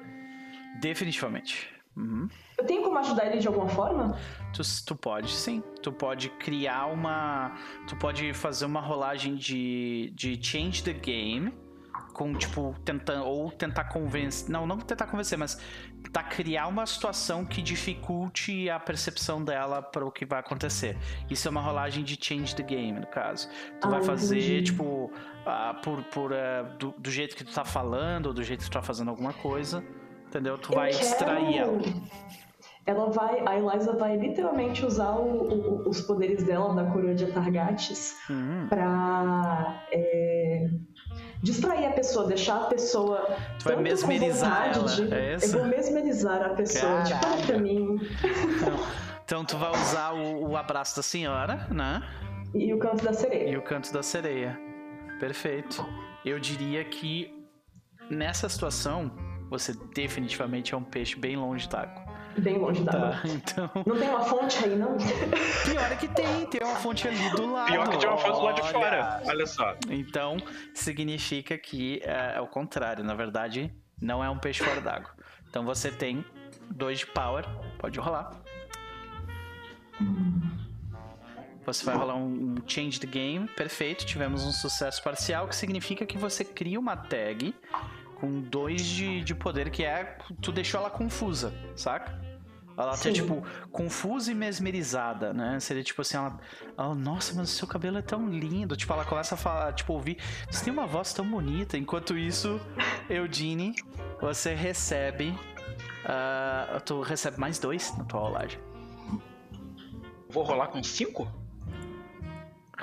Definitivamente. Uhum. Eu tenho como ajudar ele de alguma forma? Tu, tu pode, sim. Tu pode criar uma. Tu pode fazer uma rolagem de, de change the game. Com, tipo, tentando. Ou tentar convencer. Não, não tentar convencer, mas tentar criar uma situação que dificulte a percepção dela para o que vai acontecer. Isso é uma rolagem de change the game, no caso. Tu Ah, vai fazer, entendi. tipo, ah, por, por, ah, do, do jeito que tu tá falando, ou do jeito que tu tá fazendo alguma coisa. Entendeu? Tu Eu vai quero- distrair ela. Ela vai. A Eliza vai literalmente usar o- o- os poderes dela da coroa de Atargates Uhum. pra é, distrair a pessoa, deixar a pessoa. Tu vai mesmerizar ela, de- é Eu vou mesmerizar a pessoa. Tipo, olha pra mim. Então tu vai usar o, o abraço da senhora, né? E o canto da E sereia. o canto da sereia. Perfeito. Eu diria que nessa situação você definitivamente é um peixe bem longe d'água. Bem longe da Tá? água. Então, Não tem uma fonte aí, não? pior é que tem, tem uma fonte ali do lado. Pior que tinha uma foto lá de fora. Olha só. Então, significa que é, é o contrário. Na verdade, não é um peixe fora d'água. Então você tem dois de power. Pode rolar. Você vai rolar um, um change the game. Perfeito. Tivemos um sucesso parcial, que significa que você cria uma tag com dois de, de poder, que é. Tu deixou ela confusa, saca? Ela tá, tipo, confusa e mesmerizada, né? Seria tipo assim, ela, ela, nossa, mas o seu cabelo é tão lindo. Tipo, ela começa a falar, tipo, ouvir, você tem uma voz tão bonita. Enquanto isso, Eudine, você recebe. ah, tu recebe mais dois na tua rolagem. Vou rolar com 5?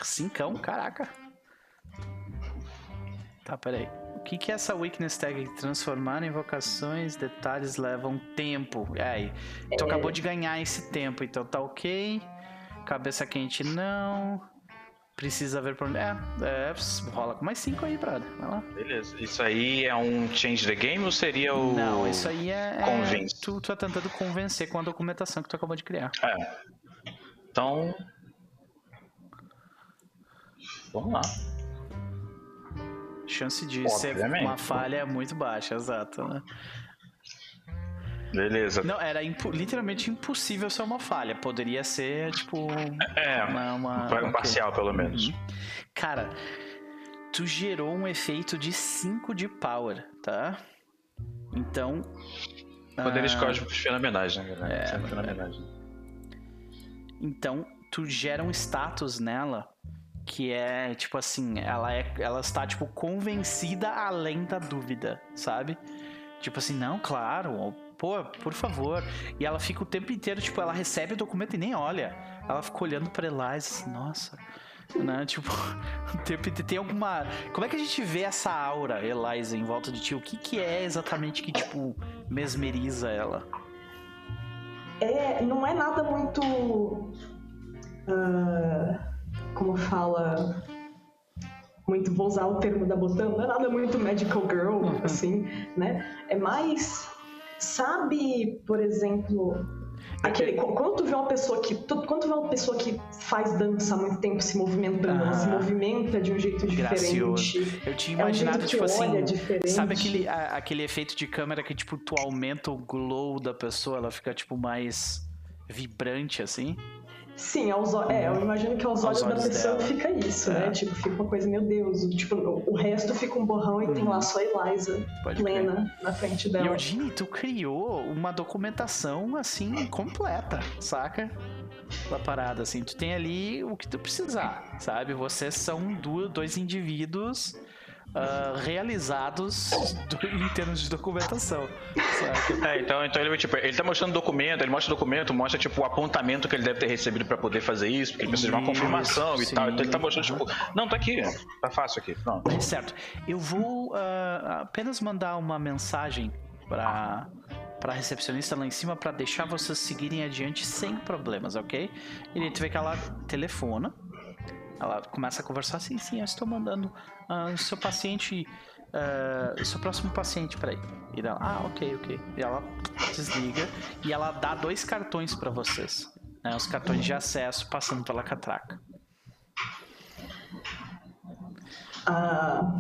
Cincão, caraca. Tá, peraí. O que, que é essa weakness tag? Transformar em invocações, detalhes levam tempo. E aí? Tu acabou de ganhar esse tempo, então tá ok. Cabeça quente não. Precisa ver por. É, é, rola com mais 5 aí, brother. Vai lá. Beleza. Isso aí é um change the game ou seria o. Não, isso aí é. é Convence. tu, tu tá tentando convencer com a documentação que tu acabou de criar. É. Então. Vamos lá. Chance de ser Obviamente. uma falha é muito baixa, exato, né? Beleza. Não, era impo- literalmente impossível ser uma falha. Poderia ser, tipo. É, Uma, uma- um ok. parcial pelo menos. Uhum. Cara, tu gerou um efeito de 5 de power, tá? Então. Poderes ah, cósmicos fenomenais, na verdade. É, é. fenomenais. Então, tu gera um status nela que é tipo assim, ela é ela está tipo convencida além da dúvida, sabe? Tipo assim, não, claro, pô, por favor. E ela fica o tempo inteiro, tipo, ela recebe o documento e nem olha. Ela fica olhando pra Eliza assim, nossa. Né? Tipo, tem alguma. Como é que a gente vê essa aura, Eliza, em volta de ti? O que, que é exatamente que, tipo, mesmeriza ela? É, não é nada muito. ah, como fala. Muito, vou usar o termo da Botão, não é nada muito magical girl, assim, né? É mais. Sabe, por exemplo. Aquele, quando tu vê uma pessoa que. Tu, quando tu vê uma pessoa que faz dança há muito tempo se movimentando, ela se Ah. movimenta de um jeito Gracioso. diferente. Eu tinha É um imaginado, jeito tipo assim. olha diferente. Sabe aquele, a- aquele efeito de câmera que, tipo, tu aumenta o glow da pessoa, ela fica, tipo, mais vibrante, assim? Sim, aos, o- é, eu imagino que aos, Aos olhos, olhos da pessoa dela. fica isso, É. né? Tipo, fica uma coisa, meu Deus. Tipo, o, o resto fica um borrão e tem lá só a Eliza Uhum. Pode crer. plena na frente E dela. Eugene, tu criou uma documentação, assim, completa, saca? Da parada, assim. Tu tem ali o que tu precisar, sabe? Vocês são dois indivíduos ah, realizados do- em termos de documentação? É, então, então ele, tipo, ele tá mostrando documento, ele mostra o documento, mostra tipo o apontamento que ele deve ter recebido pra poder fazer isso, porque ele precisa de uma confirmação e tal. Então ele tá sim. mostrando, tipo, não, tá aqui, tá fácil aqui. Não. Certo. Eu vou ah, apenas mandar uma mensagem para para recepcionista lá em cima para deixar vocês seguirem adiante sem problemas, ok? E tu vê que ela telefona, ela começa a conversar, sim, sim, eu estou mandando ah, o seu paciente, ah, o seu próximo paciente para aí. E ela, ah, ok, ok. E ela desliga e ela dá dois cartões para vocês, né? Os cartões de acesso passando pela catraca. Ah,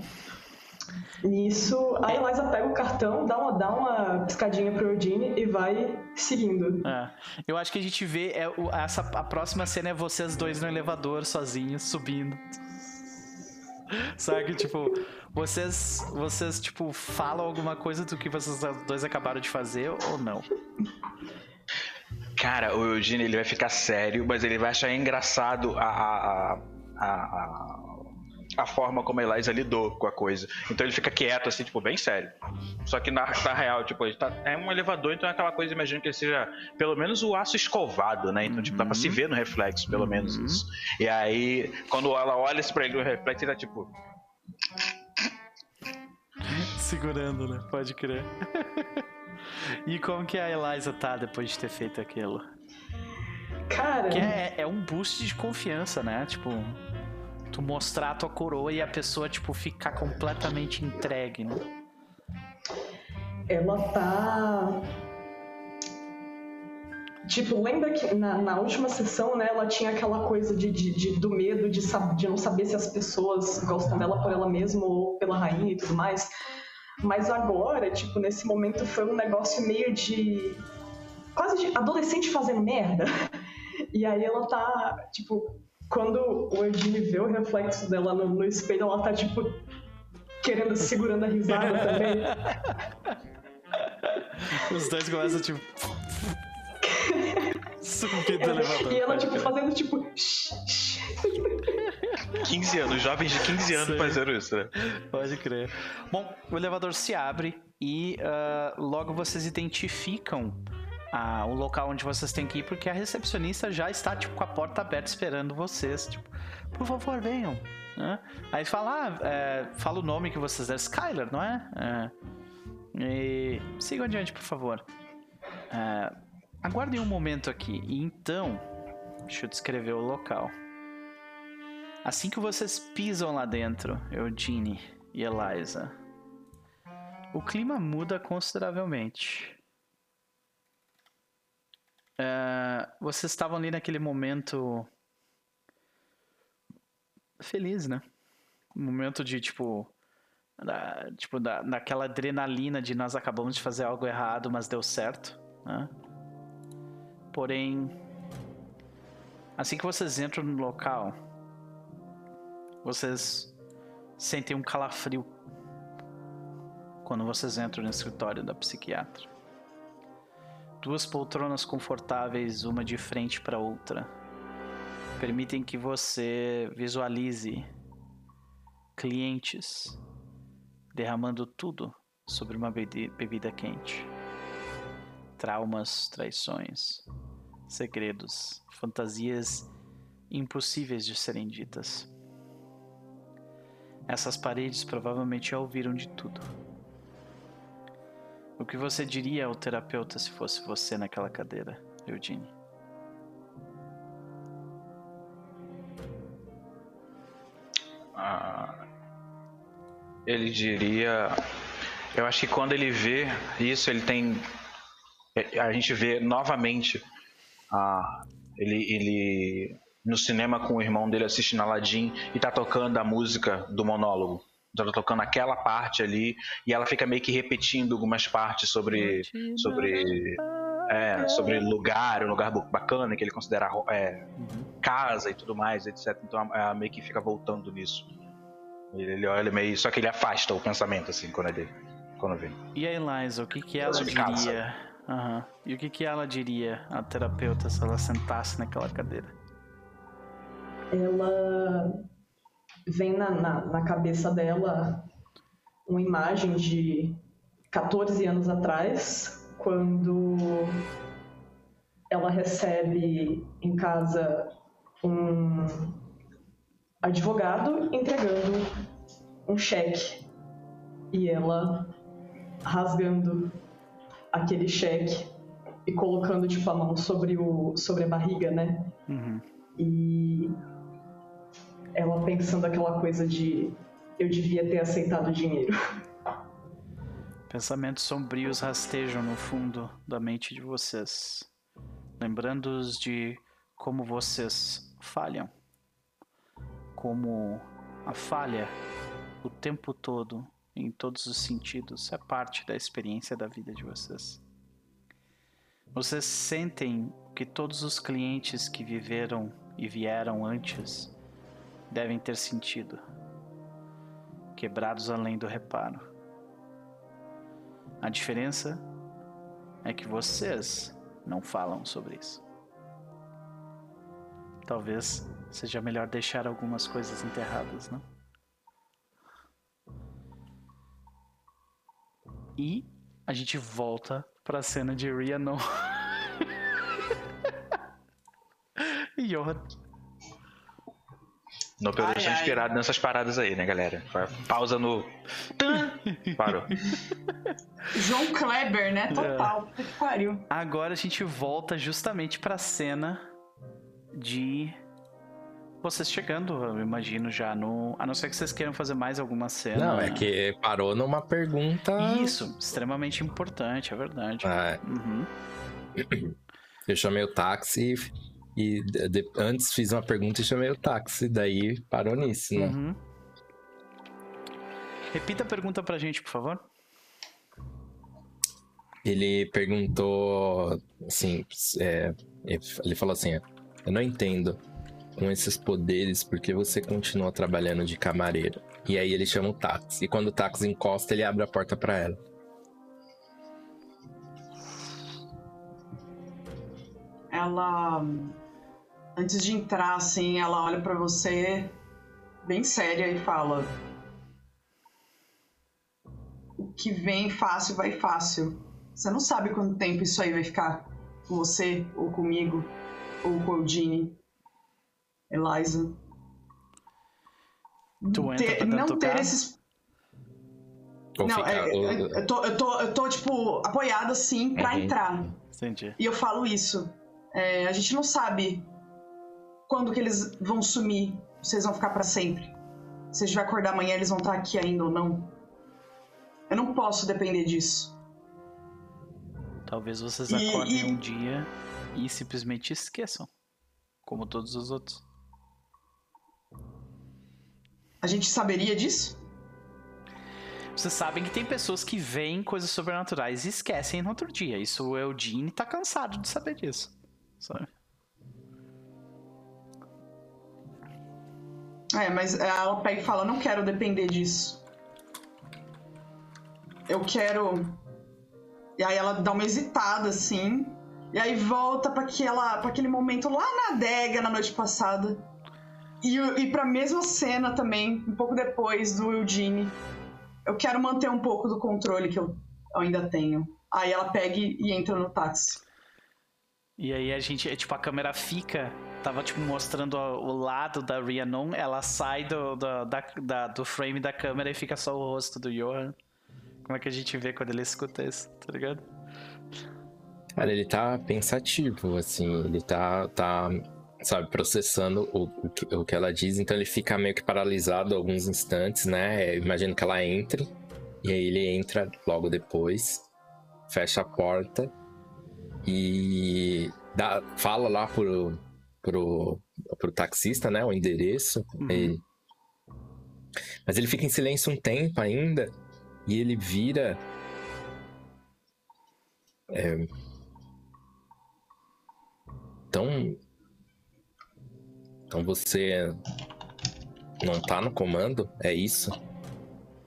nisso, a Eliza pega o cartão, dá uma, dá uma piscadinha pro Eugene e vai seguindo. É. Eu acho que a gente vê é, o- essa a próxima cena é vocês dois no elevador sozinhos subindo. Sabe, tipo, vocês vocês tipo falam alguma coisa do que vocês dois acabaram de fazer ou não? Cara, o Eugene ele vai ficar sério, mas ele vai achar engraçado a, a, a, a, a forma como a Eliza lidou com a coisa. Então ele fica quieto, assim, tipo, bem sério. Só que na, na real, tipo, ele tá, é um elevador, então é aquela coisa, imagino que ele seja pelo menos o aço escovado, né? Então, tipo, dá pra se ver no reflexo, pelo menos Uhum. isso. E aí, quando ela olha pra ele no reflexo, ele tá tipo. Segurando, né? Pode crer. e como que a Eliza tá depois de ter feito aquilo? Cara, Que é, é um boost de confiança, né? Tipo, tu mostrar a tua coroa e a pessoa, tipo, ficar completamente entregue, né? ela tá. Tipo, lembra que na, na última sessão, né, ela tinha aquela coisa de, de- de- do medo de, sab- de não saber se as pessoas gostam dela por ela mesma ou pela rainha e tudo mais. Mas agora, tipo, nesse momento foi um negócio meio de. quase de adolescente fazendo merda. E aí ela tá, tipo, quando o Eugene vê o reflexo dela no, no espelho, ela tá, tipo, querendo, segurando a risada também. Os dois começam, tipo. subir do elevador. E ela, tipo, fazendo, tipo. "Shh, shh". 15 anos, jovens de 15 anos Sim. fazendo isso, né? Pode crer. Bom, o elevador se abre e ah, logo vocês identificam ah, o local onde vocês têm que ir, porque a recepcionista já está, tipo, com a porta aberta esperando vocês. Tipo, por favor, venham. né? Aí fala, ah, é, fala o nome que vocês deram, Skyler, não é? É. E sigam adiante, por favor. É, aguardem um momento aqui. E então, deixa eu descrever o local. Assim que vocês pisam lá dentro, Eugene e Eliza, o clima muda consideravelmente. É, vocês estavam ali naquele momento feliz, né? Um momento de tipo, da, tipo da, daquela adrenalina de nós acabamos de fazer algo errado, mas deu certo, né? Porém, assim que vocês entram no local, vocês sentem um calafrio quando vocês entram no escritório da psiquiatra. Duas poltronas confortáveis, uma de frente para outra, permitem que você visualize clientes derramando tudo sobre uma bebida quente. Traumas, traições, segredos, fantasias impossíveis de serem ditas. Essas paredes provavelmente já ouviram de tudo. O que você diria ao terapeuta se fosse você naquela cadeira, Eugene? Ah, ele diria. Eu acho que quando ele vê isso, ele tem. A gente vê novamente Ah, ele, ele no cinema com o irmão dele assistindo Aladdin e tá tocando a música do monólogo. Tá tocando aquela parte ali e ela fica meio que repetindo algumas partes sobre sobre é, sobre lugar, um lugar bacana que ele considera é, casa e tudo mais, etc. Então ela meio que fica voltando nisso. Ele, ele olha meio, só que ele afasta o pensamento assim quando ele quando vem. E a Eliza, o que que ela diria? Uhum. E o que que ela diria a terapeuta se ela sentasse naquela cadeira? ela vem na, na, na, cabeça dela uma imagem de 14 anos atrás, quando ela recebe em casa um advogado entregando um cheque e ela rasgando aquele cheque e colocando tipo a mão sobre o sobre a barriga, né? Uhum. E ela pensando aquela coisa de eu devia ter aceitado o dinheiro. Pensamentos sombrios rastejam no fundo da mente de vocês, lembrando-os de como vocês falham, como a falha o tempo todo, em todos os sentidos, é parte da experiência da vida de vocês. Vocês sentem que todos os clientes que viveram e vieram antes devem ter sentido, quebrados além do reparo. A diferença é que vocês não falam sobre isso. Talvez seja melhor deixar algumas coisas enterradas, não? E a gente volta para a cena de Rhiannon. e Johan no Peru ai, inspirado nessas paradas aí, né, galera? Pausa no. Parou. João Kleber, né? Total. É. Que pariu. Agora a gente volta justamente pra cena de vocês chegando, eu imagino, já no. A não ser que vocês queiram fazer mais alguma cena. Não, é que parou numa pergunta. Isso, extremamente importante, é verdade. Ah, é. Uhum. Eu chamei o táxi e de, antes fiz uma pergunta e chamei o táxi, daí parou nisso, né? Uhum. Repita a pergunta pra gente, por favor. Ele perguntou assim, é, ele falou assim, eu não entendo com esses poderes porque você continua trabalhando de camareira. E aí ele chama o táxi. E quando o táxi encosta, ele abre a porta para ela. Ela antes de entrar, assim, ela olha para você bem séria e fala: O que vem fácil vai fácil. Você não sabe quanto tempo isso aí vai ficar com você, ou comigo, ou com o Eugene, Eliza. Tu entra ter, não ter esses. Ou não, ficar, é, ou... eu, tô, eu, tô, eu tô, tipo, apoiada assim pra uhum. entrar. Entendi. E eu falo isso. É, a gente não sabe quando que eles vão sumir? Vocês vão ficar para sempre? Se a gente vai acordar amanhã, eles vão estar aqui ainda ou não? Eu não posso depender disso. Talvez vocês e, acordem e... um dia e simplesmente esqueçam. Como todos os outros. A gente saberia disso? Vocês sabem que tem pessoas que veem coisas sobrenaturais e esquecem no outro dia. Isso o Eugene tá cansado de saber disso. Sabe? É, mas ela pega e fala: não quero depender disso. Eu quero. E aí ela dá uma hesitada assim. E aí volta para aquele momento lá na adega na noite passada. E, e pra mesma cena também, um pouco depois do Eugene. Eu quero manter um pouco do controle que eu ainda tenho. Aí ela pega e entra no táxi. E aí a gente, tipo, a câmera fica tava tipo mostrando o lado da Rhiannon, ela sai do, do, da, da, do frame da câmera e fica só o rosto do Johan. Como é que a gente vê quando ele escuta isso, tá ligado? Cara, ele tá pensativo, assim, ele tá, tá sabe, processando o, o, que ela diz, então ele fica meio que paralisado alguns instantes, né? Imagino que ela entre, e aí ele entra logo depois, fecha a porta e dá, fala lá pro, pro, pro taxista, né? O endereço. Uhum. E- Mas ele fica em silêncio um tempo ainda. E ele vira. É... Então. Então você não tá no comando? É isso?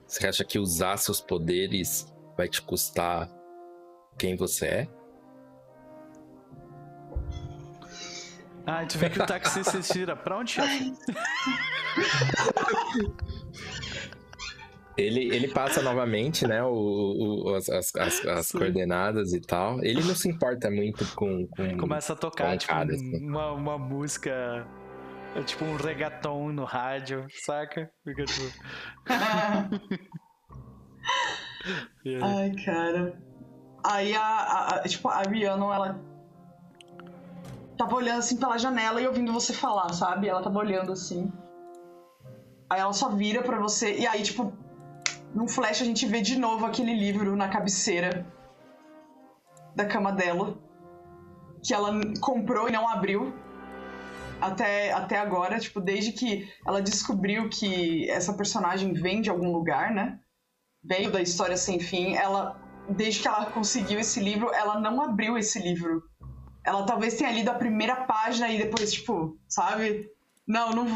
Você acha que usar seus poderes vai te custar quem você é? Ah, tu vê que o taxista se tira. Pra onde, chefe? Ele, ele passa novamente, né, o, o- as, as, as- coordenadas e tal. Ele não se importa muito com. com... Começa a tocar, com tipo, cara, assim. uma, uma música. é Tipo um reggaeton no rádio, saca? Fica tipo. Ai, cara. Aí a, a- a- tipo, a Rihanna, ela tava olhando assim pela janela e ouvindo você falar, sabe? Ela tava olhando assim. Aí ela só vira pra você. E aí, tipo, num flash a gente vê de novo aquele livro na cabeceira da cama dela. Que ela comprou e não abriu. Até, até agora, tipo, desde que ela descobriu que essa personagem vem de algum lugar, né? Veio da história sem fim, ela. Desde que ela conseguiu esse livro, ela não abriu esse livro. Ela talvez tenha lido a primeira página e depois, tipo, sabe? Não, não.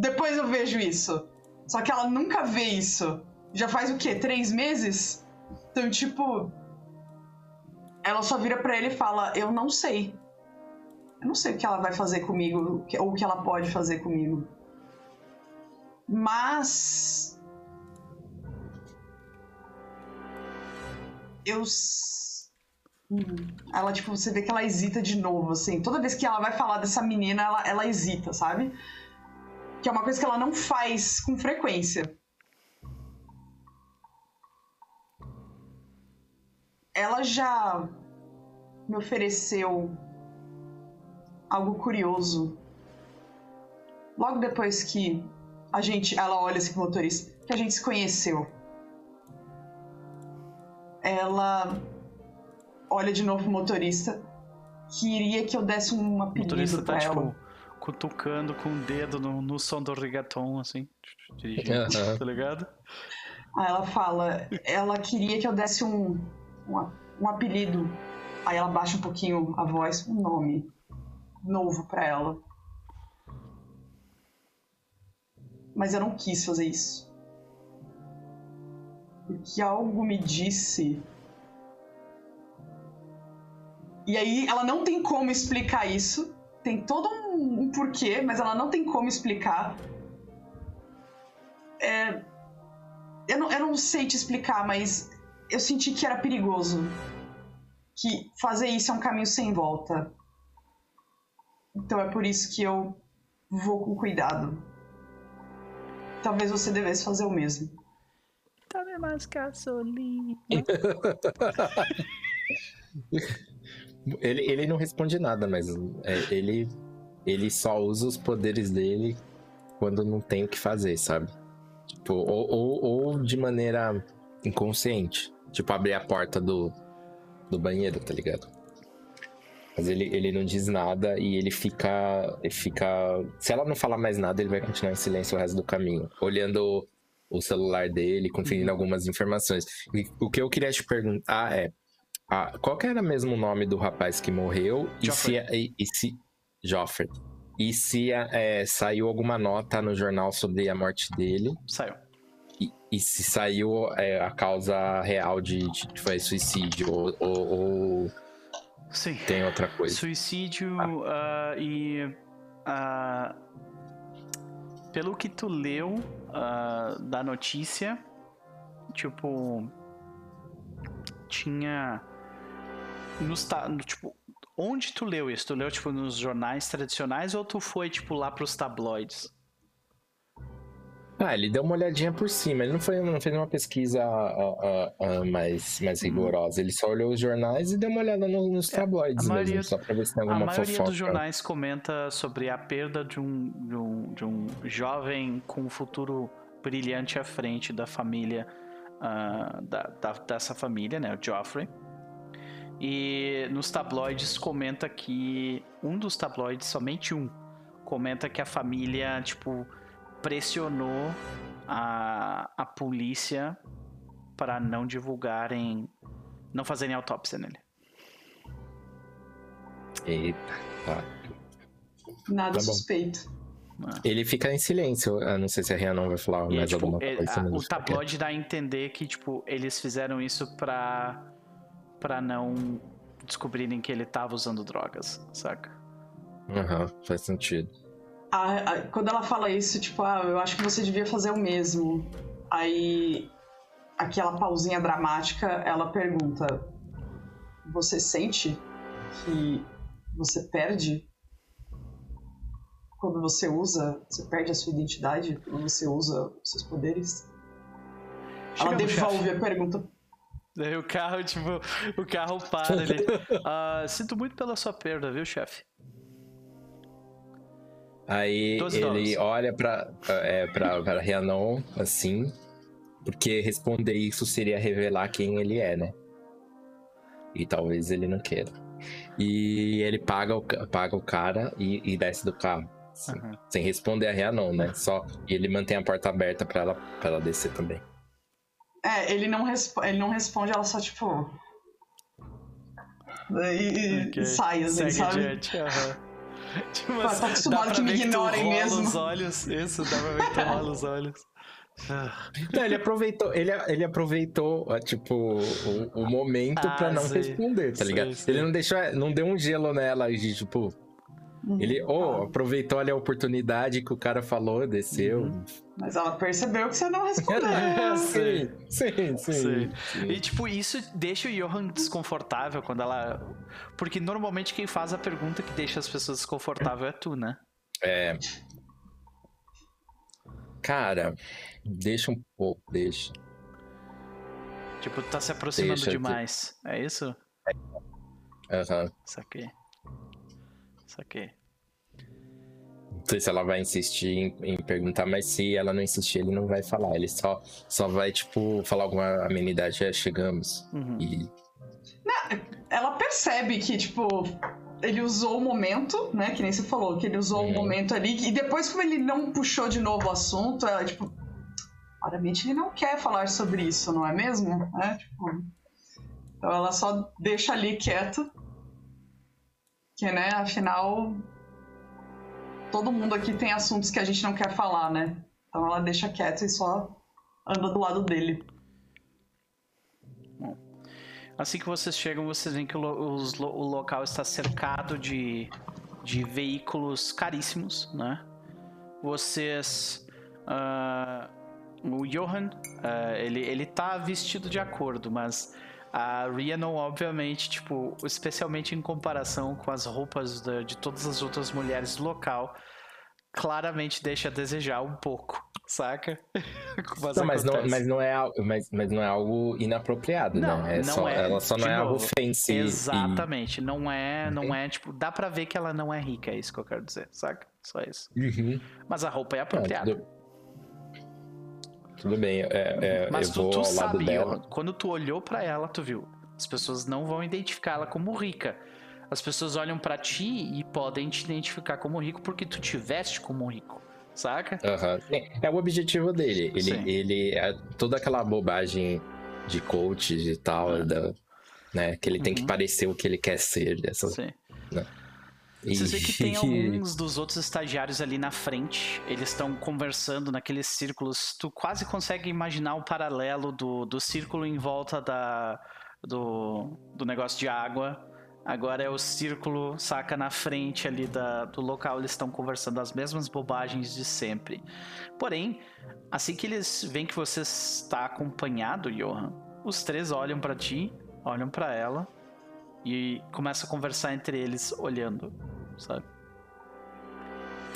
Depois eu vejo isso. Só que ela nunca vê isso. Já faz o quê? Três meses? Então, tipo. Ela só vira pra ele e fala: Eu não sei. Eu não sei o que ela vai fazer comigo, ou o que ela pode fazer comigo. Mas. Eu. Hum. Ela, tipo, você vê que ela hesita de novo, assim. Toda vez que ela vai falar dessa menina, ela, ela hesita, sabe? Que é uma coisa que ela não faz com frequência. Ela já me ofereceu algo curioso. Logo depois que a gente. Ela olha assim pro motorista. Que a gente se conheceu. Ela olha de novo pro motorista. Queria que eu desse um O apelido motorista tá, tipo, ela. cutucando com o dedo no, no som do reggaeton, assim. Dirigindo, tá ligado? Aí ela fala, ela queria que eu desse um, um, um apelido. Aí ela baixa um pouquinho a voz, um nome novo pra ela. Mas eu não quis fazer isso. Porque algo me disse. E aí ela não tem como explicar isso. Tem todo um, um porquê, mas ela não tem como explicar. É, eu não, eu não sei te explicar, mas eu senti que era perigoso. Que fazer isso é um caminho sem volta. Então é por isso que eu vou com cuidado. Talvez você devesse fazer o mesmo. Tome mais gasolina. Ele, ele não responde nada, mas é, ele, ele só usa os poderes dele quando não tem o que fazer, sabe? Tipo, ou, ou, ou de maneira inconsciente. Tipo, abrir a porta do, do banheiro, tá ligado? Mas ele, ele não diz nada e ele fica, ele fica. Se ela não falar mais nada, ele vai continuar em silêncio o resto do caminho. Olhando o celular dele, conferindo algumas informações. E o que eu queria te perguntar é. Ah, qual que era mesmo o nome do rapaz que morreu? E se, e, e se. Joffrey. E se é, saiu alguma nota no jornal sobre a morte dele? Saiu. E, e se saiu é, a causa real de, de foi suicídio? Ou, ou- ou Sim. tem outra coisa? Suicídio ah, e. ah, pelo que tu leu ah, da notícia, tipo. Tinha. Nos, no, tipo, onde tu leu isso? Tu leu, tipo, nos jornais tradicionais ou tu foi, tipo, lá pros tabloides? Ah, ele deu uma olhadinha por cima. Ele não, foi, não fez uma pesquisa ah, ah, ah, mais, mais rigorosa. Ele só olhou os jornais e deu uma olhada no- nos tabloides a maioria- mesmo, só pra ver se tem A alguma maioria fofoca. dos jornais comenta sobre a perda de um, de um, de um jovem com um futuro brilhante à frente da família, ah, da, da- dessa família, né, o Joffrey. E nos tabloides comenta que um dos tabloides, somente um, comenta que a família, tipo, pressionou a, a polícia para não divulgarem, não fazerem autópsia nele. Eita, tá. Nada Tá suspeito. Ele fica em silêncio. Eu não sei se a Rihanna vai falar E, mais tipo, alguma ele- coisa. a- mas o tabloide dá a entender que, tipo, eles fizeram isso pra, pra não descobrirem que ele tava usando drogas, saca? Aham, faz sentido. A- a- quando ela fala isso, tipo, ah, eu acho que você devia fazer o mesmo. Aí, aquela pausinha dramática, ela pergunta: Você sente que você perde quando você usa, você perde a sua identidade quando você usa os seus poderes? Chega ela devolve chefe. a pergunta. Daí o carro, tipo, o carro para ali. Ah, sinto muito pela sua perda, viu, chefe? Aí 12 ele dólares. olha pra, é, pra, pra Rhiannon, assim, porque responder isso seria revelar quem ele é, né? E talvez ele não queira. E ele paga o, paga o cara e, e desce do carro. assim, Aham. Sem responder a Rhiannon, né? Só, e ele mantém a porta aberta pra ela, pra ela descer também. É, ele não, ele não responde, ela só, tipo. E, Ok, e sai, assim, Segue sabe? adiante. aham. Tipo, Pô, mas tô acostumado que me ignorem rola mesmo. os olhos. Isso, dá pra ver que tu rola os olhos. Ah, Não, ele aproveitou, ele, ele aproveitou, tipo, o, o momento Ah, pra não sei. responder, tá ligado? sei. Ele não deixou, não deu um gelo nela e, tipo, Uhum. Ele, oh, aproveitou ali a oportunidade que o cara falou, desceu. Uhum. Mas ela percebeu que você não respondeu. É, sim, sim, sim. Sei. sim. E tipo, isso deixa o Johan desconfortável quando ela. Porque normalmente quem faz a pergunta que deixa as pessoas desconfortáveis é tu, né? É. Cara, deixa um pouco, deixa. Tipo, tu tá se aproximando Deixa, demais. É isso? Aham. Saquei. Saquei. Não sei se ela vai insistir em, em perguntar, mas se ela não insistir, ele não vai falar. Ele só, só vai, tipo, falar alguma amenidade. É, chegamos. Uhum. E Ela percebe que, tipo, ele usou o momento, né? Que nem você falou, que ele usou o Uhum. momento ali. E depois, como ele não puxou de novo o assunto, ela, tipo. Claramente ele não quer falar sobre isso, não é mesmo? É, tipo, então ela só deixa ali quieto. Que, né, afinal. Todo mundo aqui tem assuntos que a gente não quer falar, né? Então ela deixa quieto e só anda do lado dele. Assim que vocês chegam, vocês veem que o, o local está cercado de, de veículos caríssimos, né? Vocês. ah, o Johan, ah, ele, ele tá vestido de acordo, mas a Rhiannon, obviamente, tipo, especialmente em comparação com as roupas da- de todas as outras mulheres do local, claramente deixa a desejar um pouco, saca? Mas Não, mas não, mas, não é, mas, mas não é algo inapropriado, Não, né? É não só, é. Ela só não De é algo novo, fancy. e- Exatamente, não é, não é, tipo, dá pra ver que ela não é rica, é isso que eu quero dizer, saca? Só isso. Uhum. Mas a roupa é apropriada. tudo... tudo bem, é, é, Mas eu tu, vou tu ao sabe, dela. Quando tu olhou pra ela, tu viu. As pessoas não vão identificar ela como rica. As pessoas olham pra ti e podem te identificar como rico porque tu te veste como rico, saca? Aham. É, o objetivo dele. Ele, Sim. ele é toda aquela bobagem de coaches e tal, da- né? Que ele tem que Uhum. parecer o que ele quer ser. Dessa, Sim. Vocês veem que tem alguns dos outros estagiários ali na frente. Eles estão conversando naqueles círculos. Tu quase consegue imaginar o paralelo do, do círculo em volta da, do, do negócio de água. Agora é o círculo, saca, na frente ali da, do local. Eles estão conversando as mesmas bobagens de sempre. Porém, assim que eles veem que você está acompanhado, Johan, os três olham pra ti, olham pra ela e começam a conversar entre eles olhando, sabe?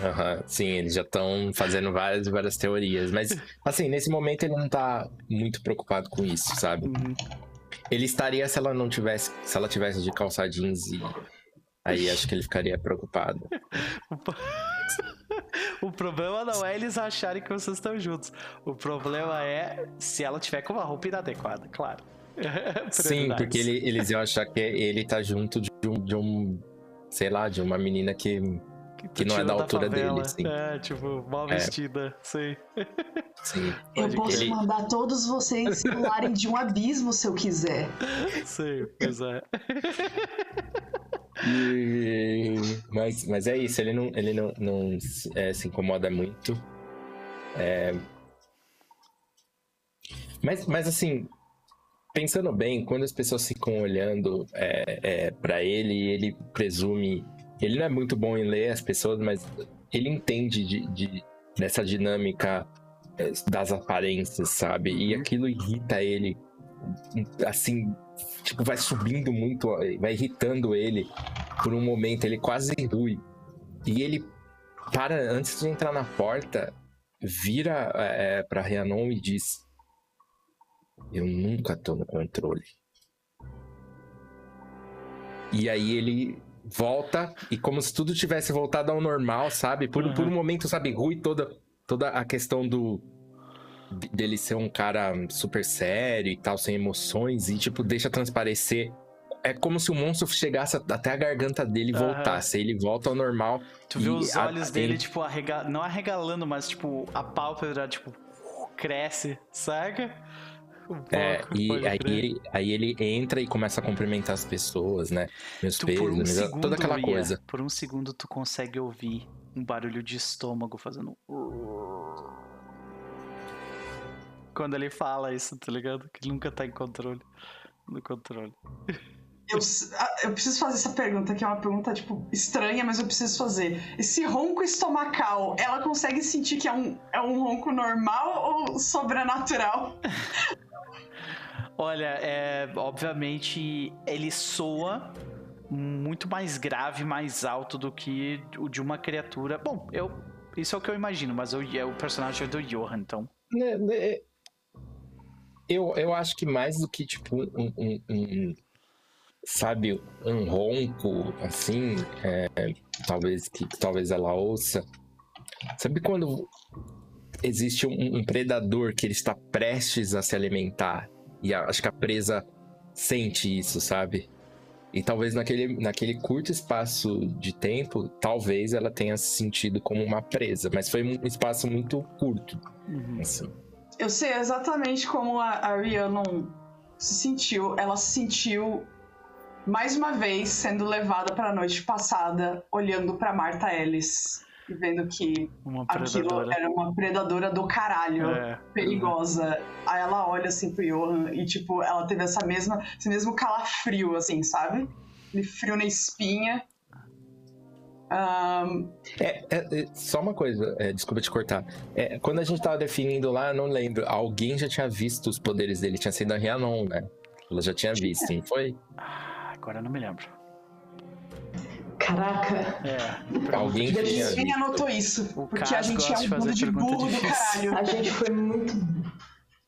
Aham, Sim, eles já estão fazendo várias várias teorias. Mas, assim, nesse momento ele não tá muito preocupado com isso, sabe? Ele estaria se ela não tivesse. Se ela tivesse de calça jeans e. Aí acho que ele ficaria preocupado. O problema não é eles acharem que vocês estão juntos. O problema é se ela tiver com uma roupa inadequada, claro. Sim, porque ele, eles iam achar que ele tá junto de um, de um sei lá, de uma menina que que não é da altura da dele, sim. É, tipo, mal vestida, é. sei. Sim. Eu posso ele... mandar todos vocês pularem de um abismo se eu quiser. Sei, pois é. E... Mas, mas é isso, ele não, ele não, não é, se incomoda muito. É... Mas, mas assim, pensando bem, quando as pessoas ficam olhando é, é, para ele, ele presume ele não é muito bom em ler as pessoas, mas ele entende de, de dessa dinâmica eh, das aparências, sabe? E uhum. aquilo irrita ele, assim, tipo, vai subindo muito, vai irritando ele por um momento, ele quase rui. E ele para, antes de entrar na porta, vira é, pra Rhiannon e diz: Eu nunca tô no controle. E aí ele volta e como se tudo tivesse voltado ao normal, sabe? Por, uhum. por um momento, sabe, Rui toda, toda a questão do dele ser um cara super sério e tal, sem emoções e tipo deixa transparecer é como se o monstro chegasse até a garganta dele e voltasse. Ele volta ao normal. Tu vê os olhos a, dele, ele... tipo, arrega... não arregalando, mas, tipo, a pálpebra, tipo, cresce, saca? É, e aí ele, aí ele entra e começa a cumprimentar as pessoas, né? Meus tu, pesos, um segundo, toda aquela Ia, coisa. Por um segundo tu consegue ouvir um barulho de estômago fazendo. Quando ele fala isso, tá ligado? Que ele nunca tá em controle. No controle. Eu, eu, preciso fazer essa pergunta, que é uma pergunta, tipo, estranha, mas eu preciso fazer. Esse ronco estomacal, ela consegue sentir que é um, é um ronco normal ou sobrenatural? Olha, é, obviamente ele soa muito mais grave, mais alto do que o de uma criatura. Bom, eu isso é o que eu imagino, mas eu, é o personagem do Johan, então. Né, né, eu, eu acho que mais do que tipo um, um, um sabe um ronco assim, é, talvez que talvez ela ouça. Sabe quando existe um, um predador que ele está prestes a se alimentar e a, acho que a presa sente isso, sabe? E talvez naquele, naquele curto espaço de tempo, talvez ela tenha se sentido como uma presa, mas foi um espaço muito curto. Uhum. Assim. Eu sei exatamente como a, a Rhiannon se sentiu. Ela se sentiu mais uma vez sendo levada para a noite passada, olhando para Marta Ellis e vendo que aquilo era uma predadora do caralho, é. perigosa. Aí ela olha assim pro Johan e, tipo, ela teve essa mesma, esse mesmo calafrio, assim, sabe? Aquele frio na espinha. Um... É, é, é, só uma coisa, é, desculpa te cortar. É, quando a gente tava definindo lá, não lembro, alguém já tinha visto os poderes dele, tinha sido a Rhiannon, né? Ela já tinha visto, não foi? Ah, agora eu não me lembro. Caraca. É. Alguém Ninguém anotou isso. porque a gente é um bando de burro do caralho. A gente foi muito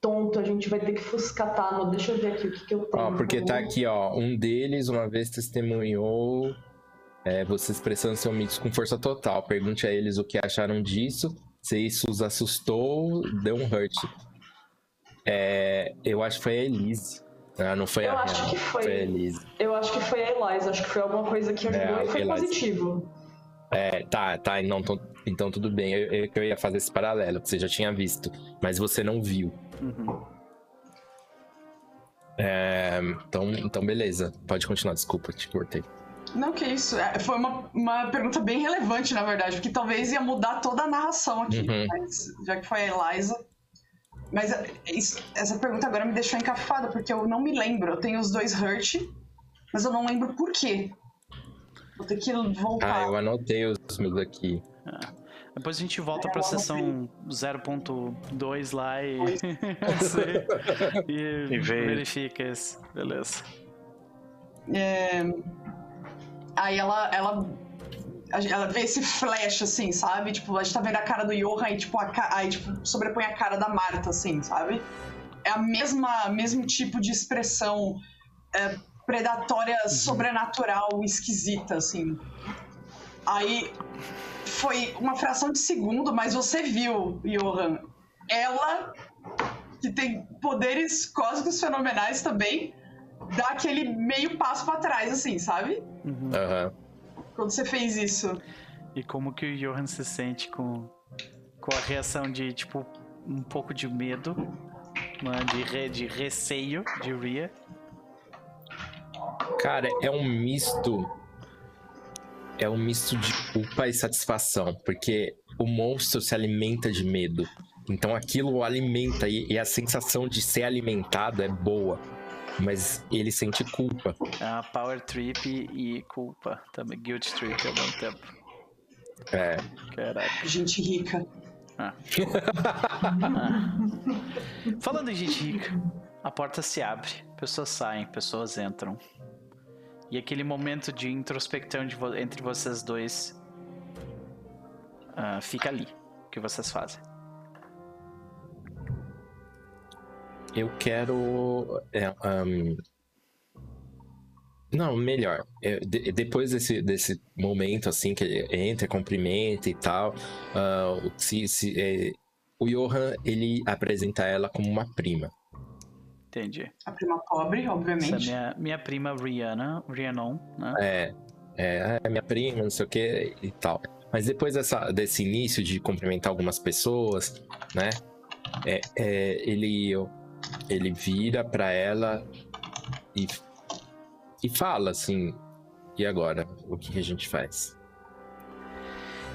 tonto, a gente vai ter que fuscatar. No... Deixa eu ver aqui o que, que eu tenho. Ó, porque tá aqui, ó. Um deles uma vez testemunhou é, vocês prestando seu mitos com força total. Pergunte a eles o que acharam disso. Se isso os assustou, deu um hurt. É, eu acho que foi a Elise. Ah, não foi eu a acho que foi. foi a Elise. Eu acho que foi a Eliza, acho que foi alguma coisa que ajudou é, e foi Eliza. positivo. É, tá, tá, não, tô, então tudo bem. Eu, eu, eu, ia fazer esse paralelo, que você já tinha visto, mas você não viu. Uhum. É, então, então, beleza. Pode continuar, desculpa, te cortei. Não, que isso. É, foi uma, uma pergunta bem relevante, na verdade, porque talvez ia mudar toda a narração aqui. Uhum. Mas, já que foi a Eliza, mas é, isso, essa pergunta agora me deixou encafada, porque eu não me lembro. Eu tenho os dois Hurt, mas eu não lembro por quê. Vou ter que voltar. Ah, eu anotei os meus aqui. Ah, depois a gente volta é, pra sessão 0.2 lá e, e, e verifica esse. Beleza. É... Aí ela, ela ela vê esse flash, assim, sabe? Tipo, a gente tá vendo a cara do Johan e, tipo, a, aí, tipo, sobrepõe a cara da Marta, assim, sabe? É a mesma, mesmo tipo de expressão é, predatória, uhum. sobrenatural, esquisita, assim. Aí foi uma fração de segundo, mas você viu, Johan, ela que tem poderes cósmicos fenomenais também, dá aquele meio passo para trás, assim, sabe? Uhum. Aham. Quando você fez isso. E como que o Johan se sente com, com a reação de, tipo, um pouco de medo, né, de, re- de receio de Ria. Cara, é um misto. É um misto de culpa e satisfação, porque o monstro se alimenta de medo. Então aquilo o alimenta e, e a sensação de ser alimentado é boa. Mas ele sente culpa. É uma power trip e culpa. Também guilt trip ao mesmo tempo. É. Caraca. Gente rica. Falando em gente rica, a porta se abre, pessoas saem, pessoas entram. E aquele momento de introspecção de vo- entre vocês dois ah, fica ali. O que vocês fazem? Eu quero. é, ahn, Não, melhor. É, de- depois desse, desse momento, assim, que ele entra, cumprimenta e tal, o- se, se, é, o Johan, ele apresenta ela como uma prima. Entendi. A prima pobre, Essa é obviamente. minha, minha prima Rihanna, Rhiannon, né? É, é, é minha prima, não sei o que e tal. Mas depois dessa, desse início de cumprimentar algumas pessoas, né? É, é, ele, ele vira pra ela e, e fala assim: e agora? O que, a gente faz?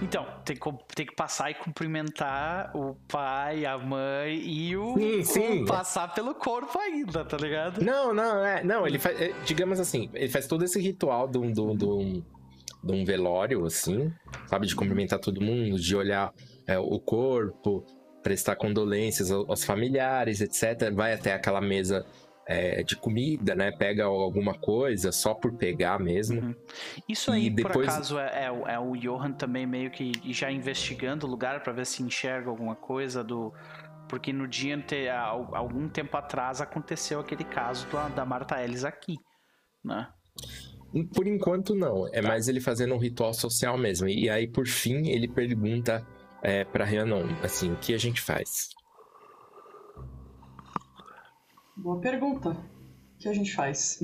Então, tem que, tem que passar e cumprimentar o pai, a mãe e o. Sim, sim. o passar pelo corpo ainda, tá ligado? Não, não, é, não, ele faz, é, digamos assim, ele faz todo esse ritual de um, de um- de um- de um velório, assim, sabe, de cumprimentar todo mundo, de olhar é, o corpo, prestar condolências ao- aos familiares, etc. Vai até aquela mesa é, de comida, né, pega alguma coisa só por pegar mesmo. Uhum. Isso aí, por depois- acaso, é, é o- é o Johan também meio que já investigando o lugar pra ver se enxerga alguma coisa do. Porque no dia ante... há al- algum tempo atrás aconteceu aquele caso da, da Marta Ellis aqui, né? Por enquanto, não. É mais ele fazendo um ritual social mesmo. E aí, por fim, ele pergunta é, pra Rhiannon, assim, o que a gente faz? Boa pergunta. O que a gente faz?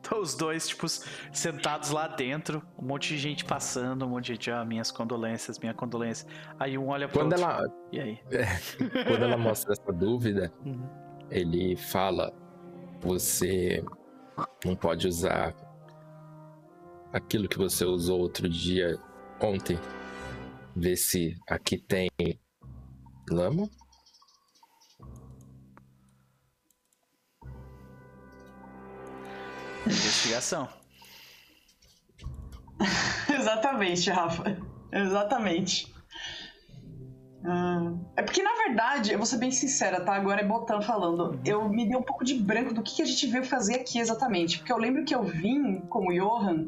Então os dois, tipo, sentados lá dentro, um monte de gente passando, um monte de ah, minhas condolências, minha condolência. Aí um olha pro Quando outro. ela, E aí? quando ela mostra essa dúvida, Uhum. ele fala: Você não pode usar aquilo que você usou outro dia, ontem. Vê se aqui tem lama. Investigação. Exatamente, Rafa. Exatamente. Ah, é porque, na verdade, eu vou ser bem sincera, tá? Agora é Botan falando. Eu me dei um pouco de branco do que que a gente veio fazer aqui exatamente. Porque eu lembro que eu vim como Johan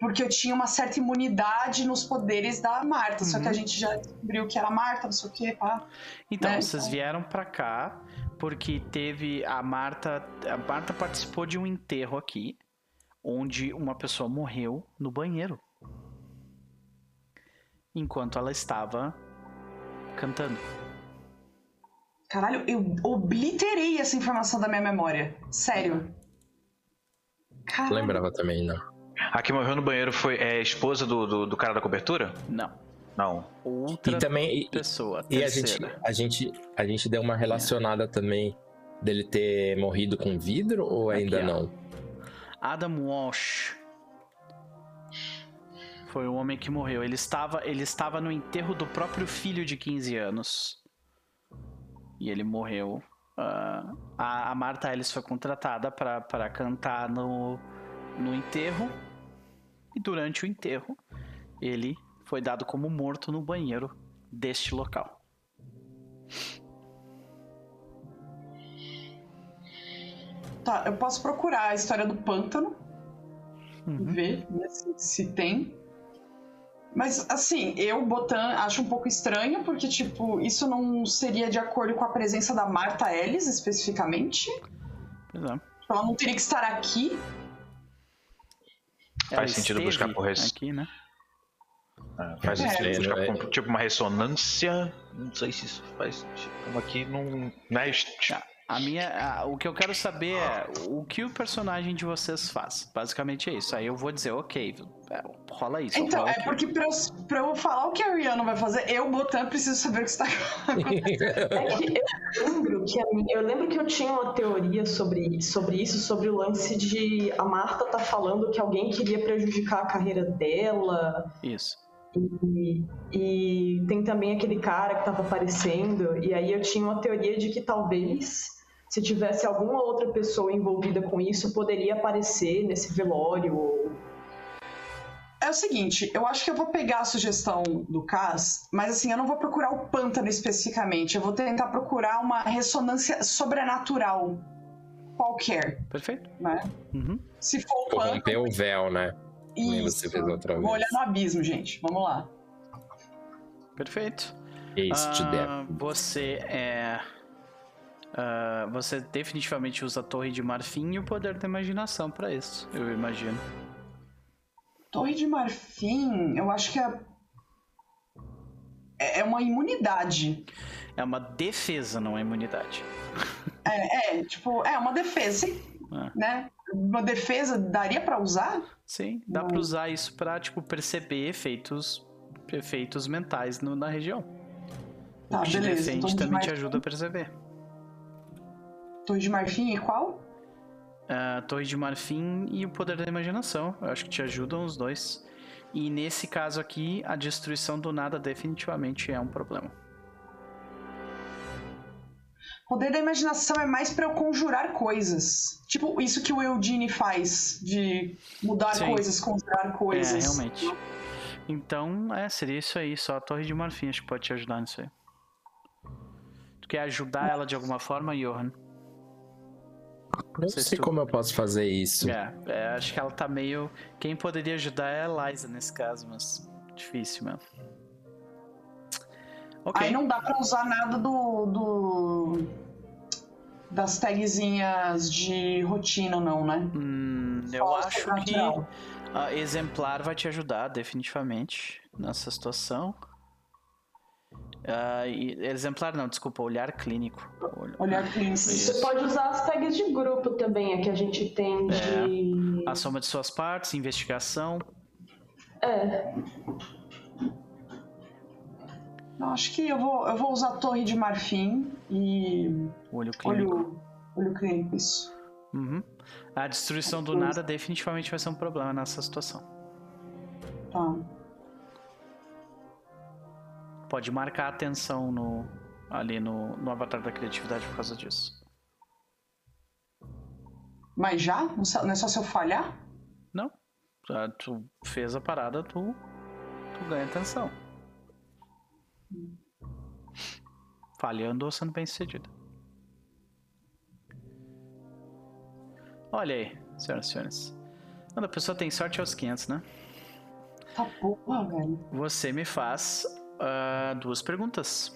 porque eu tinha uma certa imunidade nos poderes da Marta. Só que a Uhum. gente já descobriu que era Marta, não sei o quê, pá. Então, Né, vocês vieram pra cá porque teve a Marta, a Marta participou de um enterro aqui, onde uma pessoa morreu no banheiro. Enquanto ela estava cantando. Caralho, eu obliterei essa informação da minha memória. Sério. Caralho. Lembrava também, não. A que morreu no banheiro foi é, a esposa do, do, do cara da cobertura? Não, Não. outra E também. e- pessoa, E a gente, a, gente, a gente deu uma relacionada também dele ter morrido com vidro ou Aqui, ainda ó. não? Adam Walsh. Foi o homem que morreu. Ele estava, ele estava no enterro do próprio filho de 15 anos. E ele morreu. Ah, a, a Marta Ellis foi contratada para cantar no, no enterro. E durante o enterro, ele foi dado como morto no banheiro deste local. Tá, eu posso procurar a história do pântano, Uhum. ver né, se, se tem. Mas, assim, eu, Botan, acho um pouco estranho, porque, tipo, isso não seria de acordo com a presença da Marta Ellis, especificamente. Pois é. Ela não teria que estar aqui. Ela Faz sentido buscar por res- aqui, né? É, faz É, isso, não é- tipo uma ressonância. Não sei se isso faz. Como aqui não. Né? A minha, a- o que eu quero saber é o que o personagem de vocês faz. Basicamente é isso. Aí eu vou dizer, ok, é, rola isso. Então, rola é aquilo. porque pra eu, pra eu falar o que a Rihanna vai fazer, eu, Botan, preciso saber o que está acontecendo. É que eu lembro que, a minha- eu lembro que eu tinha uma teoria sobre, sobre isso, sobre o lance de a Marta tá falando que alguém queria prejudicar a carreira dela. Isso. E, e tem também aquele cara que tava aparecendo. E aí eu tinha uma teoria de que talvez, se tivesse alguma outra pessoa envolvida com isso, poderia aparecer nesse velório. ou- É o seguinte, eu acho que eu vou pegar a sugestão do Cas, mas assim, eu não vou procurar o pântano especificamente, eu vou tentar procurar uma ressonância sobrenatural qualquer, Perfeito. né? Uhum. Se for o pântano, Corromper o véu, né? Isso. você fez outra Vou olhar no abismo, gente. Vamos lá. Perfeito. Este Ah, você é. Ah, você definitivamente usa a torre de marfim e o poder da imaginação pra isso, eu imagino. Torre de Marfim, eu acho que é. É é uma imunidade. É uma defesa, não é imunidade. É, é, tipo, é uma defesa, É. né? Uma defesa daria pra usar? Sim, dá pra usar isso pra, tipo, perceber efeitos, efeitos mentais no- na região. Tá, o que te beleza. defende Torre de também te ajuda a perceber. Torre de Marfim e qual? A Torre de Marfim e o Poder da Imaginação. Eu acho que te ajudam os dois. E nesse caso aqui, a destruição do nada definitivamente é um problema. Poder da imaginação é mais pra eu conjurar coisas. Tipo, isso que o Eudine faz, de mudar Sim. coisas, conjurar coisas. É, realmente. Então, é, seria isso aí. Só a Torre de Marfim acho que pode te ajudar nisso aí. Tu quer ajudar ela de alguma forma, Johan? Não sei se sei tu- como eu posso fazer isso. É, é, acho que ela tá meio. Quem poderia ajudar é a Liza nesse caso, mas difícil mesmo. Ok. Aí não dá pra usar nada do. do... das tagzinhas de rotina, não, né? Hum, eu acho que exemplar vai te ajudar definitivamente nessa situação. Ah, e- exemplar não, desculpa, olhar clínico. Olha- Olhar clínico. Isso. Você pode usar as tags de grupo também, a que a gente tem de. A soma de suas partes, investigação. É, Não, acho que eu vou, eu vou usar Torre de Marfim e. Olho clínico. Olho, olho clínico, isso. Uhum. A destruição do nada definitivamente vai ser um problema nessa situação. Tá. Pode marcar atenção no, ali no, no avatar da criatividade por causa disso. Mas já? Não é só se eu falhar? Não. Ah, Tu fez a parada, tu, tu ganha atenção. Falhando ou sendo bem sucedido. Olha aí, senhoras e senhores. Quando a pessoa tem sorte é aos 500, né? Tá porra, velho. Você me faz ah, duas perguntas.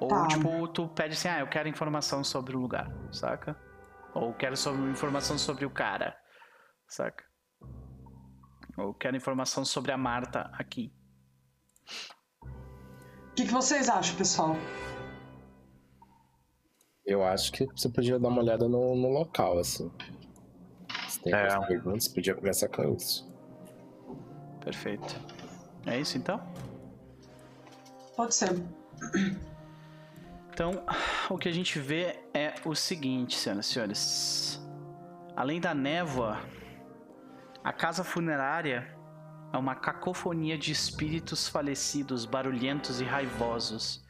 Ou, Tá. tipo, tu pede assim, ah, eu quero informação sobre o lugar, saca? Ou quero sobre, informação sobre o cara, saca? Ou quero informação sobre a Marta aqui. O que, que vocês acham, pessoal? Eu acho que você podia dar uma olhada no, no local, assim. Tem É. algumas perguntas, podia começar com isso. Perfeito. É isso então? Pode ser. Então, o que a gente vê é o seguinte, senhoras e senhores. Além da névoa, a casa funerária é uma cacofonia de espíritos falecidos, barulhentos e raivosos.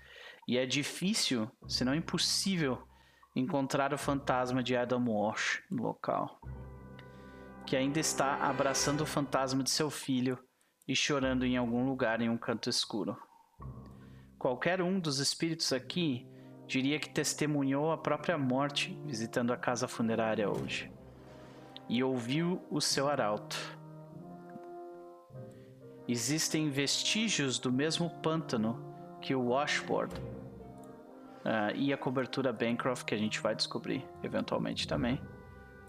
E é difícil, se não impossível, encontrar o fantasma de Adam Walsh no local. Que ainda está abraçando o fantasma de seu filho e chorando em algum lugar em um canto escuro. Qualquer um dos espíritos aqui diria que testemunhou a própria morte visitando a casa funerária hoje e ouviu o seu arauto. Existem vestígios do mesmo pântano que o washboard ah, e a cobertura Bancroft que a gente vai descobrir eventualmente também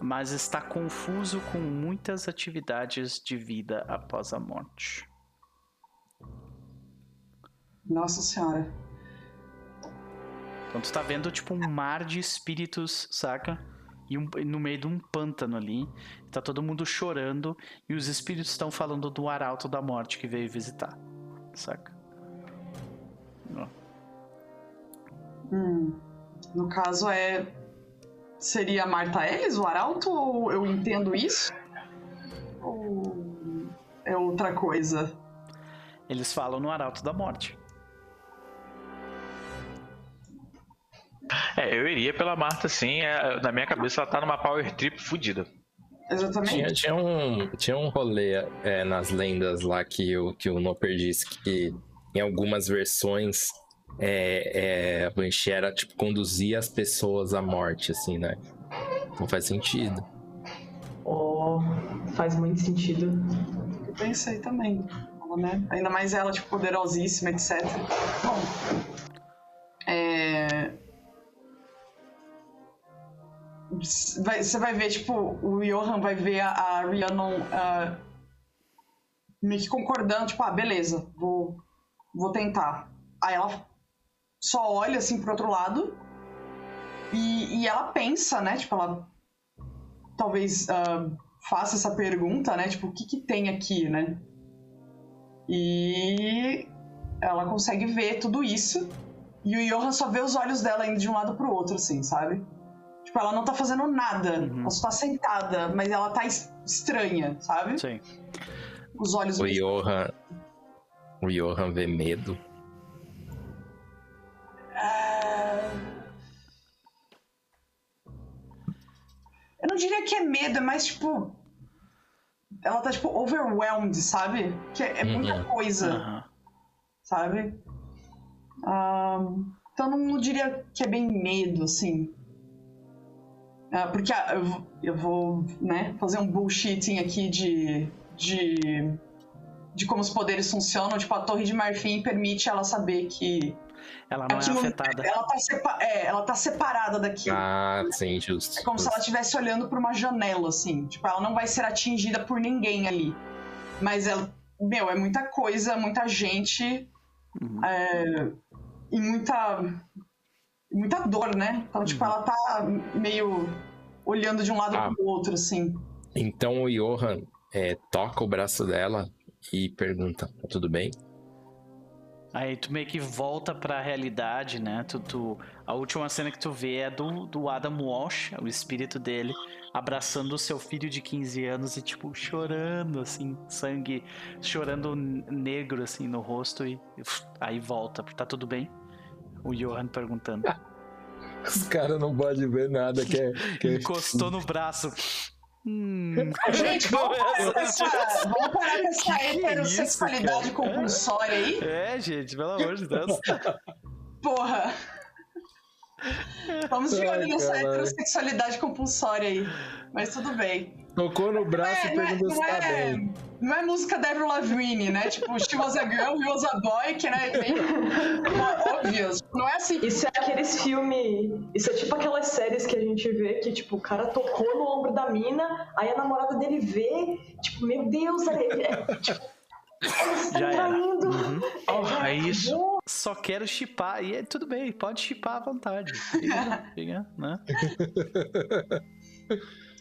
mas está confuso com muitas atividades de vida após a morte. Nossa senhora. Então tu tá vendo tipo um mar de espíritos, saca? E um, no meio de um pântano ali. Tá todo mundo chorando e os espíritos estão falando do arauto da morte que veio visitar. Saca? Hum. No caso é. Seria Marta Ellis, o Arauto, ou eu entendo isso? Ou é outra coisa? Eles falam no arauto da morte. É, eu iria pela Marta sim. É, na minha cabeça ela tá numa power trip fodida. Exatamente. Tinha, tinha, um, tinha um rolê é, nas lendas lá que o, que o Noper disse que em algumas versões é, é, a Banshee era tipo conduzir as pessoas à morte, assim, né? Não faz sentido. Oh, faz muito sentido. Eu pensei também. Né? Ainda mais ela, tipo, poderosíssima, etc. Bom. É... Vai, você vai ver, tipo, o Johan vai ver a, a Rhiannon uh, meio que concordando, tipo, ah, beleza, vou, vou tentar. Aí ela só olha assim pro outro lado e, e ela pensa, né? Tipo, ela talvez uh, faça essa pergunta, né? Tipo, o que que tem aqui, né? E ela consegue ver tudo isso e o Johan só vê os olhos dela indo de um lado pro outro, assim, sabe? Tipo, ela não tá fazendo nada. Uhum. Ela só tá sentada, mas ela tá es- estranha, sabe? Sim. Os olhos O Johan. O Johan vê medo. Não diria que é medo, é mais tipo. Ela tá, tipo, overwhelmed, sabe? Que é, é muita Uhum. coisa, Aham. sabe? Então não, não diria que é bem medo, assim. Ah, porque ah, eu, vou- eu vou, né, fazer um bullshitting aqui de. de. de como os poderes funcionam. Tipo, a Torre de Marfim permite ela saber que Ela não Aquilo- é afetada. Ela tá, sepa- é, ela tá separada daquilo. Ah, sim, justo. É como se ela estivesse olhando por uma janela, assim. Tipo, ela não vai ser atingida por ninguém ali. Mas ela. Meu, é muita coisa, muita gente. Uhum. é, e muita. Muita dor, né? Então, tipo, ela tá meio olhando de um lado Ah. pro outro, assim. Então o Johan é, toca o braço dela e pergunta: tá tudo bem? Aí tu meio que volta pra realidade, né? Tu, tu- a última cena que tu vê é do, do Adam Walsh, o espírito dele, abraçando o seu filho de 15 anos e, tipo, chorando, assim, sangue, chorando negro, assim, no rosto e uf, aí volta. Tá tudo bem? O Johan perguntando. Os caras não podem ver nada que é. Que é- Encostou no braço. Hum, Gente, vamos parar com essa, vamos parar com essa Que heterossexualidade cara? compulsória aí. É, gente, pelo amor de Deus. Porra! Vamos de olho nessa heterossexualidade compulsória aí. Mas tudo bem. Tocou no braço e é, perguntou se tá é, bem. Não é música da Avril Lavigne, né? Tipo, she was a girl, he was a boy, que né, bem óbvio. Não é assim. Isso é aqueles filmes. Isso é tipo aquelas séries que a gente vê que, tipo, o cara tocou no ombro da mina, aí a namorada dele vê, tipo, meu Deus, é, é, tipo, Já era. traindo. Uhum. Oh, é isso. acabou. Só quero chipar. E é tudo bem, pode chipar à vontade. Fica, fica, né?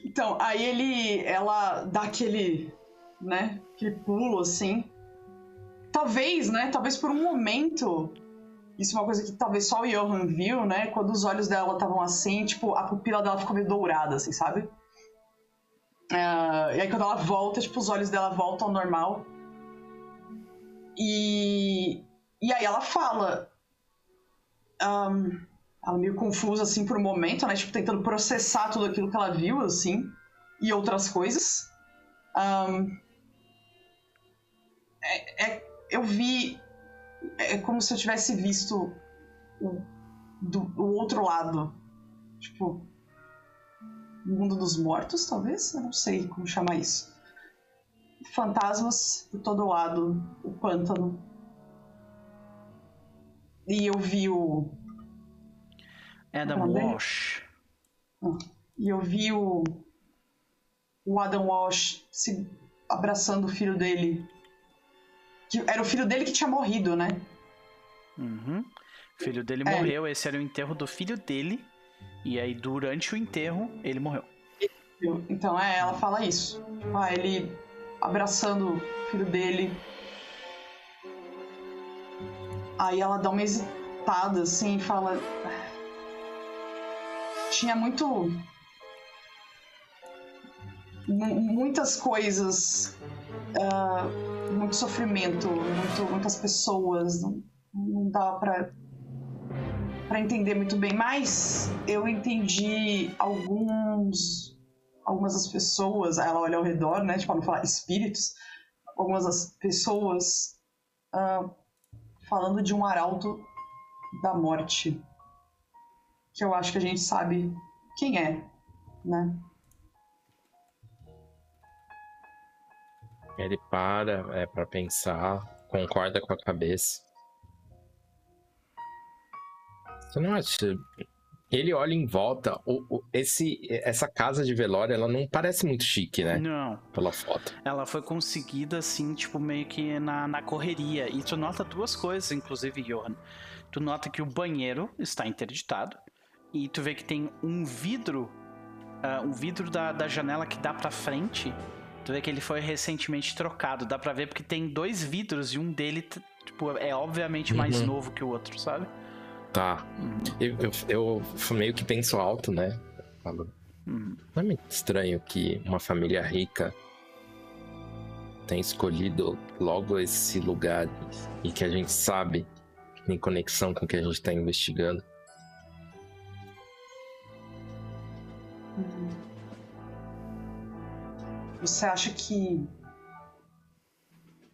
Então, aí ele. Ela dá aquele. Né? Aquele pulo assim. Talvez, né? Talvez por um momento. Isso é uma coisa que talvez só o Johan viu, né? Quando os olhos dela estavam assim, tipo, a pupila dela ficou meio dourada, assim, sabe? Ah, e aí quando ela volta, tipo, os olhos dela voltam ao normal. E. E aí ela fala. ahn, ela meio confusa, assim, por um momento, né? Tipo, tentando processar tudo aquilo que ela viu, assim. E outras coisas. Ahn, é, é- eu vi. É como se eu tivesse visto o, do, o outro lado. Tipo. o mundo dos mortos, talvez? Eu não sei como chamar isso. Fantasmas por todo lado, o pântano. E eu vi o. Adam é dele? Walsh. E eu vi o. o Adam Walsh se abraçando o filho dele. Era o filho dele que tinha morrido, né? Uhum. O filho dele É. morreu, esse era o enterro do filho dele. E aí, durante o enterro, ele morreu. Então, é, ela fala isso. Ah, ele abraçando o filho dele. Aí ela dá uma hesitada, assim, e fala. Tinha muito. mu- Muitas coisas. ah, muito sofrimento, muito- muitas pessoas. Não, não dá pra entender muito bem, mas eu entendi alguns algumas das pessoas, ela olha ao redor, né, tipo, não falar espíritos, algumas das pessoas ah, falando de um arauto da morte, que eu acho que a gente sabe quem é, né? Ele para, é para pensar, concorda com a cabeça. Você não acha? Ele olha em volta, o, o- esse, essa casa de velório, ela não parece muito chique, né? Não. Pela foto. Ela foi conseguida, assim, tipo, meio que na, na correria. E tu nota duas coisas, inclusive, Johan. Tu nota que o banheiro está interditado. E tu vê que tem um vidro. ah, um vidro da, da janela que dá pra frente. Tu vê que ele foi recentemente trocado. Dá pra ver porque tem dois vidros e um dele, tipo, é obviamente mais Uhum. novo que o outro, sabe? Tá. Eu, eu, eu meio que penso alto, né? Falo, Uhum. Não é muito estranho que uma família rica tenha escolhido logo esse lugar e que a gente sabe que tem conexão com o que a gente está investigando. Você acha que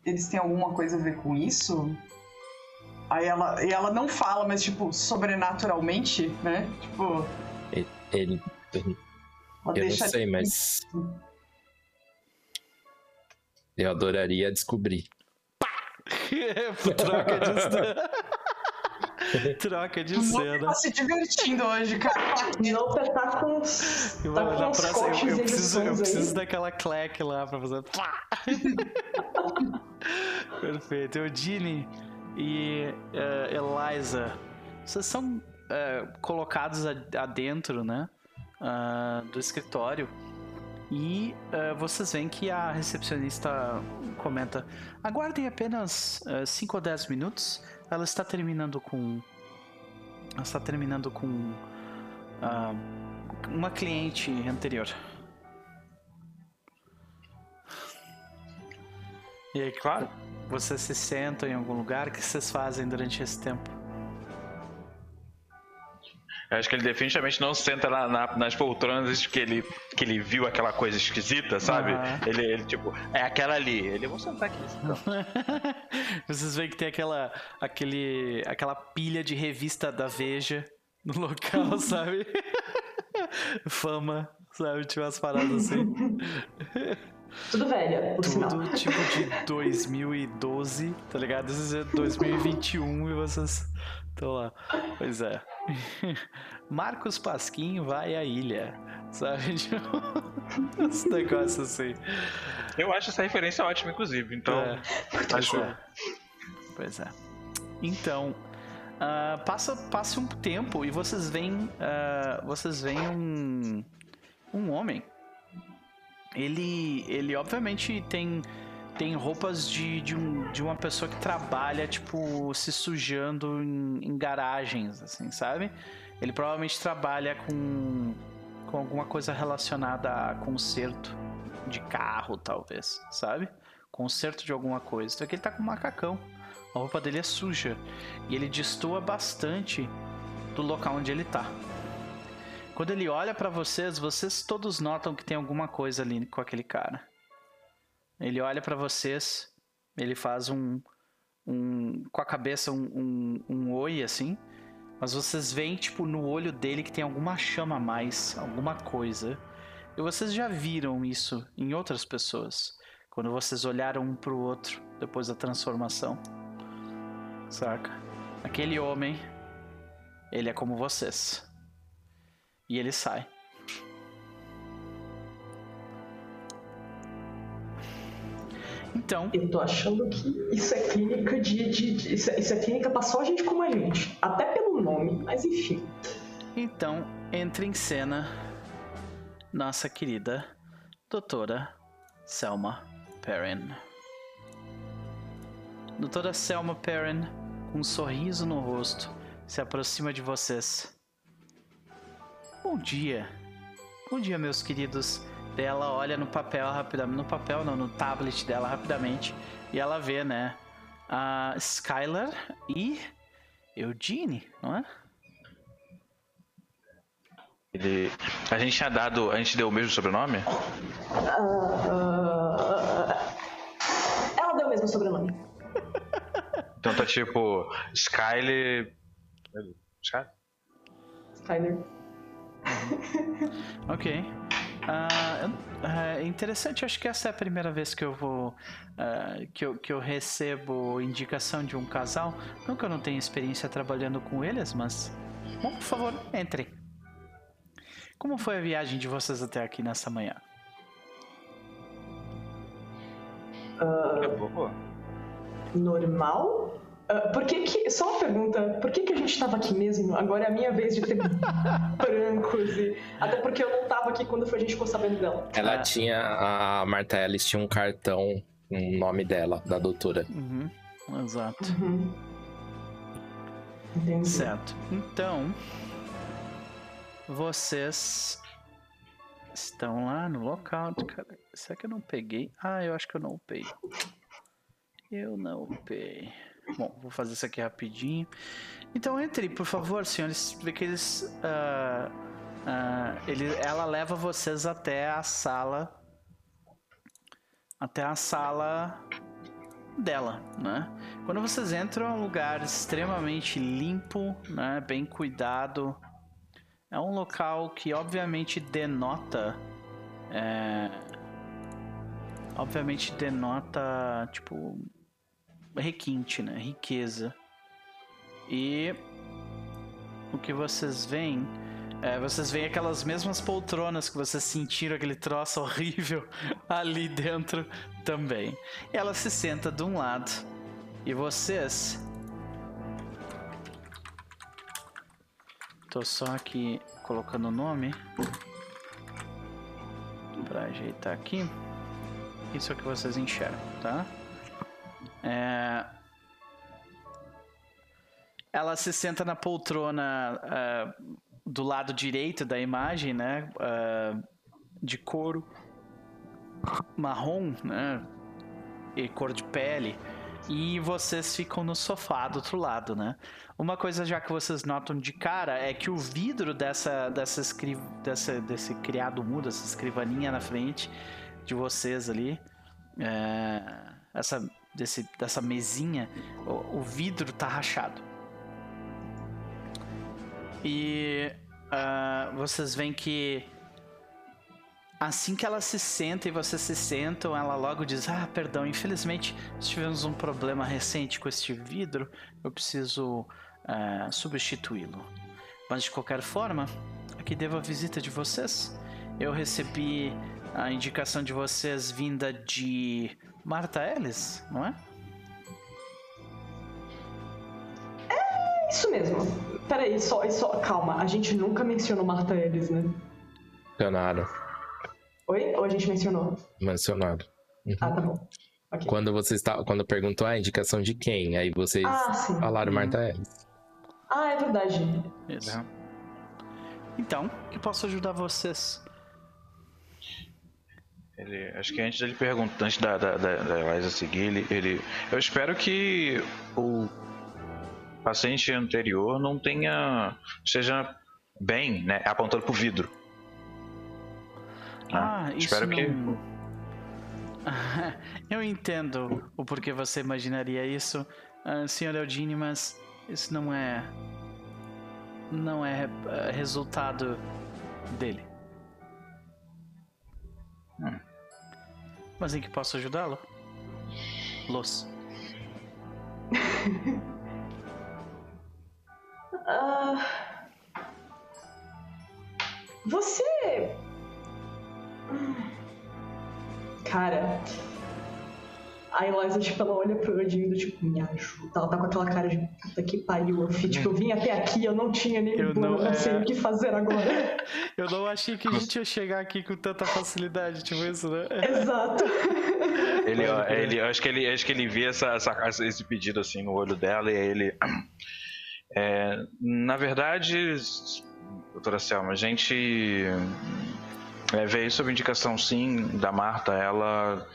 eles têm alguma coisa a ver com isso? Aí ela, e ela não fala, mas tipo, sobrenaturalmente, né? Tipo, Ele, ela eu não sei, mas eu adoraria descobrir. Troca de. Troca de cena. tá se divertindo hoje, cara. Noper tá com tá vou- com na uns próxima, eu- eu preciso, eu preciso daquela clack lá pra fazer. Perfeito. Eudine e eh, Eliza, vocês são eh, colocados a- adentro, né? ah, do escritório. E eh, vocês veem que a recepcionista comenta: aguardem apenas 5 ou 10 minutos. Ela está terminando com. Ela está terminando com. ah, uma cliente anterior. E aí, claro, vocês se sentam em algum lugar, o que vocês fazem durante esse tempo? Eu acho que ele definitivamente não senta na- na- nas poltronas que ele, que ele viu aquela coisa esquisita, sabe? Aham. Ele, ele, tipo, é aquela ali. Ele, vou sentar aqui. então." Vocês veem que tem aquela, aquele, aquela pilha de revista da Veja no local, sabe? Fama, sabe? Tipo umas paradas assim. Tudo velha, por sinal. Tudo tipo de 2012, tá ligado? Isso é 2021 e vocês estão lá. Pois é. Marcos Pasquim vai à ilha, sabe? Tipo, esse negócio assim. Eu acho essa referência ótima, inclusive. Então, É, pois acho. é. Pois é. Então, ah, passa, passa um tempo e vocês veem, ah, vocês veem um, um homem. Ele, ele obviamente tem, tem roupas de, de, um, de uma pessoa que trabalha, tipo, se sujando em, em garagens, assim, sabe? Ele provavelmente trabalha com, com alguma coisa relacionada a conserto de carro, talvez, sabe? Conserto de alguma coisa. Então aqui ele tá com um macacão. A roupa dele é suja. E ele destoa bastante do local onde ele tá. Quando ele olha pra vocês, vocês todos notam que tem alguma coisa ali com aquele cara. Ele olha pra vocês, ele faz um, um com a cabeça um, um, um oi assim, mas vocês veem tipo no olho dele que tem alguma chama a mais, alguma coisa. E vocês já viram isso em outras pessoas, quando vocês olharam um pro outro depois da transformação. Saca? Aquele homem, ele é como vocês. E ele sai. Então, Eu tô achando que isso é clínica de. de- de- isso, é, isso é clínica pra só gente como a gente. Até pelo nome, mas enfim. então entra em cena nossa querida doutora Selma Perrin. Doutora Selma Perrin, com um sorriso no rosto, se aproxima de vocês. Bom dia. Bom dia, meus queridos. Daí Ela olha no papel rapidamente. No papel não, no tablet dela rapidamente. E ela vê, né? A Skylar e Eugene, não é? Ele. A gente tinha dado. A gente deu o mesmo sobrenome? Ah, ela deu o mesmo sobrenome. Então tá tipo. Skyler. Skyler? Skyler. Ok. Ah, é interessante, acho que essa é a primeira vez que eu vou. ah, que, eu, que eu recebo indicação de um casal. Não que eu não tenha experiência trabalhando com eles, mas. Bom, por favor, entrem. Como foi a viagem de vocês até aqui nessa manhã? Boa. Normal? Ah, por que que. Só uma pergunta. Por que que a gente tava aqui mesmo? Agora é a minha vez de ter brancos e. Até porque eu não tava aqui quando foi a gente ficou sabendo dela. Ela Ah. tinha. A Marta Ellis tinha um cartão com o nome dela, da doutora. Uhum, exato. Uhum. Entendi. Certo. Então, vocês estão lá no local. Cara, será que eu não peguei? Ah, eu acho que eu não upei. Eu não upei. Bom, vou fazer isso aqui rapidinho. Então entre, por favor, senhores. Vê que eles. ah, ah, ele, ela leva vocês até a sala. Até a sala dela, né? Quando vocês entram, é um lugar extremamente limpo, né? Bem cuidado. É um local que obviamente denota. é, obviamente denota, tipo. Requinte, né? Riqueza. E. O que vocês veem. É, vocês veem aquelas mesmas poltronas que vocês sentiram aquele troço horrível ali dentro também. Ela se senta de um lado e vocês. Tô só aqui colocando o nome pra ajeitar aqui. Isso é o que vocês enxergam, tá? É... Ela se senta na poltrona ah, do lado direito da imagem, né? Ah, de couro marrom, né? E cor de pele. E vocês ficam no sofá do outro lado, né? Uma coisa já que vocês notam de cara é que o vidro dessa, dessa, escri... dessa desse criado mudo, essa escrivaninha na frente de vocês ali, é, essa, desse, dessa mesinha, o, o vidro tá rachado. E ah, vocês veem que Assim que ela se senta e vocês se sentam, ela logo diz: Ah, perdão, infelizmente tivemos um problema recente com este vidro, eu preciso ah, substituí-lo. Mas de qualquer forma, aqui devo a visita de vocês. Eu recebi a indicação de vocês vinda de Marta Ellis, não é? Isso mesmo. Peraí, só, só. Calma, a gente nunca mencionou Marta Ellis, né? Mencionado. Oi? Ou a gente mencionou? Mencionado. Uhum. Ah, tá bom. Ok. Quando você está, quando perguntou a indicação de quem, aí vocês Ah, falaram Marta Ellis. Ah, é verdade. Isso. Então, que posso ajudar vocês? Ele, acho que antes dele perguntar, antes da, da, da, da Eliza seguir, ele, ele. Eu espero que o paciente anterior não tenha. esteja bem, né? Apontando pro vidro. Ah, isso espero que. não... Eu entendo o porquê você imaginaria isso, ah, Sr. Eudine, mas isso não é... Não é ah, resultado dele. Hum. Mas em que posso ajudá-lo? Los. Ah, você. Cara. A Eliza, tipo, ela olha pro Odin do tipo, me ajuda. Ela tá com aquela cara de puta que pariu. Eu, fui, tipo, eu vim até aqui, eu não tinha nem Eu plano, não- não, sei é. o que fazer agora. Eu não achei que a gente ia chegar aqui com tanta facilidade, tipo isso, né? Exato. Ele, ó, ele, acho que ele, acho que ele vê essa, essa- esse pedido assim no olho dela e aí ele. É, na verdade, doutora Selma, a gente é, veio sob indicação sim da Marta. Ela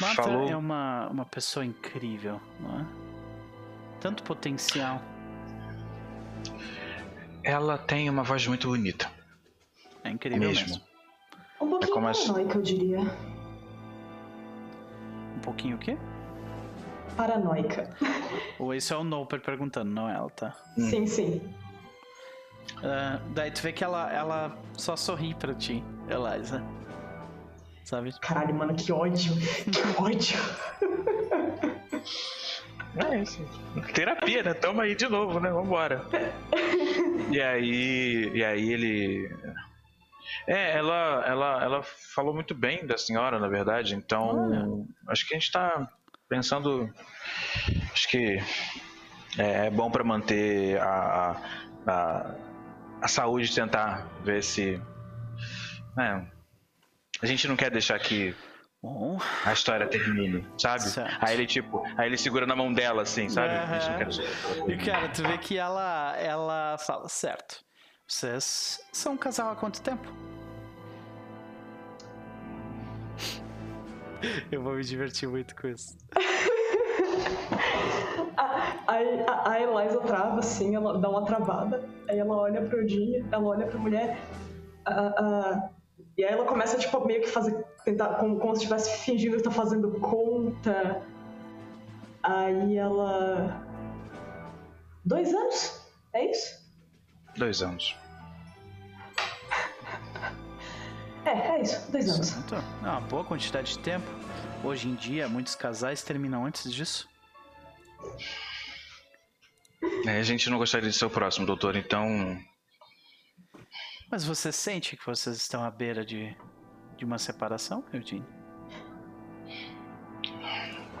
Marta falou. é uma, uma pessoa incrível, não é? Tanto potencial. Ela tem uma voz muito bonita. É incrível Mesmo. mesmo. Um pouquinho como as- paranoica, eu diria. Um pouquinho o quê? Paranoica. Ou esse é o Noper perguntando, não ela, tá? Hum. Sim, sim. Ah, daí tu vê que ela, ela só sorri pra ti, Eliza. Sabe? Caralho, mano, que ódio. Que ódio. É isso. Terapia, né? Tamo aí de novo, né? Vambora. E aí. E aí ele. É, ela, ela, ela falou muito bem da senhora, na verdade. Então, acho que a gente tá pensando. Acho que é, é bom pra manter a, a, a, a saúde, tentar ver se. É, a gente não quer deixar que Bom, a história termine, sabe? Certo. Aí ele, tipo, aí ele segura na mão dela, assim, sabe? Aham. A gente não quer- e cara, tu vê que ela, ela fala, certo. Vocês são um casal há quanto tempo? Eu vou me divertir muito com isso. Aí a, a Eliza trava, assim, ela dá uma travada. Aí ela olha pro Odin, ela olha pra mulher. ah, e aí ela começa, tipo, meio que fazer. Tentar, como, como se estivesse fingindo que tá fazendo conta. Aí ela. Dois anos? É isso? Dois anos. É, é isso, dois anos. Certo? É uma boa quantidade de tempo. Hoje em dia, muitos casais terminam antes disso. É, a gente não gostaria de ser o próximo, doutor, então. Mas você sente que vocês estão à beira de, de uma separação, Eugene?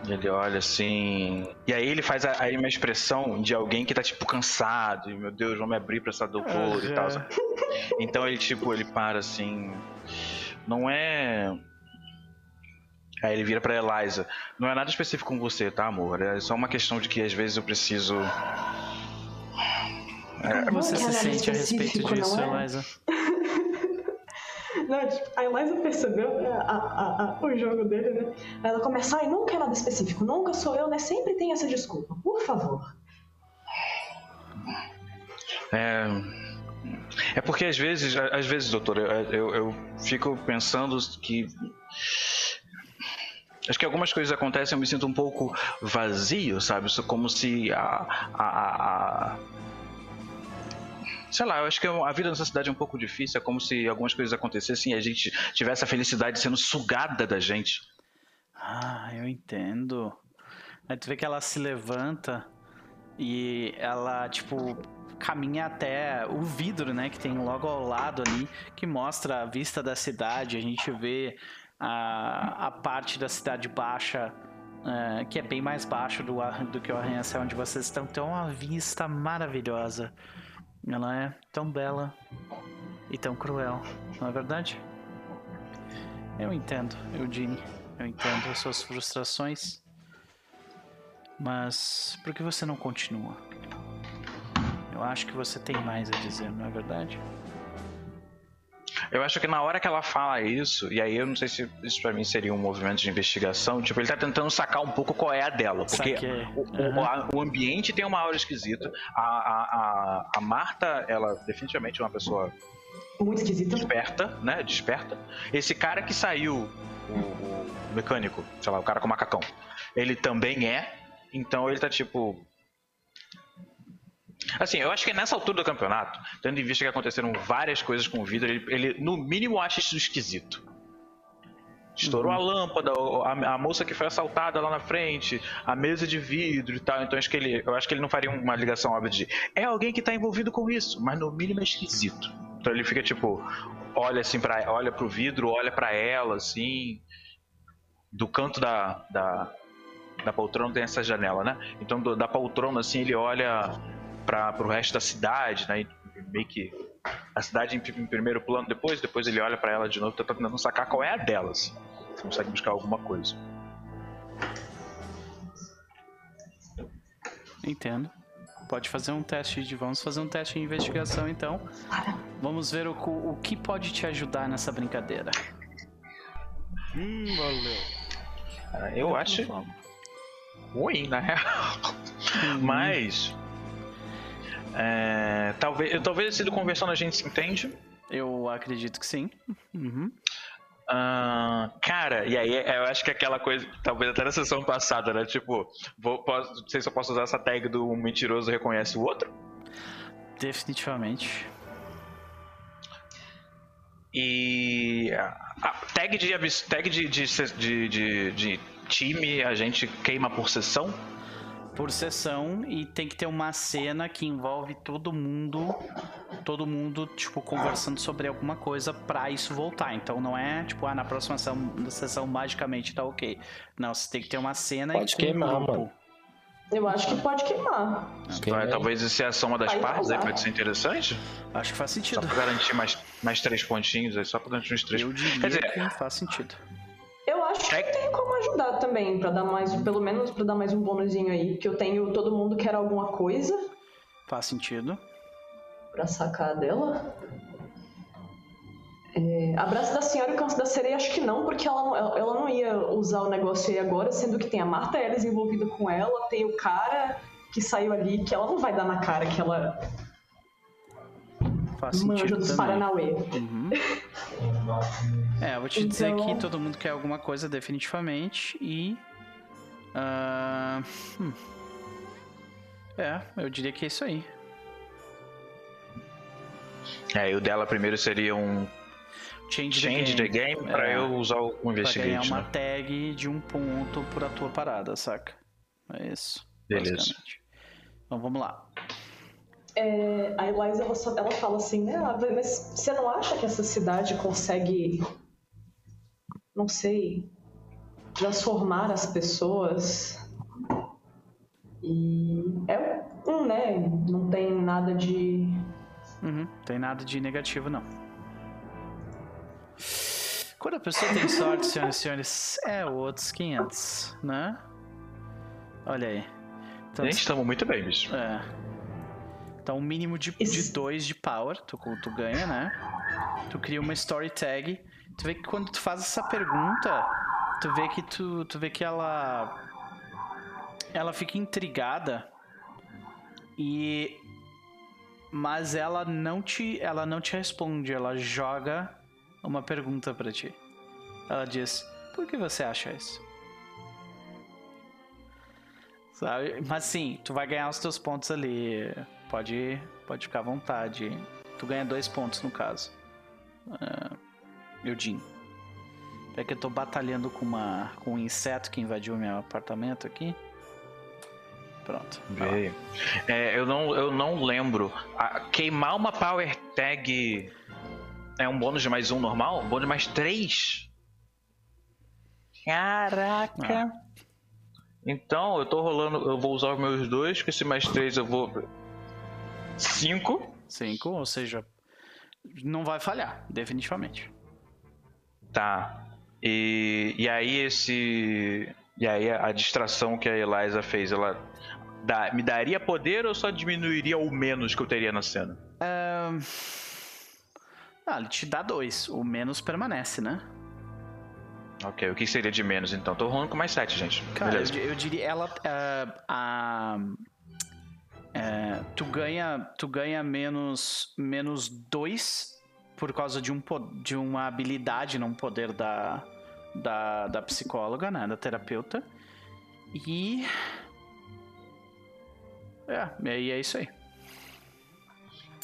Ele olha assim. E aí ele faz aí uma expressão de alguém que tá, tipo, cansado. E, meu Deus, vou me abrir pra essa doutora e tal. Aham. sabe? Então ele, tipo, ele para assim. Não é. Aí ele vira pra Eliza. Não é nada específico com você, tá, amor? É só uma questão de que às vezes eu preciso. Como você Não se é sente a respeito disso, é? Eliza? Não, tipo, a Eliza percebeu né, a- a- a- o jogo dele, né? Ela começa, ai, nunca é nada específico, nunca sou eu, né? Sempre tem essa desculpa, por favor. É. É porque às vezes, às vezes, doutor, eu, eu, eu fico pensando que. Acho que algumas coisas acontecem eu me sinto um pouco vazio, sabe? Isso Como se a, a- a- Sei lá, eu acho que a vida nessa cidade é um pouco difícil. É como se algumas coisas acontecessem e a gente tivesse a felicidade sendo sugada da gente. Ah, eu entendo. Aí tu vê que ela se levanta e ela, tipo, caminha até o vidro, né, que tem logo ao lado ali, que mostra a vista da cidade. A gente vê a, a parte da cidade baixa, eh, que é bem mais baixo do, do que o arranha-céu onde vocês estão. Tem uma vista maravilhosa. Ela é tão bela e tão cruel, não é verdade? Eu entendo, Eugene. Eu entendo as suas frustrações. Mas por que você não continua? Eu acho que você tem mais a dizer, não é verdade? Eu acho que na hora que ela fala isso, e aí eu não sei se isso pra mim seria um movimento de investigação, tipo, ele tá tentando sacar um pouco qual é a dela. Porque o, o- a- o ambiente tem uma aura esquisita. A, a, a, a Marta, ela definitivamente é uma pessoa Muito esquisito. esperta, né? Desperta. Esse cara que saiu, o, o mecânico, sei lá, o cara com o macacão, ele também é. Então ele tá tipo. Assim, eu acho que nessa altura do campeonato, tendo em vista que aconteceram várias coisas com o vidro, ele, ele, no mínimo acha isso esquisito. Estourou a lâmpada, a, a moça que foi assaltada lá na frente, a mesa de vidro e tal. Então acho que ele, eu acho que ele não faria uma ligação óbvia de é alguém que tá envolvido com isso, mas no mínimo é esquisito. Então ele fica tipo, olha assim para, olha pro vidro, olha pra ela assim, do canto da, da da poltrona tem essa janela, né? Então do, da poltrona assim ele olha para pro resto da cidade, né? E meio que a cidade em, em primeiro plano depois, depois ele olha para ela de novo, tá tentando sacar qual é a delas. Você consegue buscar alguma coisa. Entendo. Pode fazer um teste de. Vamos fazer um teste de investigação então. Vamos ver o, o que pode te ajudar nessa brincadeira. Hum, valeu. Ah, eu acho ruim, na real. Mas. É, talvez, talvez sido conversando a gente se entende. Eu acredito que sim. Uhum. Uh, cara, e aí eu acho que aquela coisa, talvez até na sessão passada, né? Tipo, vou, posso, não sei se eu posso usar essa tag do um mentiroso reconhece o outro. Definitivamente. E a tag de tag de, de, de, de, de time a gente queima por sessão? Por sessão e tem que ter uma cena que envolve todo mundo, todo mundo, tipo, conversando sobre alguma coisa pra isso voltar. Então não é, tipo, ah, na próxima sessão, sessão magicamente tá ok. Não, você tem que ter uma cena pode e queimar, um mano. Eu acho que pode queimar. Queima aí. Talvez essa é a soma das Vai partes aí pode ser interessante. Acho que faz Só sentido. pra garantir mais, mais três pontinhos aí, só pra garantir uns três Eu diria Quer dizer, que faz sentido. Acho que tem como ajudar também, pra dar mais, pelo menos pra dar mais um bônusinho aí. Porque eu tenho todo mundo quer alguma coisa Faz sentido. pra sacar dela. É, abraço da senhora e o canso da sereia, acho que não, porque ela, não- ela, não ia usar o negócio aí agora, sendo que tem a Marta Ellis envolvida com ela, tem o cara que saiu ali, que ela não vai dar na cara que ela Faz manja sentido dos também. Paranauê. Uhum. É, eu vou te dizer Então- que todo mundo quer alguma coisa definitivamente e. ah, hum. É, eu diria que é isso aí. É, e o dela primeiro seria um Change, change the game pra É. eu usar o Pra ganhar uma né? tag de um ponto pra tua parada, saca? É isso. Beleza. Então vamos lá. É, a Eliza, ela fala assim, né, ah, mas você não acha que essa cidade consegue, não sei, transformar as pessoas? E é um, né, não tem nada de... Uhum, tem nada de negativo, não. Quando a pessoa tem sorte, senhoras e senhores, é outros 500, né? Olha aí. Então, Gente, estamos muito bem, bicho. É. Então, um mínimo de Esse- 2 de power, tu, tu ganha, né? Tu cria uma story tag. Tu vê que quando tu faz essa pergunta, tu vê que tu, tu vê que ela ela fica intrigada e mas ela não te ela não te responde, ela joga uma pergunta pra ti. Ela diz: "Por que você acha isso?" Sabe? Mas sim, tu vai ganhar os teus pontos ali. Pode, pode ficar à vontade. Tu ganha dois pontos no caso. Uh, Eudin. É que eu tô batalhando com, uma, com um inseto que invadiu meu apartamento aqui. Pronto. Veio. É, eu, não, eu não lembro. A- queimar uma power tag é um bônus de mais um normal? Um bônus de mais três? Caraca! Então, eu tô rolando. Eu vou usar os meus dois, com esse mais três eu vou. Cinco. Cinco, ou seja, não vai falhar, definitivamente. Tá. E, e aí esse. E aí a, a distração que a Eliza fez, ela dá- me daria poder ou só diminuiria o menos que eu teria na cena? Ahn, Ah, ele te dá dois. O menos permanece, né? Ok, o que seria de menos então? Tô rolando com mais 7, gente. Cara, eu, Beleza. eu diria ela é, a é, tu ganha tu ganha menos menos dois por causa de um po- de uma habilidade, não poder da da, da psicóloga, né, da terapeuta. E é, e aí é isso aí.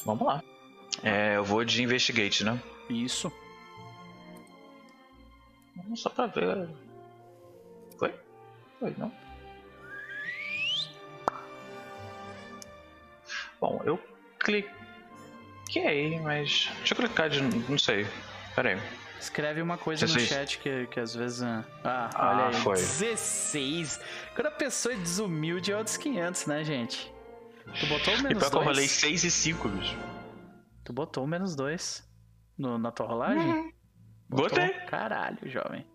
Vamos lá. É, eu vou de investigate, né? Isso. Só pra ver. Foi? Foi, não? Bom, eu cliquei, mas. Deixa eu clicar de. Não sei. Pera aí. Escreve uma coisa no 16. chat que, que às vezes. ah, Ah, Ah, olha aí. foi. 16. Quando a pessoa é desumilde é outros 500, né, gente? Tu botou o E menos pior que eu rolei 2? 6 e 5, bicho. Tu botou o menos 2 no, na tua rolagem? Botei. Caralho, jovem.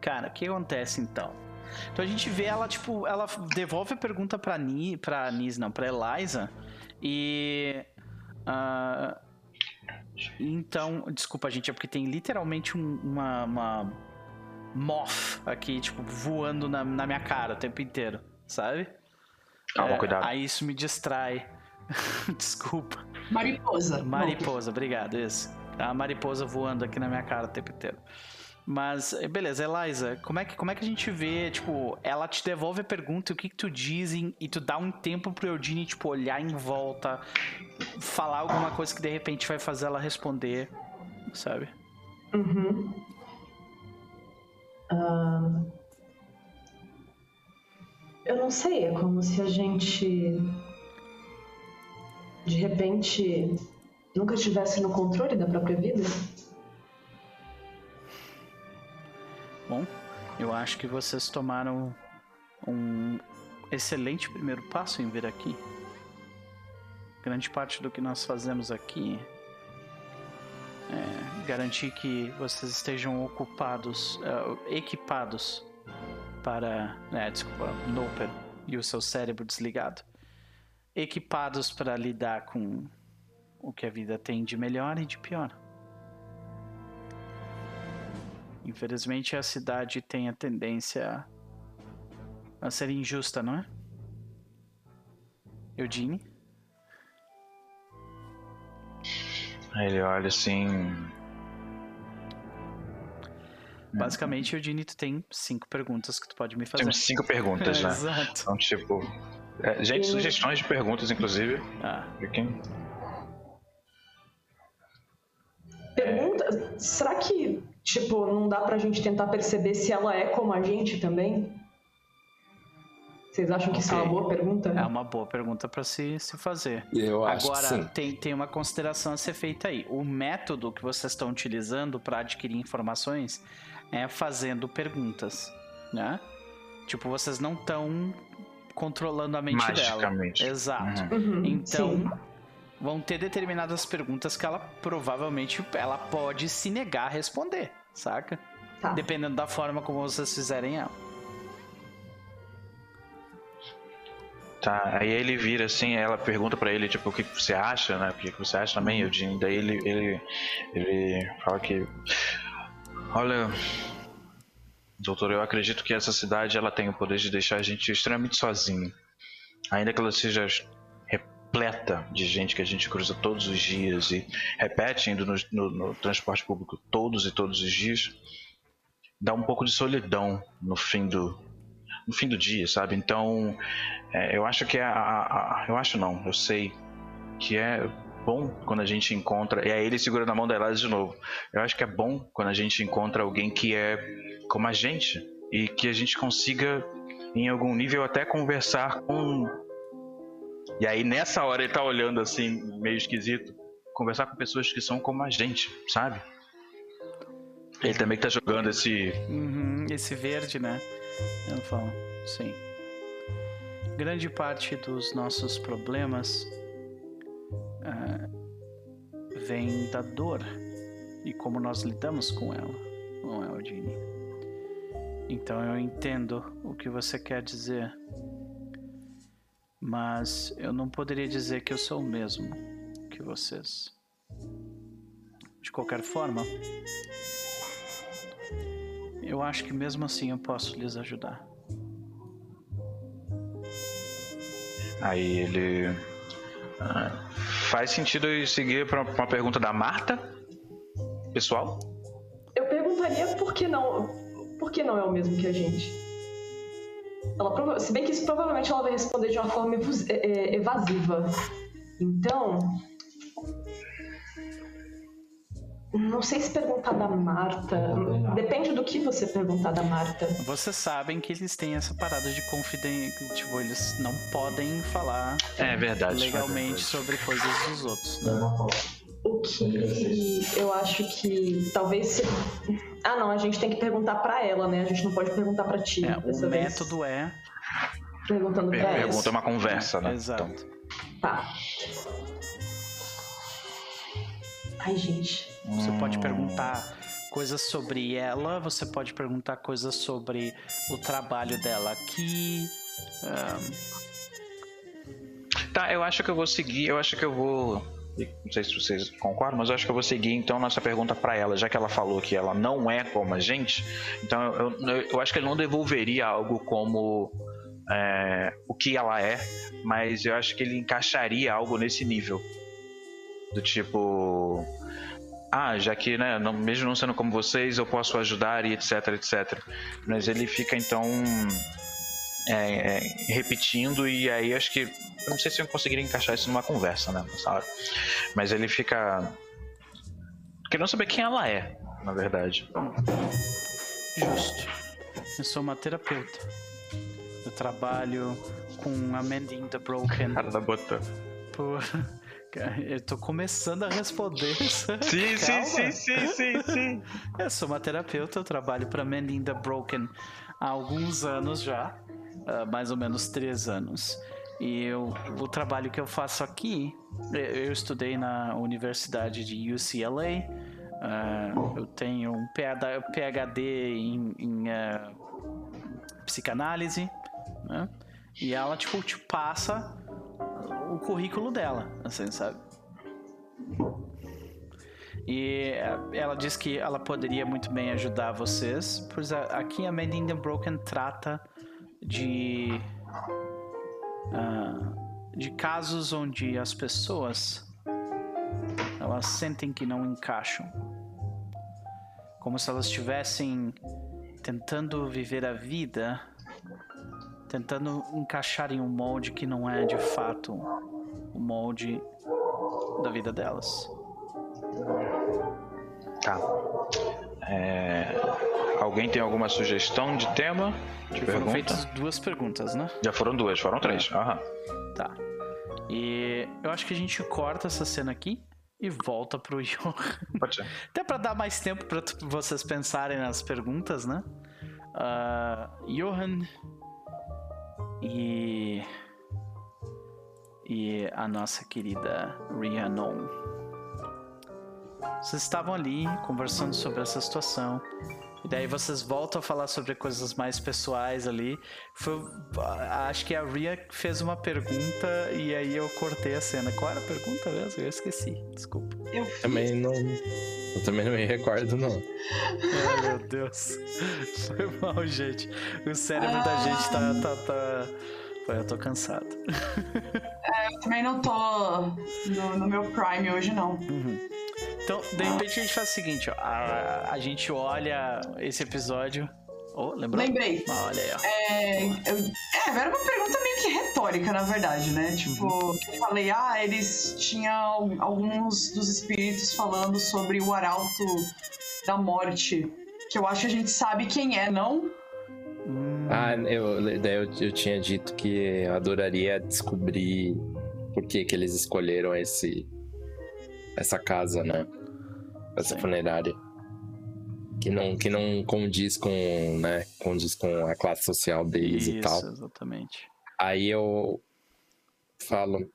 Cara, o que acontece então? Então a gente vê ela, tipo, ela devolve a pergunta pra, Ni, pra Nis, não, pra Eliza. E. ah, então, desculpa, gente, é porque tem literalmente um- uma, uma moth aqui, tipo, voando na, na minha cara o tempo inteiro, sabe? Calma, É, cuidado. Aí isso me distrai. Desculpa. Mariposa. Mariposa, obrigado, isso. A mariposa voando aqui na minha cara o tempo inteiro. Mas, eh, beleza, Eliza, como é que, como é que a gente vê, tipo, ela te devolve a pergunta, o que que tu dizem, e tu dá um tempo pro Eudine, tipo, olhar em volta, falar alguma coisa que de repente vai fazer ela responder, sabe? Uhum. Eu não sei, é como se a gente de repente nunca estivesse no controle da própria vida. Bom, eu acho que vocês tomaram um excelente primeiro passo em vir aqui. Grande parte do que nós fazemos aqui é garantir que vocês estejam ocupados, eh, equipados para. É, desculpa, Noper e o seu cérebro desligado. Equipados para lidar com o que a vida tem de melhor e de pior. Infelizmente a cidade tem a tendência a ser injusta, não é? Eugene? Aí ele olha assim. Basicamente, Eugene, tu tem cinco perguntas que tu pode me fazer. Temos cinco perguntas, né? Exato. Então, tipo. é, gente, sugestões de perguntas, inclusive. Ah. Pergunta, será que tipo não dá pra gente tentar perceber se ela é como a gente também? Vocês acham que isso é uma boa pergunta? é uma boa pergunta para se, se fazer. Eu acho Agora, que sim. tem, tem uma consideração a ser feita aí. O método que vocês estão utilizando para adquirir informações é fazendo perguntas, né? Tipo, vocês não estão controlando a mente dela. Magicamente. Exato. Uhum. Uhum, Então, sim. Vão ter determinadas perguntas que ela provavelmente ela pode se negar a responder, saca? Tá. Dependendo da forma como vocês fizerem ela. Tá, aí ele vira assim, ela pergunta pra ele, tipo, o que que você acha, né? O que que você acha também, Eugene? Daí ele, ele, ele fala que... Olha, doutor, eu acredito que essa cidade, ela tem o poder de deixar a gente extremamente sozinho. Ainda que ela seja repleta de gente que a gente cruza todos os dias e repete indo no, no- no transporte público todos e todos os dias, dá um pouco de solidão no fim do, no fim do dia, sabe? Então, é, eu acho que é a, a- a- eu acho não, eu sei que é bom quando a gente encontra, e aí ele segura na mão da Eliza de novo. Eu acho que é bom quando a gente encontra alguém que é como a gente e que a gente consiga em algum nível até conversar com E aí nessa hora ele tá olhando assim, meio esquisito, conversar com pessoas que são como a gente, sabe? Ele também que tá jogando esse Uhum, esse verde, né? Eu falo, sim. Grande parte dos nossos problemas ah, vem da dor e como nós lidamos com ela, não é, Odine? Então eu entendo o que você quer dizer, mas eu não poderia dizer que eu sou o mesmo que vocês. De qualquer forma, eu acho que mesmo assim eu posso lhes ajudar. Aí ele. ah, faz sentido eu seguir pra uma pergunta da Marta? Pessoal? Eu perguntaria por que não. Por que não é o mesmo que a gente? Ela se bem que isso provavelmente ela vai responder de uma forma é, é, evasiva. Então. Não sei se perguntar da Marta. Depende do que você perguntar da Marta. Vocês sabem que eles têm essa parada de confidência. Tipo, eles não podem falar É verdade. legalmente sobre coisas dos outros. Né? O que eu acho que talvez. Se... Ah, não, a gente tem que perguntar pra ela, né? A gente não pode perguntar pra ti. É, o dessa vez. método é. Perguntando pra ela. Pergunta é uma conversa, né? Exato. Então, Tá. Ai, gente. Você pode hum, perguntar coisas sobre ela, você pode perguntar coisas sobre o trabalho dela aqui. ahn, Tá, eu acho que eu vou seguir, eu acho que eu vou. Não sei se vocês concordam, mas eu acho que eu vou seguir então nossa pergunta pra ela, já que ela falou que ela não é como a gente. Então eu, eu, eu acho que ele não devolveria algo como é, o que ela é, mas eu acho que ele encaixaria algo nesse nível. Do tipo. Ah, já que, né, não- mesmo não sendo como vocês, eu posso ajudar e etc, etc. Mas ele fica então é, é, repetindo e aí acho que eu não sei se eu conseguiria encaixar isso numa conversa, né, nessa hora. Mas ele fica querendo saber quem ela é, na verdade. Justo. Eu sou uma terapeuta. Eu trabalho com a the Broken. Cara da bota. Por... Eu tô começando a responder. Sim, sim, sim, sim, sim, sim. Eu sou uma terapeuta, eu trabalho para Mending the Broken há alguns anos já, ah, mais ou menos três anos. E eu, o trabalho que eu faço aqui, eu- estudei na Universidade de UCLA, ah, eu tenho um PhD, em, em, ah, psicanálise, né? E ela, tipo, te passa o currículo dela, assim, sabe? E eh, ela diz que ela poderia muito bem ajudar vocês, pois aqui a Mending the Broken trata de ah, de casos onde as pessoas elas sentem que não encaixam, como se elas estivessem tentando viver a vida, tentando encaixar em um molde que não é de fato o molde da vida delas. Tá. É, Alguém tem alguma sugestão de tema? De Foram pergunta? feitas duas perguntas, né? Já foram duas, foram três. Aham. Tá. E eu acho que a gente corta essa cena aqui e volta pro Johan. Pode ser. Até pra dar mais tempo pra tu- vocês pensarem nas perguntas, né? Ah, Johan e e a nossa querida Rhiannon. Vocês estavam ali conversando sobre essa situação. E daí vocês voltam a falar sobre coisas mais pessoais ali. Foi, acho que a Ria fez uma pergunta e aí eu cortei a cena. Qual era a pergunta mesmo? Eu esqueci. Desculpa. Eu fiz. Também não. Eu também não me recordo, não. Ai, meu Deus. Foi mal, gente. O cérebro da gente tá. tá, tá... Pô, eu tô cansado. Eu também não tô no, no meu prime hoje, não. Então, de repente a gente faz o seguinte, ó. A, a gente olha esse episódio. Oh, lembrou? Lembrei. Ah, olha aí, ó. É, eu- é, era uma pergunta meio que retórica, na verdade, né? Tipo, eu falei, ah, eles tinham alguns dos espíritos falando sobre o arauto da morte. Que eu acho que a gente sabe quem é, não? Hum, Ah, eu, daí eu, eu tinha dito que eu adoraria descobrir por que, que eles escolheram esse, essa casa, né? Essa Sim. funerária. Que não, que não condiz com, né? Condiz com a classe social deles e tal. Isso, exatamente. Aí eu falo.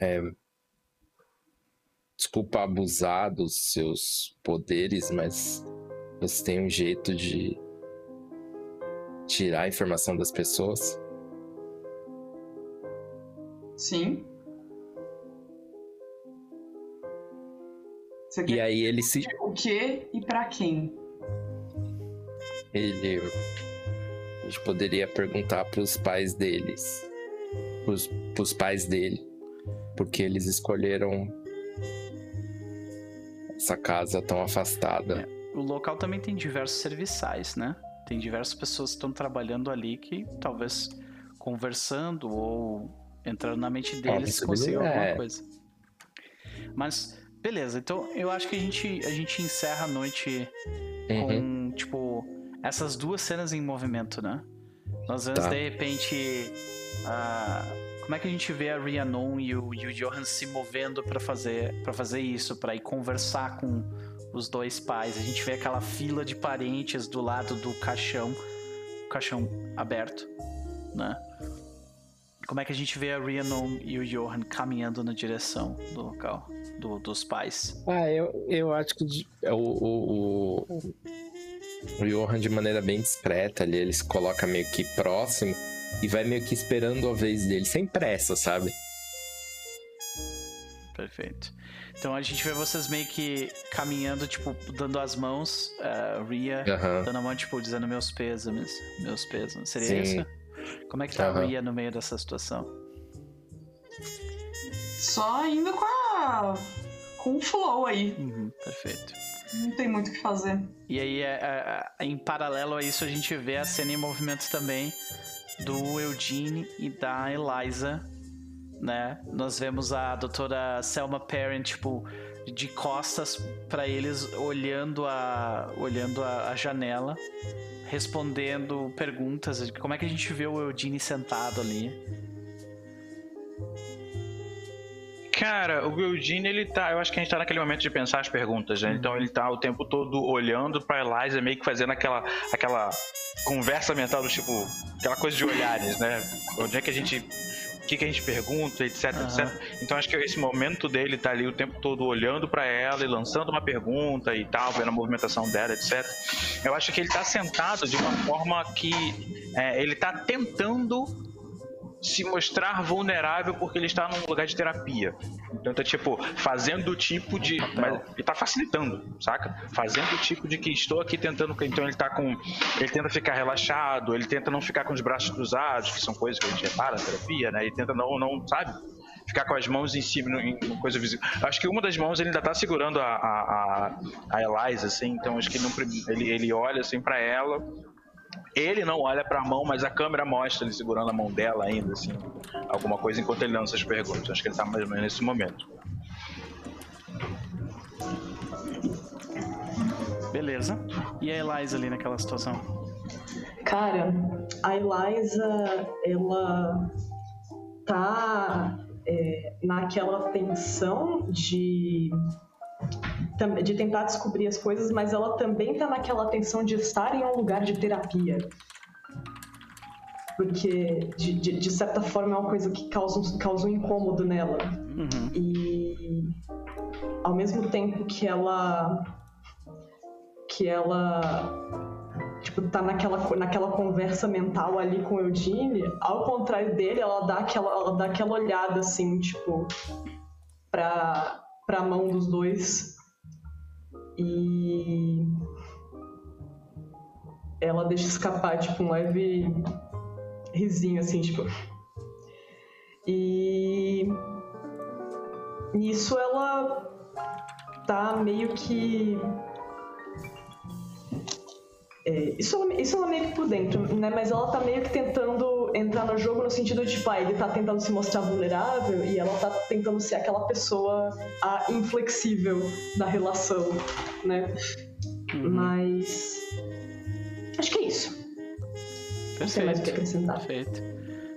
É, desculpa abusar dos seus poderes, mas você tem um jeito de tirar a informação das pessoas. Sim. Você E aí ele se. o quê e pra quem? Ele. A gente poderia perguntar pros pais deles. Pros, pros pais dele. Porque eles escolheram essa casa tão afastada. O local também tem diversos serviçais, né? Tem diversas pessoas que estão trabalhando ali que talvez conversando ou entrando na mente deles possibilidade, consigam alguma é. coisa. Mas, beleza, então eu acho que a gente, a gente encerra a noite Uhum. com, tipo, essas duas cenas em movimento, né? Nós vemos Tá. de repente. a- como é que a gente vê a Rhiannon e o, e o Johan se movendo para fazer para fazer isso, para ir conversar com os dois pais. A gente vê aquela fila de parentes do lado do caixão, o caixão aberto, né? Como é que a gente vê a Rhiannon e o Johan caminhando na direção do local, do, dos pais? Ah, eu, eu acho que de- o, o, o, o Johan, de maneira bem discreta ali, ele se coloca meio que próximo e vai meio que esperando a vez dele, sem pressa, sabe? Perfeito. Então a gente vê vocês meio que caminhando, tipo, dando as mãos, uh, Ria Aham. dando a mão, tipo, dizendo meus pêsames, meus pêsames. Seria Sim. isso? Como é que tá a Aham. Ria no meio dessa situação? Só indo com a. com o flow aí. Uhum, perfeito. Não tem muito o que fazer. E aí, é, é, é, em paralelo a isso, a gente vê a cena em movimento também do Eugene e da Eliza, né? Nós vemos a doutora Selma Parent, tipo, de costas pra eles, olhando a, olhando a, a janela, respondendo perguntas. Como é que a gente vê o Eugene sentado ali? Cara, o Eugene, ele tá. Eu acho que a gente tá naquele momento de pensar as perguntas, né? Então ele tá o tempo todo olhando pra Eliza, meio que fazendo aquela, aquela conversa mental do tipo. aquela coisa de olhares, né? Onde é que a gente. O que, que a gente pergunta, etc, Aham. etc. Então acho que esse momento dele tá ali o tempo todo olhando pra ela e lançando uma pergunta e tal, vendo a movimentação dela, etc. Eu acho que ele tá sentado de uma forma que é, ele tá tentando se mostrar vulnerável porque ele está num lugar de terapia. Então tá tipo, fazendo o tipo de. Mas ele tá facilitando, saca? Fazendo o tipo de que estou aqui tentando. Então ele tá com. Ele tenta ficar relaxado, ele tenta não ficar com os braços cruzados, que são coisas que a gente repara na terapia, né? Ele tenta não, não sabe? Ficar com as mãos em cima, em coisa visível. Acho que uma das mãos ele ainda tá segurando a, a, a, Eliza, assim, então acho que ele, não, ele, ele olha assim pra ela, ele não olha pra mão, mas a câmera mostra ele segurando a mão dela ainda, assim. Alguma coisa enquanto ele lança as perguntas. Acho que ele tá mais ou menos nesse momento. Beleza. E a Eliza ali naquela situação? Cara, a Eliza, ela tá é, naquela tensão de de tentar descobrir as coisas, mas ela também tá naquela tensão de estar em um lugar de terapia. Porque, de, de, de certa forma, é uma coisa que causa um, causa um incômodo nela. Uhum. E ao mesmo tempo que ela que ela tipo tá naquela naquela conversa mental ali com o Eugene, ao contrário dele, ela dá aquela ela dá aquela olhada assim, tipo pra para mão dos dois e ela deixa escapar tipo um leve risinho assim, tipo e nisso ela tá meio que. É, isso, isso ela meio que por dentro, né? Mas ela tá meio que tentando entrar no jogo no sentido de, tipo, ah, ele tá tentando se mostrar vulnerável e ela tá tentando ser aquela pessoa a inflexível da relação, né? Uhum. Mas. Acho que é isso. Não sei mais o que acrescentar. Perfeito.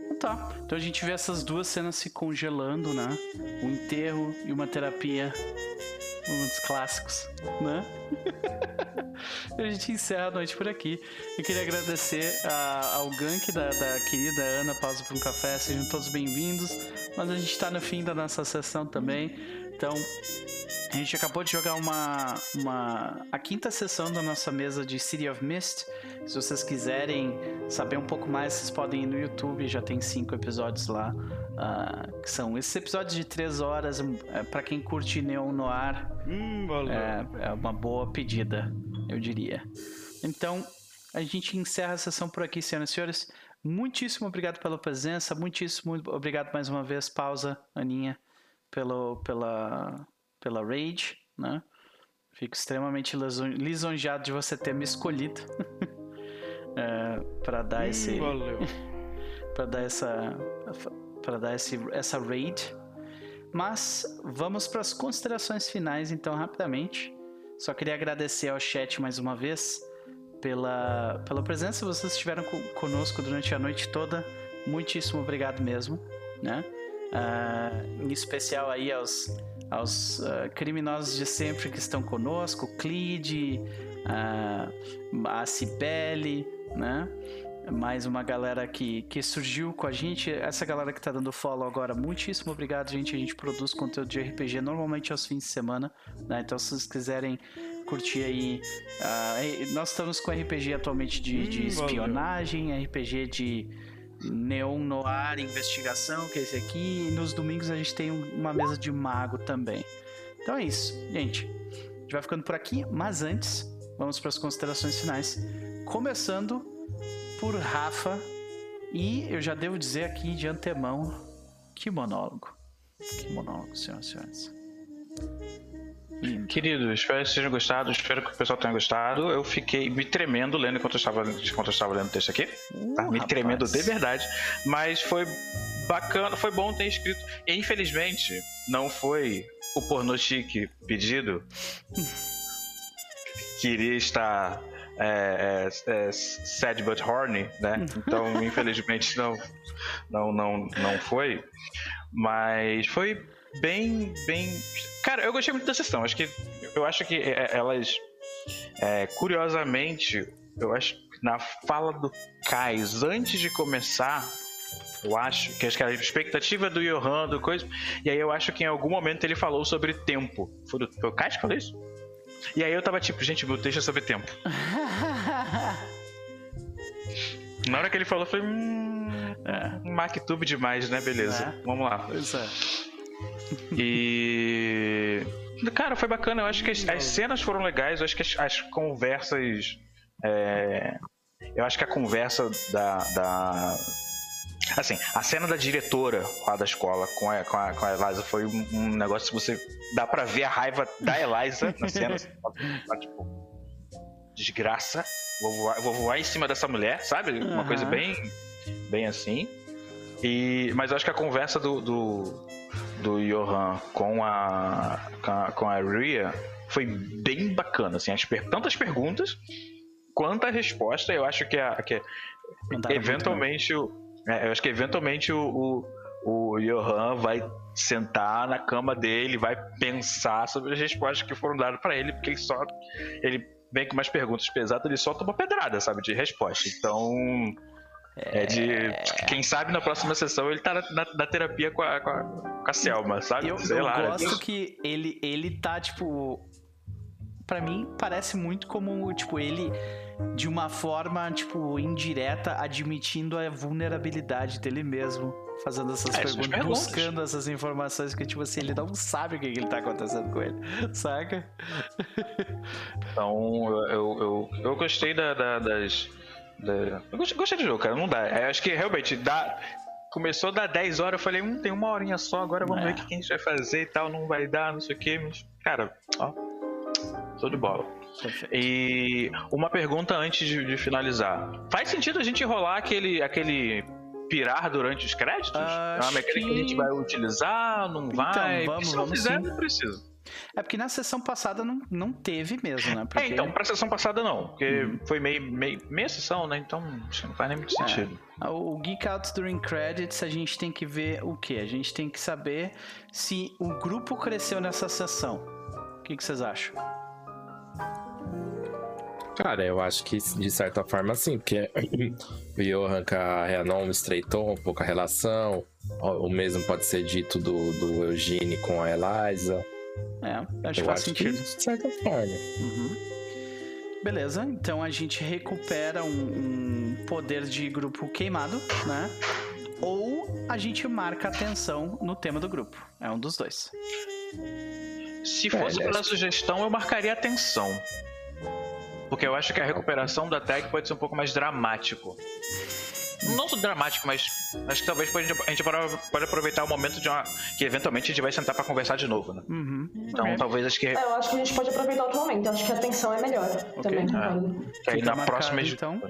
Então tá. Então a gente vê essas duas cenas se congelando, né? O enterro e uma terapia. Um dos clássicos, né? a gente encerra a noite por aqui. Eu queria agradecer a- ao gank da, da querida Ana Pausa para um Café. Sejam todos bem-vindos. Mas a gente está no fim da nossa sessão também. Então, a gente acabou de jogar uma, uma a quinta sessão da nossa mesa de City of Mist. Se vocês quiserem saber um pouco mais, vocês podem ir no YouTube, já tem cinco episódios lá. Ah, que são esses episódios de três horas, é, para quem curte Neon Noir, Hum, é, é uma boa pedida, eu diria. Então, a gente encerra a sessão por aqui, senhoras e senhores. Muitíssimo obrigado pela presença, muitíssimo obrigado mais uma vez, pausa, Aninha, pelo, pela, pela raid, né? Fico extremamente liso- lisonjeado de você ter me escolhido para dar esse, Hum, valeu. para dar essa para dar esse, essa raid. Mas vamos para as considerações finais então rapidamente. Só queria agradecer ao chat mais uma vez pela, pela presença. Vocês estiveram co- conosco durante a noite toda. Muitíssimo obrigado mesmo. né? Ah, em especial aí aos, aos ah, criminosos de sempre que estão conosco, Clide, ah, a Cibele, né? Mais uma galera que, que surgiu com a gente. Essa galera que tá dando follow agora, muitíssimo obrigado, gente. A gente produz conteúdo de RPG normalmente aos fins de semana, né? Então, se vocês quiserem curtir aí. ah, nós estamos com RPG atualmente de, de Hum, espionagem, RPG de Neon Noir Investigação, que é esse aqui. E nos domingos a gente tem um- uma mesa de mago também. Então é isso, gente. A gente vai ficando por aqui, mas antes, vamos para as considerações finais. Começando por Rafa. E eu já devo dizer aqui de antemão: que monólogo. Que monólogo, senhoras e senhores. Lindo. Querido, espero que vocês tenham gostado, espero que o pessoal tenha gostado. Eu fiquei me tremendo lendo enquanto eu estava, enquanto eu estava lendo o texto aqui. Tá Uh, me rapaz. tremendo de verdade. Mas foi bacana, foi bom ter escrito. E, infelizmente, não foi o pornô chique pedido. Queria estar é, é, é, sad but horny, né? Então, infelizmente, não, não, não, não foi. Mas foi bem, bem. Cara, eu gostei muito da sessão. Acho que eu acho que é, elas, é, curiosamente, eu acho que na fala do Kais antes de começar, eu acho que acho que a expectativa do Johan, do coisa, e aí eu acho que em algum momento ele falou sobre tempo. Foi, do, foi o Kais que falou isso? E aí eu tava tipo, gente, meu texto é sobre tempo. Na hora que ele falou, eu falei, hum, É. MacTube demais, né? Beleza, É. vamos lá. Pois é. E. Cara, foi bacana. Eu acho que as, as cenas foram legais. Eu acho que as, as conversas. é, Eu acho que a conversa da, da. Assim, a cena da diretora lá da escola com a, com a, com a Eliza foi um, um negócio que você. Dá pra ver a raiva da Eliza na cena. tipo, desgraça. Vou voar, vou voar em cima dessa mulher, sabe? Uma Aham. coisa bem. Bem assim. E, mas eu acho que a conversa do, do, do Johan com a, com a, com a Ria foi bem bacana. Assim, as per- tanto as perguntas quanto a resposta. Eu acho que, a, que Mandaram eventualmente o, é, eu acho que eventualmente o, o, o Johan vai sentar na cama dele, vai pensar sobre as respostas que foram dadas pra ele, porque ele só ele vem com umas perguntas pesadas, ele só toma pedrada, sabe, de resposta. Então, é de quem sabe na próxima sessão ele tá na, na- na terapia com a, com a, com a Selma, sabe? Eu, Sei eu lá. gosto que ele, ele tá, tipo. Pra mim, parece muito como, tipo, ele, de uma forma, tipo, indireta, admitindo a vulnerabilidade dele mesmo. Fazendo essas É, perguntas, perguntas. buscando essas informações que, tipo assim, ele não sabe o que, que ele tá acontecendo com ele, saca? Então, eu, eu, eu, gostei da, da- das. da- eu gostei, do jogo, cara. Não dá. Eu acho que realmente dá. Começou a dar 10 horas, eu falei, hum, tem uma horinha só, agora vamos É. ver o que que a gente vai fazer e tal, não vai dar, não sei o que, mas, cara, ó. Show de bola. Perfeito. E uma pergunta antes de, de finalizar. Faz sentido a gente rolar aquele, aquele pirar durante os créditos? é uma Acho mecânica que a gente vai utilizar, não vai? vamos, Se não vamos fizer, sim. não precisa. É porque na sessão passada não, não teve mesmo, né? Porque... É, então, pra sessão passada não, porque Uhum. foi meio, meio, meia sessão, né? Então acho que não faz nem muito É. sentido. O Geek Out During Credits, a gente tem que ver o que? A gente tem que saber se o grupo cresceu nessa sessão. O que, que vocês acham? Cara, eu acho que de certa forma sim, porque o Johan com a Reanon estreitou um pouco a relação. O mesmo pode ser dito do, do Eugene com a Eliza. É, acho que eu faz acho sentido. que de certa forma. Uhum. Beleza, então a gente recupera um, um poder de grupo queimado, né? Ou a gente marca atenção no tema do grupo. É um dos dois. Se É, fosse aliás- pela sugestão, eu marcaria atenção. Porque eu acho que a recuperação da tag pode ser um pouco mais dramático. Não só dramático, mas acho que talvez pode- a gente pode aproveitar o momento de uma. que eventualmente a gente vai sentar pra conversar de novo, né? Uhum. Então Ok. talvez acho que, É, eu acho que a gente pode aproveitar outro momento. Eu acho que a atenção é melhor também. concordo. que aí na marcado, próxima. então.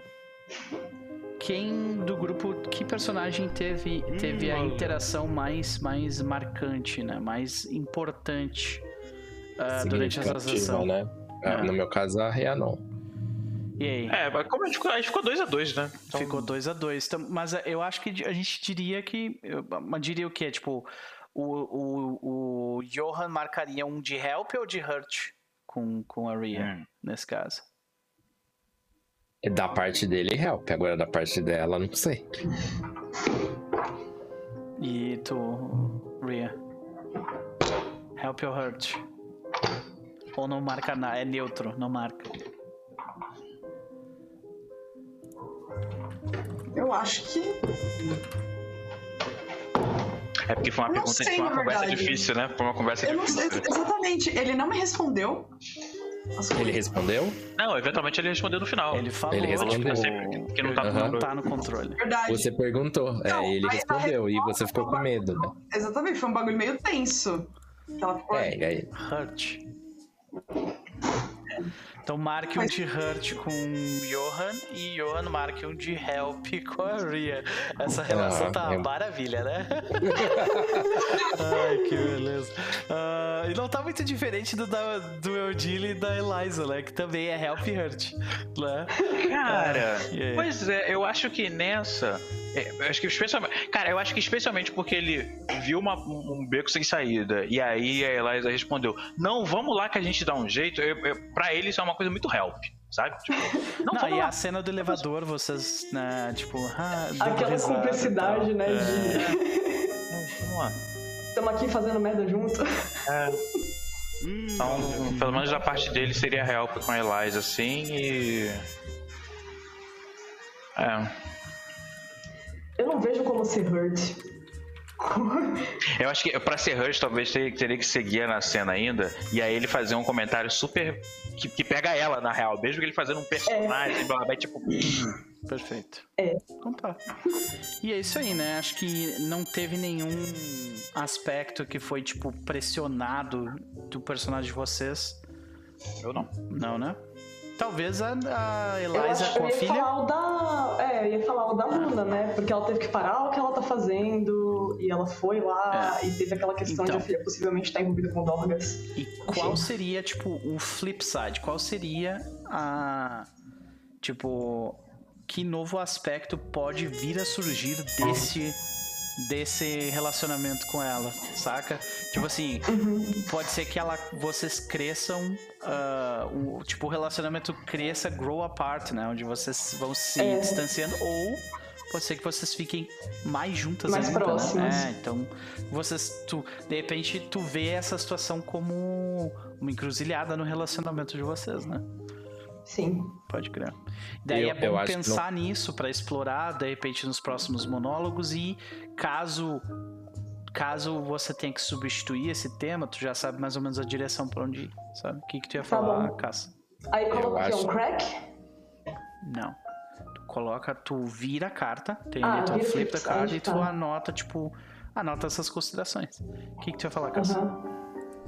Quem do grupo, que personagem teve, teve a valeu. interação mais, mais marcante, né? Mais importante ah, durante essa sessão? né? Ah, É. No meu caso, a Reanon. E aí? É, mas como a gente ficou, a gente ficou 2x2, né? Então, Ficou 2 a 2 Mas é, eu acho que a gente diria que. diria o quê? Tipo, o, o, o Johan marcaria um de help ou de hurt com, com a Ria, Hum. nesse caso? É Da parte dele, help. Agora da parte dela, não sei. E tu, Ria? Help ou hurt? Ou não marca nada? É neutro, não marca. Eu acho que. É porque foi uma pergunta, sei, foi uma conversa verdade. difícil, né? Foi uma conversa Eu não sei difícil. exatamente. Ele não me respondeu. Ele respondeu? Não, eventualmente ele respondeu no final. Ele falou Ele respondeu. tipo, Que não tá no não controle. tá no controle. Verdade. Você perguntou. Não, é, ele respondeu. E você ficou com medo, né? Exatamente, foi um bagulho meio tenso. Ela ficou. É, e aí. Hurt. Então marque um de Hurt com Johan e Johan marque um de Help com a Ria. Essa relação Ah, tá uma é- maravilha, né? Ai, que beleza. Ah, e não tá muito diferente do, da, do Eudile e da Eliza, né? Que também é Help e Hurt. Né? Cara, aí? pois é, eu acho que nessa. é, acho que especialmente. Cara, eu acho que especialmente porque ele viu uma- um beco sem saída. E aí a Eliza respondeu: Não, vamos lá que a gente dá um jeito. Eu, eu, pra ele isso é uma coisa muito help, sabe? Tipo, não, Não, e lá. a cena do elevador, vocês, né, tipo, ah, Aquela risada cumplicidade, tal. né? É. De. Vamos lá. Estamos aqui fazendo merda junto. Hum, Então, pelo menos da parte dele seria help com a Eliza, assim, e. É. Eu não vejo como ser hurt. Eu acho que pra ser Rush, talvez teria, que seguir na cena ainda. E aí ele fazer um comentário super. que, que pega ela, na real. Mesmo que ele fazendo um personagem, blá, blá, tipo. Perfeito. É. Então tá. E é isso aí, né? Acho que não teve nenhum aspecto que foi, tipo, pressionado do personagem de vocês. Eu não. Não, né? Talvez a, a Eu, Eliza com eu a ia filha. falar o da. É, eu ia falar o da Luna, né? Porque ela teve que parar o que ela tá fazendo. E ela foi lá e teve aquela questão Então. de a filha possivelmente estar envolvida com Dorgas. E qual seria, tipo, o flip side? Qual seria a. Tipo. Que novo aspecto pode vir a surgir desse. Desse relacionamento com ela, saca? Tipo assim, pode ser que ela, vocês cresçam, ah, o, tipo, o relacionamento cresça, grow apart, né? Onde vocês vão se É. distanciando, ou pode ser que vocês fiquem mais juntas Mais ainda, próximas. né? É, então, vocês, tu, de repente, tu vê essa situação como uma encruzilhada no relacionamento de vocês, né? Sim. Pode crer. Daí Eu- é bom pensar nisso pra explorar, de repente, nos próximos monólogos e caso caso você tenha que substituir esse tema, tu já sabe mais ou menos a direção pra onde ir, sabe? O que que tu ia Tá falar, bom. Caça? Aí Eu coloca acho- um crack. Não. Tu coloca, tu vira a carta, tem Ah, ali tua vira flip da flip carta e tu tá. anota, tipo, anota essas considerações. O que que tu ia falar, Caça? Aham.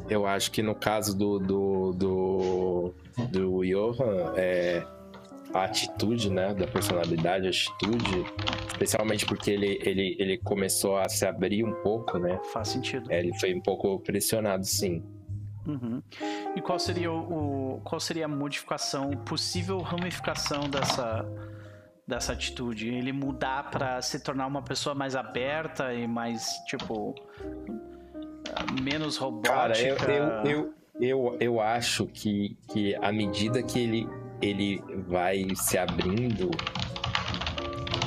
Eu acho que no caso do do, do, do Johan, é, a atitude, né, da personalidade, a atitude, especialmente porque ele, ele, ele começou a se abrir um pouco, né? Faz sentido. É, ele foi um pouco pressionado, sim. Uhum. E qual seria o, o- qual seria a modificação, possível ramificação dessa dessa atitude? Ele mudar pra se tornar uma pessoa mais aberta e mais tipo menos robótica? Cara, eu, eu, eu, eu, eu acho que, que à medida que ele, ele vai se abrindo,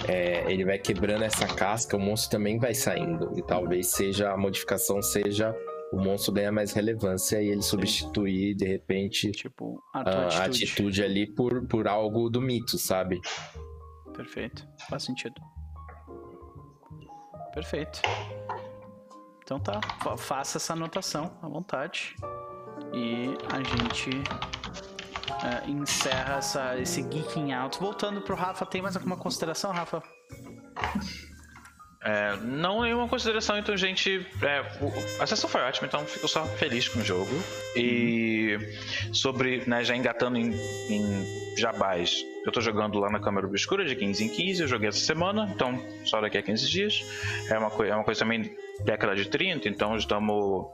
é, ele vai quebrando essa casca, o monstro também vai saindo. E talvez seja a modificação seja o monstro ganhar mais relevância e ele substituir, de repente, tipo a a, tua a atitude. atitude ali por, por algo do mito, sabe? Perfeito. Faz sentido. Perfeito. Então tá, fa- faça essa anotação à vontade. E a gente é, encerra essa, esse geeking out. Voltando pro Rafa, tem mais alguma consideração, Rafa? É, não nenhuma consideração, então, gente. é, o- a sessão foi ótima, então fico só feliz com o jogo. E sobre, né, já engatando em, em jabás, eu tô jogando lá na Câmara Obscura de 15 em 15, eu joguei essa semana, então só daqui a 15 dias. É uma, é uma coisa também década de 30, então estamos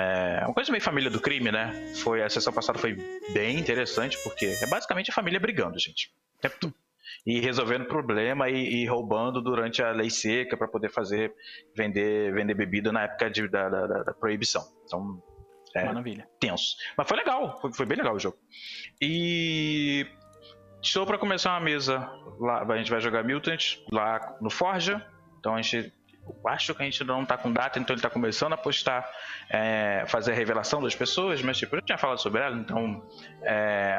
É uma coisa meio família do crime, né? Foi, a sessão passada foi bem interessante, porque é basicamente a família brigando, gente. E resolvendo problema e, e roubando durante a lei seca para poder fazer vender, vender bebida na época de, da, da, da proibição. Então, é, Maravilha. tenso. Mas foi legal, foi, foi bem legal o jogo. E estou para começar uma mesa lá, a gente vai jogar Mutant lá no Forja. Então a gente acho que a gente não tá com data, então ele tá começando a postar, é, fazer a revelação das pessoas, mas tipo, eu tinha falado sobre ela, então é,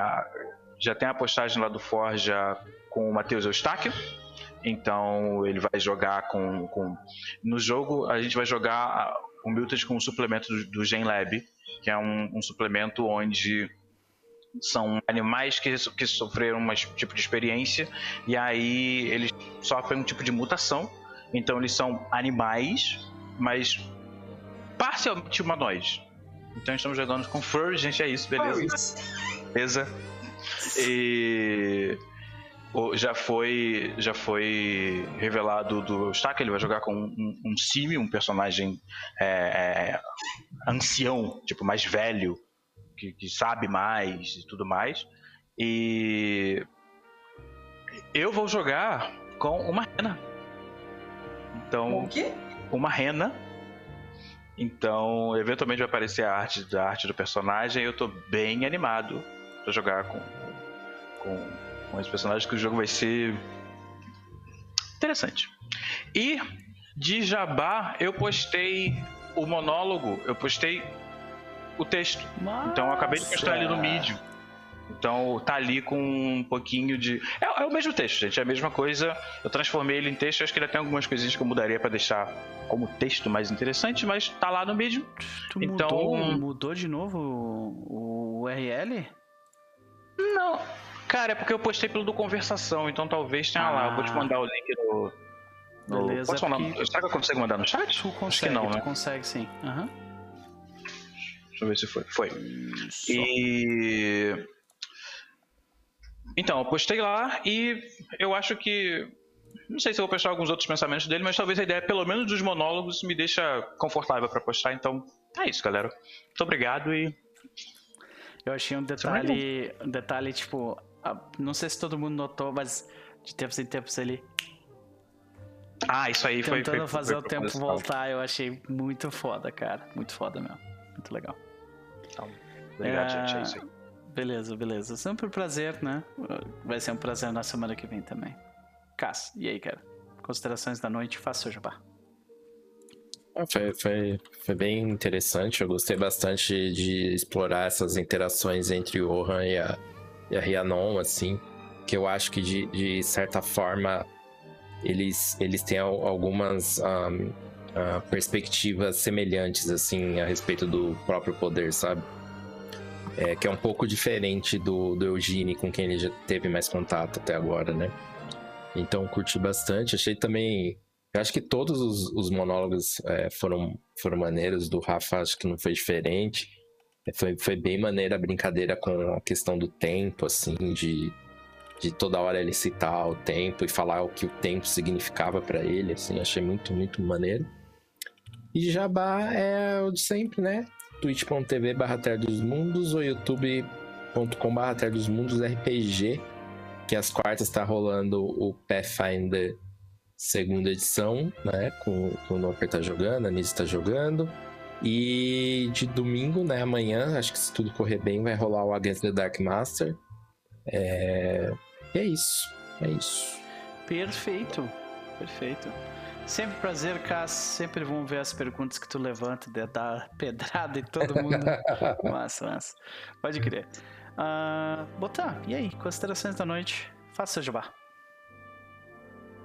já tem a postagem lá do Forja com o Matheus Eustáquio. Então ele vai jogar com, com. No jogo a gente vai jogar o Mutant com um suplemento do, do Gen Lab, que é um, um suplemento onde são animais que, que sofreram um tipo de experiência e aí eles sofrem um tipo de mutação. Então eles são animais, mas parcialmente humanoides. Então estamos jogando com furry, gente, é isso, beleza? Beleza. E já foi já foi revelado do Stack, ele vai jogar com um, um Simi, um personagem é, é, ancião, tipo mais velho, que, que sabe mais e tudo mais. E eu vou jogar com uma rena. Então, O quê? uma rena. Então, eventualmente vai aparecer a arte da arte do personagem. Eu tô bem animado pra jogar com, com, com esse personagem, que o jogo vai ser interessante. E de Jabá, eu postei o monólogo, eu postei o texto. Então eu acabei de postar ele no. Medium. Então tá ali com um pouquinho de. É, é o mesmo texto, gente. É a mesma coisa. Eu transformei ele em texto. Acho que ainda tem algumas coisinhas que eu mudaria pra deixar como texto mais interessante, mas tá lá no Medium. Tu Então- mudou, mudou de novo o, o URL? Não. Cara, é porque eu postei pelo do Conversação, então talvez tenha lá. Eu vou te Ah. mandar o link no. no... Beleza, Posso porque- Será que eu consigo mandar no chat? Tu Acho que consegue, não, tu né? consegue sim. Aham. Deixa eu ver se foi. Foi. Isso. E. Então, eu postei lá e eu acho que. Não sei se eu vou postar alguns outros pensamentos dele, mas talvez a ideia, pelo menos dos monólogos, me deixa confortável pra postar. Então, é isso, galera. Muito obrigado e. Eu achei um detalhe, um detalhe tipo, ah, não sei se todo mundo notou, mas de tempos em tempos ele Ah, isso aí foi. tentando foi, fazer foi o tempo voltar, eu achei muito foda, cara. Muito foda mesmo. Muito legal. Obrigado, É, gente. É isso aí. Beleza, beleza. Sempre um prazer, né? Vai ser um prazer na semana que vem também. Cass, e aí, cara? Considerações da noite, faça seu jabá. Ah, Foi, foi, foi bem interessante. Eu gostei bastante de explorar essas interações entre o Rohan e a, e a Rhiannon, assim. Que eu acho que, de, de certa forma, eles, eles têm al- algumas ahm, ah, perspectivas semelhantes, assim, a respeito do próprio poder, sabe? É, que é um pouco diferente do, do Eugene, com quem ele já teve mais contato até agora, né? Então, curti bastante. Achei também eu acho que todos os, os monólogos é, foram, foram maneiros, do Rafa acho que não foi diferente. É, Foi, foi bem maneira a brincadeira com a questão do tempo, assim, de, de toda hora ele citar o tempo e falar o que o tempo significava pra ele, assim, achei muito, muito maneiro. E Jabá é o de sempre, né? twitch.tv barra dos Mundos ou youtube.com barra dos Mundos RPG, que às quartas tá rolando o Pathfinder segunda edição, né? Com, com o Noper tá jogando, a Nise tá jogando. E de domingo, né? Amanhã, acho que se tudo correr bem, vai rolar o Against the Dark Master. É... É isso. É isso. Perfeito, perfeito. Sempre prazer, Cass. Sempre vão ver as perguntas que tu levanta, de dar pedrada em todo mundo. massa, massa. Pode crer. Ah, Botar, e aí? Considerações da noite? Faça seu jabá.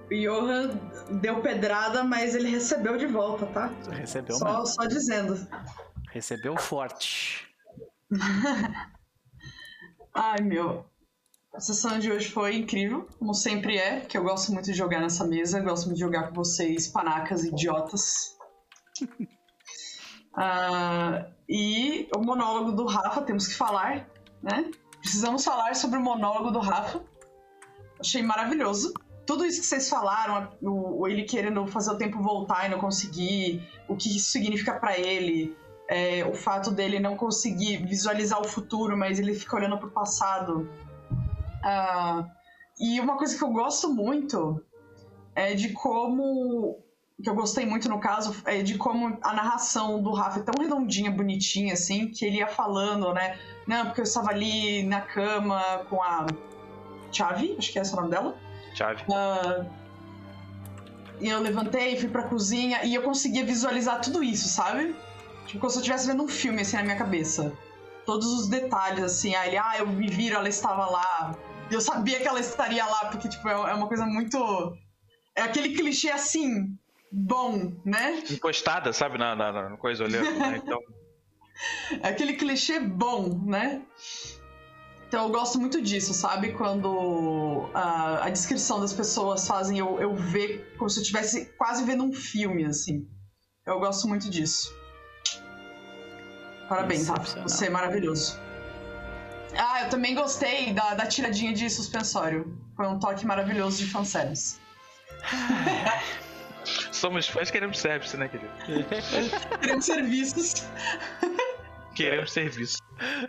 O Johan deu pedrada, mas ele recebeu de volta, tá? Recebeu, Só, só dizendo. Recebeu forte. Ai, meu. A sessão de hoje foi incrível, como sempre é, que eu gosto muito de jogar nessa mesa, gosto muito de jogar com vocês, panacas idiotas. Ah, e o monólogo do Rafa, temos que falar, né? Precisamos falar sobre o monólogo do Rafa. Achei maravilhoso. Tudo isso que vocês falaram, o, ele querendo fazer o tempo voltar e não conseguir, o que isso significa pra ele, é, o fato dele não conseguir visualizar o futuro, mas ele fica olhando pro passado. Ah, e uma coisa que eu gosto muito é de como. que eu gostei muito no caso, é de como a narração do Rafa é tão redondinha, bonitinha, assim, que ele ia falando, né? Não, porque eu estava ali na cama com a Chave, acho que é esse o nome dela. Chave. Ah, e eu levantei, fui pra cozinha e eu conseguia visualizar tudo isso, sabe? Tipo, como se eu estivesse vendo um filme assim na minha cabeça. Todos os detalhes, assim, ah, ele, ah, eu me viro, ela estava lá. E eu sabia que ela estaria lá, porque, tipo, é é uma coisa muito. É aquele clichê assim, bom, né? Encostada, sabe, na, na, na coisa olhando, né? Então, É aquele clichê bom, né? Então eu gosto muito disso, sabe? Quando a, a descrição das pessoas fazem eu, eu ver como se eu estivesse quase vendo um filme, assim. Eu gosto muito disso. Parabéns, Rafa. Você é maravilhoso. Ah, eu também gostei da, da tiradinha de suspensório. Foi um toque maravilhoso de fanservice. somos fãs, queremos serviço, né, querido? Queremos serviços. Queremos serviço.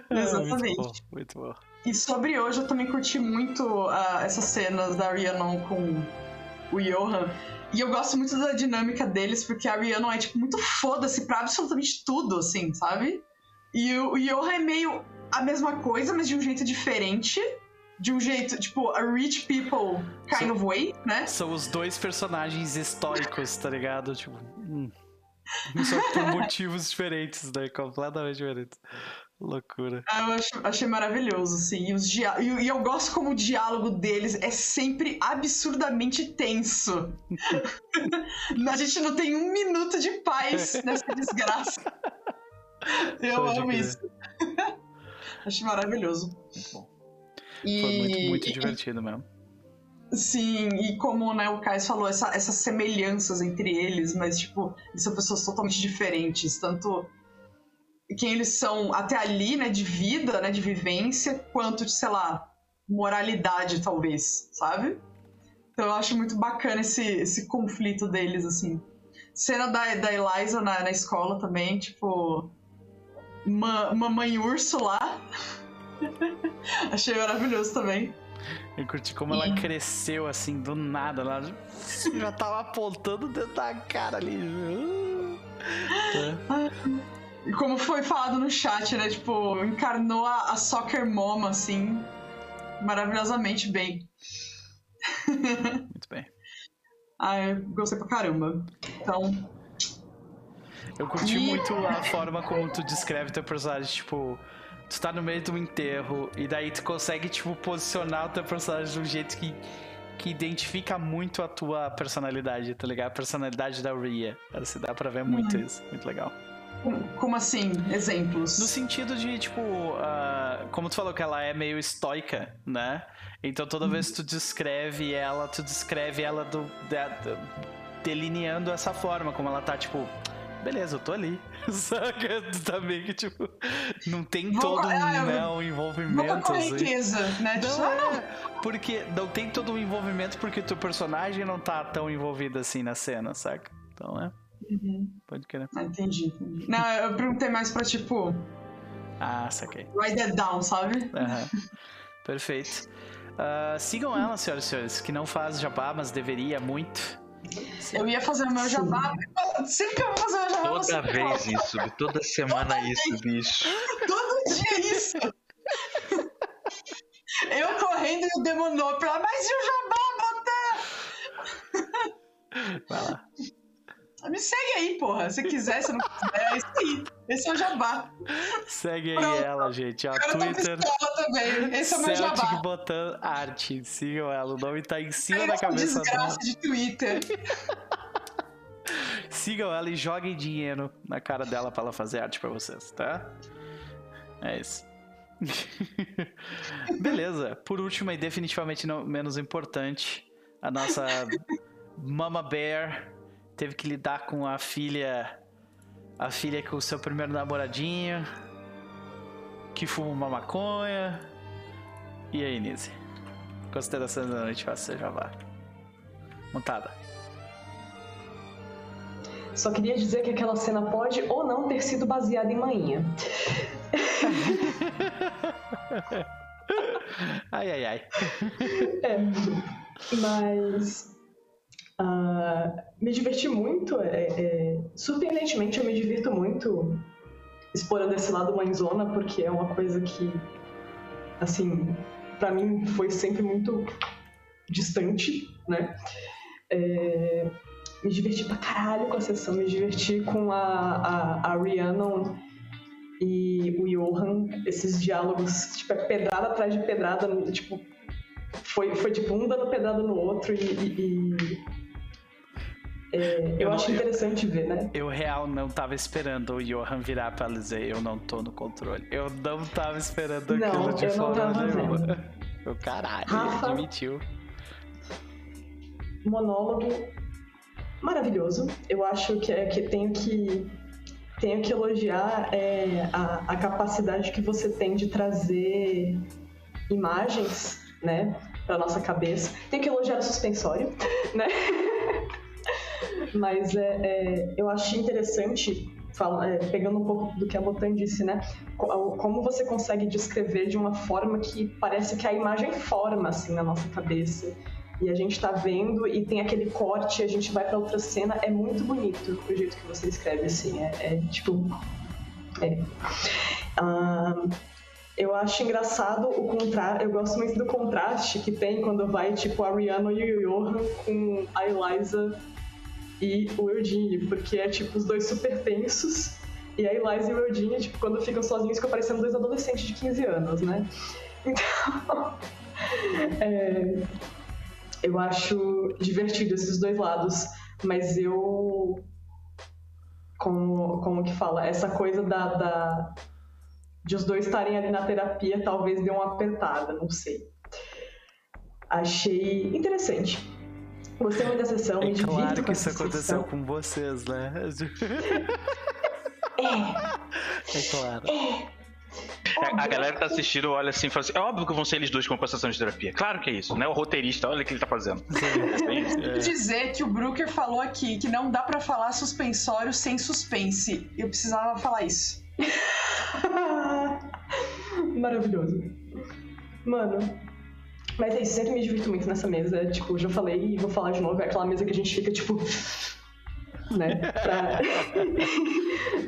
Exatamente. Muito bom, muito bom. E sobre hoje, eu também curti muito ah, essas cenas da Rhiannon com o Johan. E eu gosto muito da dinâmica deles, porque a Rhiannon é, tipo, muito foda-se pra absolutamente tudo, assim, sabe? E o, o Johan é meio a mesma coisa, mas de um jeito diferente. De um jeito, tipo, a rich people kind Sim. of way, né? São os dois personagens históricos, tá ligado? Tipo. hum. Só por motivos diferentes, né? Completamente diferentes. Loucura. Ah, Eu acho- achei maravilhoso, assim. E, os dia- e- e eu gosto como o diálogo deles é sempre absurdamente tenso. a gente não tem um minuto de paz nessa desgraça. Eu Pode amo crer. isso. Achei maravilhoso. Muito bom. E, Foi muito, muito divertido mesmo. Sim, e como né, o Kais falou, essa- essas semelhanças entre eles, mas, tipo, eles são pessoas totalmente diferentes. Tanto quem eles são até ali, né, de vida, né, de vivência, quanto de, sei lá, moralidade, talvez, sabe? Então eu acho muito bacana esse, esse conflito deles, assim. Cena da, da Eliza na, na escola também, tipo. Ma, mamãe urso lá. Achei maravilhoso também. Eu curti como ela E- cresceu assim, do nada. Ela já tava apontando dentro da cara ali. Tá. E como foi falado no chat, né? Tipo, encarnou a, a soccer mom, assim, maravilhosamente bem. Muito bem. Ah, eu gostei pra caramba. Então, Eu curti E- muito a forma como tu descreve teu personagem, tipo, tu tá no meio de um enterro e daí tu consegue, tipo, posicionar o teu personagem de um jeito que, que identifica muito a tua personalidade, tá ligado? A personalidade da Ria. Assim, dá pra ver muito isso. Muito legal. como- assim? Exemplos? No sentido de, tipo, ah, como tu falou que ela é meio estoica, né? Então toda vez que tu descreve ela, tu descreve ela do, da- da- delineando essa forma, como ela tá, tipo, beleza, eu tô ali. Saca? Tá meio que, tipo, não tem Vou- todo um, ah, né, um Vou com envolvimento, assim. né? Não é, porque não tem todo um envolvimento porque o teu personagem não tá tão envolvido assim na cena, saca? Então é, Uhum. pode querer. Ah, entendi, entendi. Não, eu perguntei mais pra, tipo, Ah, saquei. write that down, sabe? Aham. Perfeito. Ah, sigam ela, senhoras e senhores, que não faz jabá, mas deveria muito. Eu ia fazer o meu jabá. Sempre que eu vou fazer o meu jabá, você Toda vez isso, toda semana isso, bicho. Todo dia isso! Eu correndo e o Demonopro lá, mas e o jabá, Botan? Vai lá. Me segue aí, porra. Se quiser, se não quiser, é isso aí. Esse é o jabá. Segue aí Pronto. ela, gente. Ó, Twitter. também. Esse é o meu Celtic jabá. Botan Arte. Sigam ela. O nome tá em cima Aí da cabeça dela. desgraça de Twitter. Sigam ela e joguem dinheiro na cara dela pra ela fazer arte pra vocês, tá? É isso. Beleza. Por último e definitivamente não menos importante, a nossa Mama Bear teve que lidar com a filha, a filha com o seu primeiro namoradinho, que fuma uma maconha. E aí, Nise? Considerações da noite, faça seu jabá. Montada. Só queria dizer que aquela cena pode ou não ter sido baseada em manhã. ai, ai, ai. É, mas uh, me diverti muito. É, é, surpreendentemente, eu me divirto muito explorando esse lado mãezona, porque é uma coisa que, assim, para mim foi sempre muito distante, né? É, me diverti pra caralho com a sessão, me diverti com a, a, a Rhiannon e o Johan, esses diálogos, tipo, é pedrada atrás de pedrada, tipo, foi, foi tipo um dando pedrada no outro e. e, e é, eu, eu, acho interessante eu, ver, né? Eu real não tava esperando o Johan virar pra dizer eu não tô no controle. Eu não tava esperando não, aquilo de forma não nenhuma. O caralho, Rafa, ele admitiu. Monólogo maravilhoso. Eu acho que, é, que tenho que tenho que elogiar é, a, a capacidade que você tem de trazer imagens, né, para nossa cabeça. Tenho que elogiar o suspensório, né? Mas é, é, eu achei interessante, fala, é, pegando um pouco do que a Botan disse, né? Como você consegue descrever de uma forma que parece que a imagem forma assim na nossa cabeça e a gente tá vendo e tem aquele corte, a gente vai para outra cena, é muito bonito o jeito que você escreve, assim, é, é tipo. É. Um, eu acho engraçado o contraste, eu gosto muito do contraste que tem quando vai, tipo, a Rihanna e o Johan com a Eliza e o Eugene, porque é, tipo, os dois super tensos, e a Eliza e o Eugene, tipo, quando ficam sozinhos, ficam parecendo dois adolescentes de 15 anos, né? Então, é, eu acho divertido esses dois lados, mas eu. Como, como que fala? Essa coisa da, da de os dois estarem ali na terapia talvez dê uma apertada, não sei. Achei interessante. Gostei muito da sessão, é me claro que isso aconteceu sessão. com vocês, né? É, É claro. é. É, a galera que tá assistindo olha assim e fala assim: é óbvio que vão ser eles dois com sessão de terapia. Claro que é isso, né? O roteirista, olha o que ele tá fazendo. É. É. Dizer que o Brooker falou aqui que não dá pra falar suspensório sem suspense. Eu precisava falar isso. Maravilhoso. Mano. Mas é isso, sempre me divirto muito nessa mesa. Tipo, já falei e vou falar de novo. É aquela mesa que a gente fica, tipo. Né? Pra...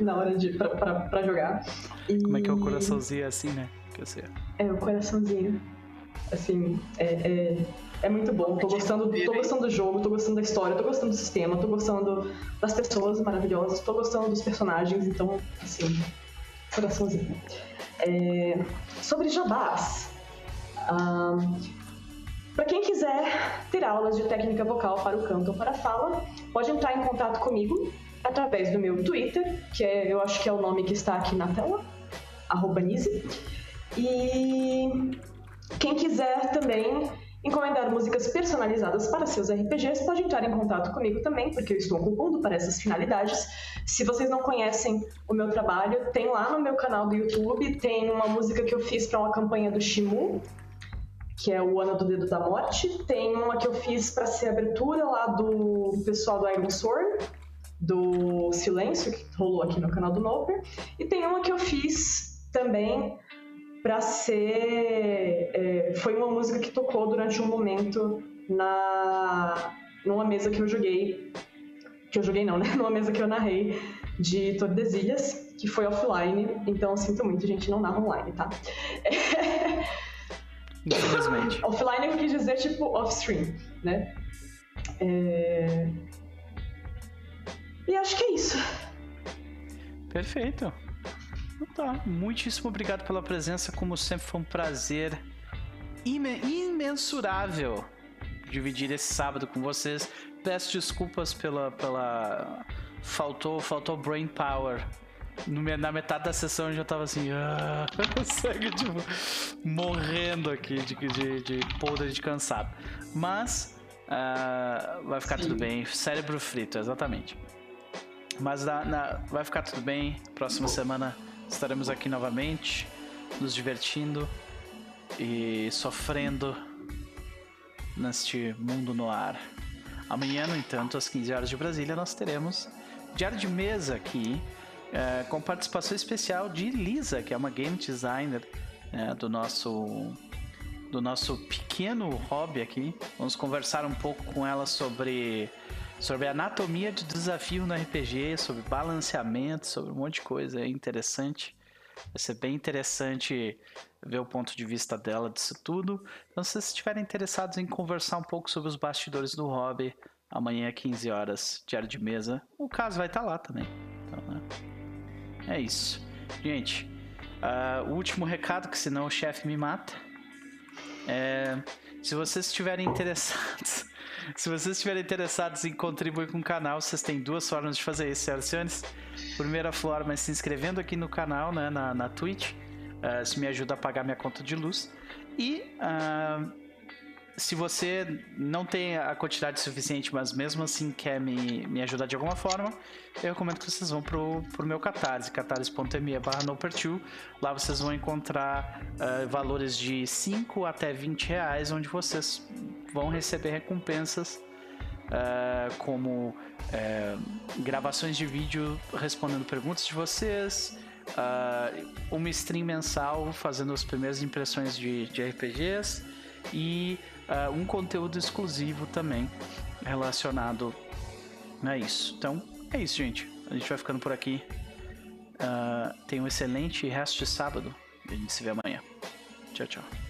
Na hora de. Pra, pra, pra jogar. E... Como é que é o coraçãozinho assim, né? Que eu sei. É, o coraçãozinho. Assim, é, é, é muito bom. Tô gostando, tô gostando do jogo, tô gostando da história, tô gostando do sistema, tô gostando das pessoas maravilhosas, tô gostando dos personagens, então, assim, coraçãozinho. É, sobre jabás. Para quem quiser ter aulas de técnica vocal para o canto ou para a fala, pode entrar em contato comigo através do meu Twitter, que é, eu acho que é o nome que está aqui na tela, arroba Nise. E quem quiser também encomendar músicas personalizadas para seus RPGs, pode entrar em contato comigo também, porque eu estou ocupando para essas finalidades. Se vocês não conhecem o meu trabalho, tem lá no meu canal do YouTube, tem uma música que eu fiz para uma campanha do Shimu, que é o Ano do Dedo da Morte. Tem uma que eu fiz para ser abertura lá do pessoal do Iron Sword, do Silêncio, que rolou aqui no canal do Noper. E tem uma que eu fiz também para ser. é, foi uma música que tocou durante um momento na numa mesa que eu joguei. Que eu joguei não, né? Numa mesa que eu narrei de Tordesilhas, que foi offline. Então sinto muito, gente, não narra online, tá? Infelizmente. offline eu quis dizer tipo off-stream, né? É... E acho que é isso. Perfeito. Então tá. Muitíssimo obrigado pela presença. Como sempre, foi um prazer imen- imensurável dividir esse sábado com vocês. Peço desculpas pela. pela... Faltou, faltou brain power. No Na metade da sessão eu já tava assim. Ah, segue, tipo, morrendo aqui de, de, de podre de cansado. Mas. ah, vai ficar Sim. tudo bem. Cérebro frito, exatamente. Mas na- na- vai ficar tudo bem. Próxima semana estaremos aqui novamente, nos divertindo e sofrendo neste mundo no ar. Amanhã, no entanto, às 15 horas de Brasília, nós teremos diário de mesa aqui, é, com participação especial de Lisa, que é uma game designer é, do nosso do nosso pequeno hobby aqui. Vamos conversar um pouco com ela sobre sobre anatomia de desafio no RPG, sobre balanceamento, sobre um monte de coisa é interessante. Vai ser bem interessante ver o ponto de vista dela disso tudo. Então, se vocês estiverem interessados em conversar um pouco sobre os bastidores do hobby, amanhã 15 horas, diário de mesa, o caso vai estar lá também. Então, né? É isso. Gente, uh, o último recado, que senão o chefe me mata. É, se vocês estiverem interessados se vocês estiverem interessados em contribuir com o canal, vocês têm duas formas de fazer isso, senhoras e senhores. Primeira forma é se inscrevendo aqui no canal, né, na, na Twitch. Uh, isso me ajuda a pagar minha conta de luz. E uh, se você não tem a quantidade suficiente, mas mesmo assim quer me, me ajudar de alguma forma, eu recomendo que vocês vão pro, pro meu Catarse, catarse.me barra Lá vocês vão encontrar uh, valores de 5 até 20 reais, onde vocês vão receber recompensas uh, como uh, gravações de vídeo respondendo perguntas de vocês, uh, uma stream mensal fazendo as primeiras impressões de, de RPGs e um conteúdo exclusivo também relacionado a isso. Então é isso, gente. A gente vai ficando por aqui. Uh, tenha um excelente resto de sábado. A gente se vê amanhã. Tchau, tchau.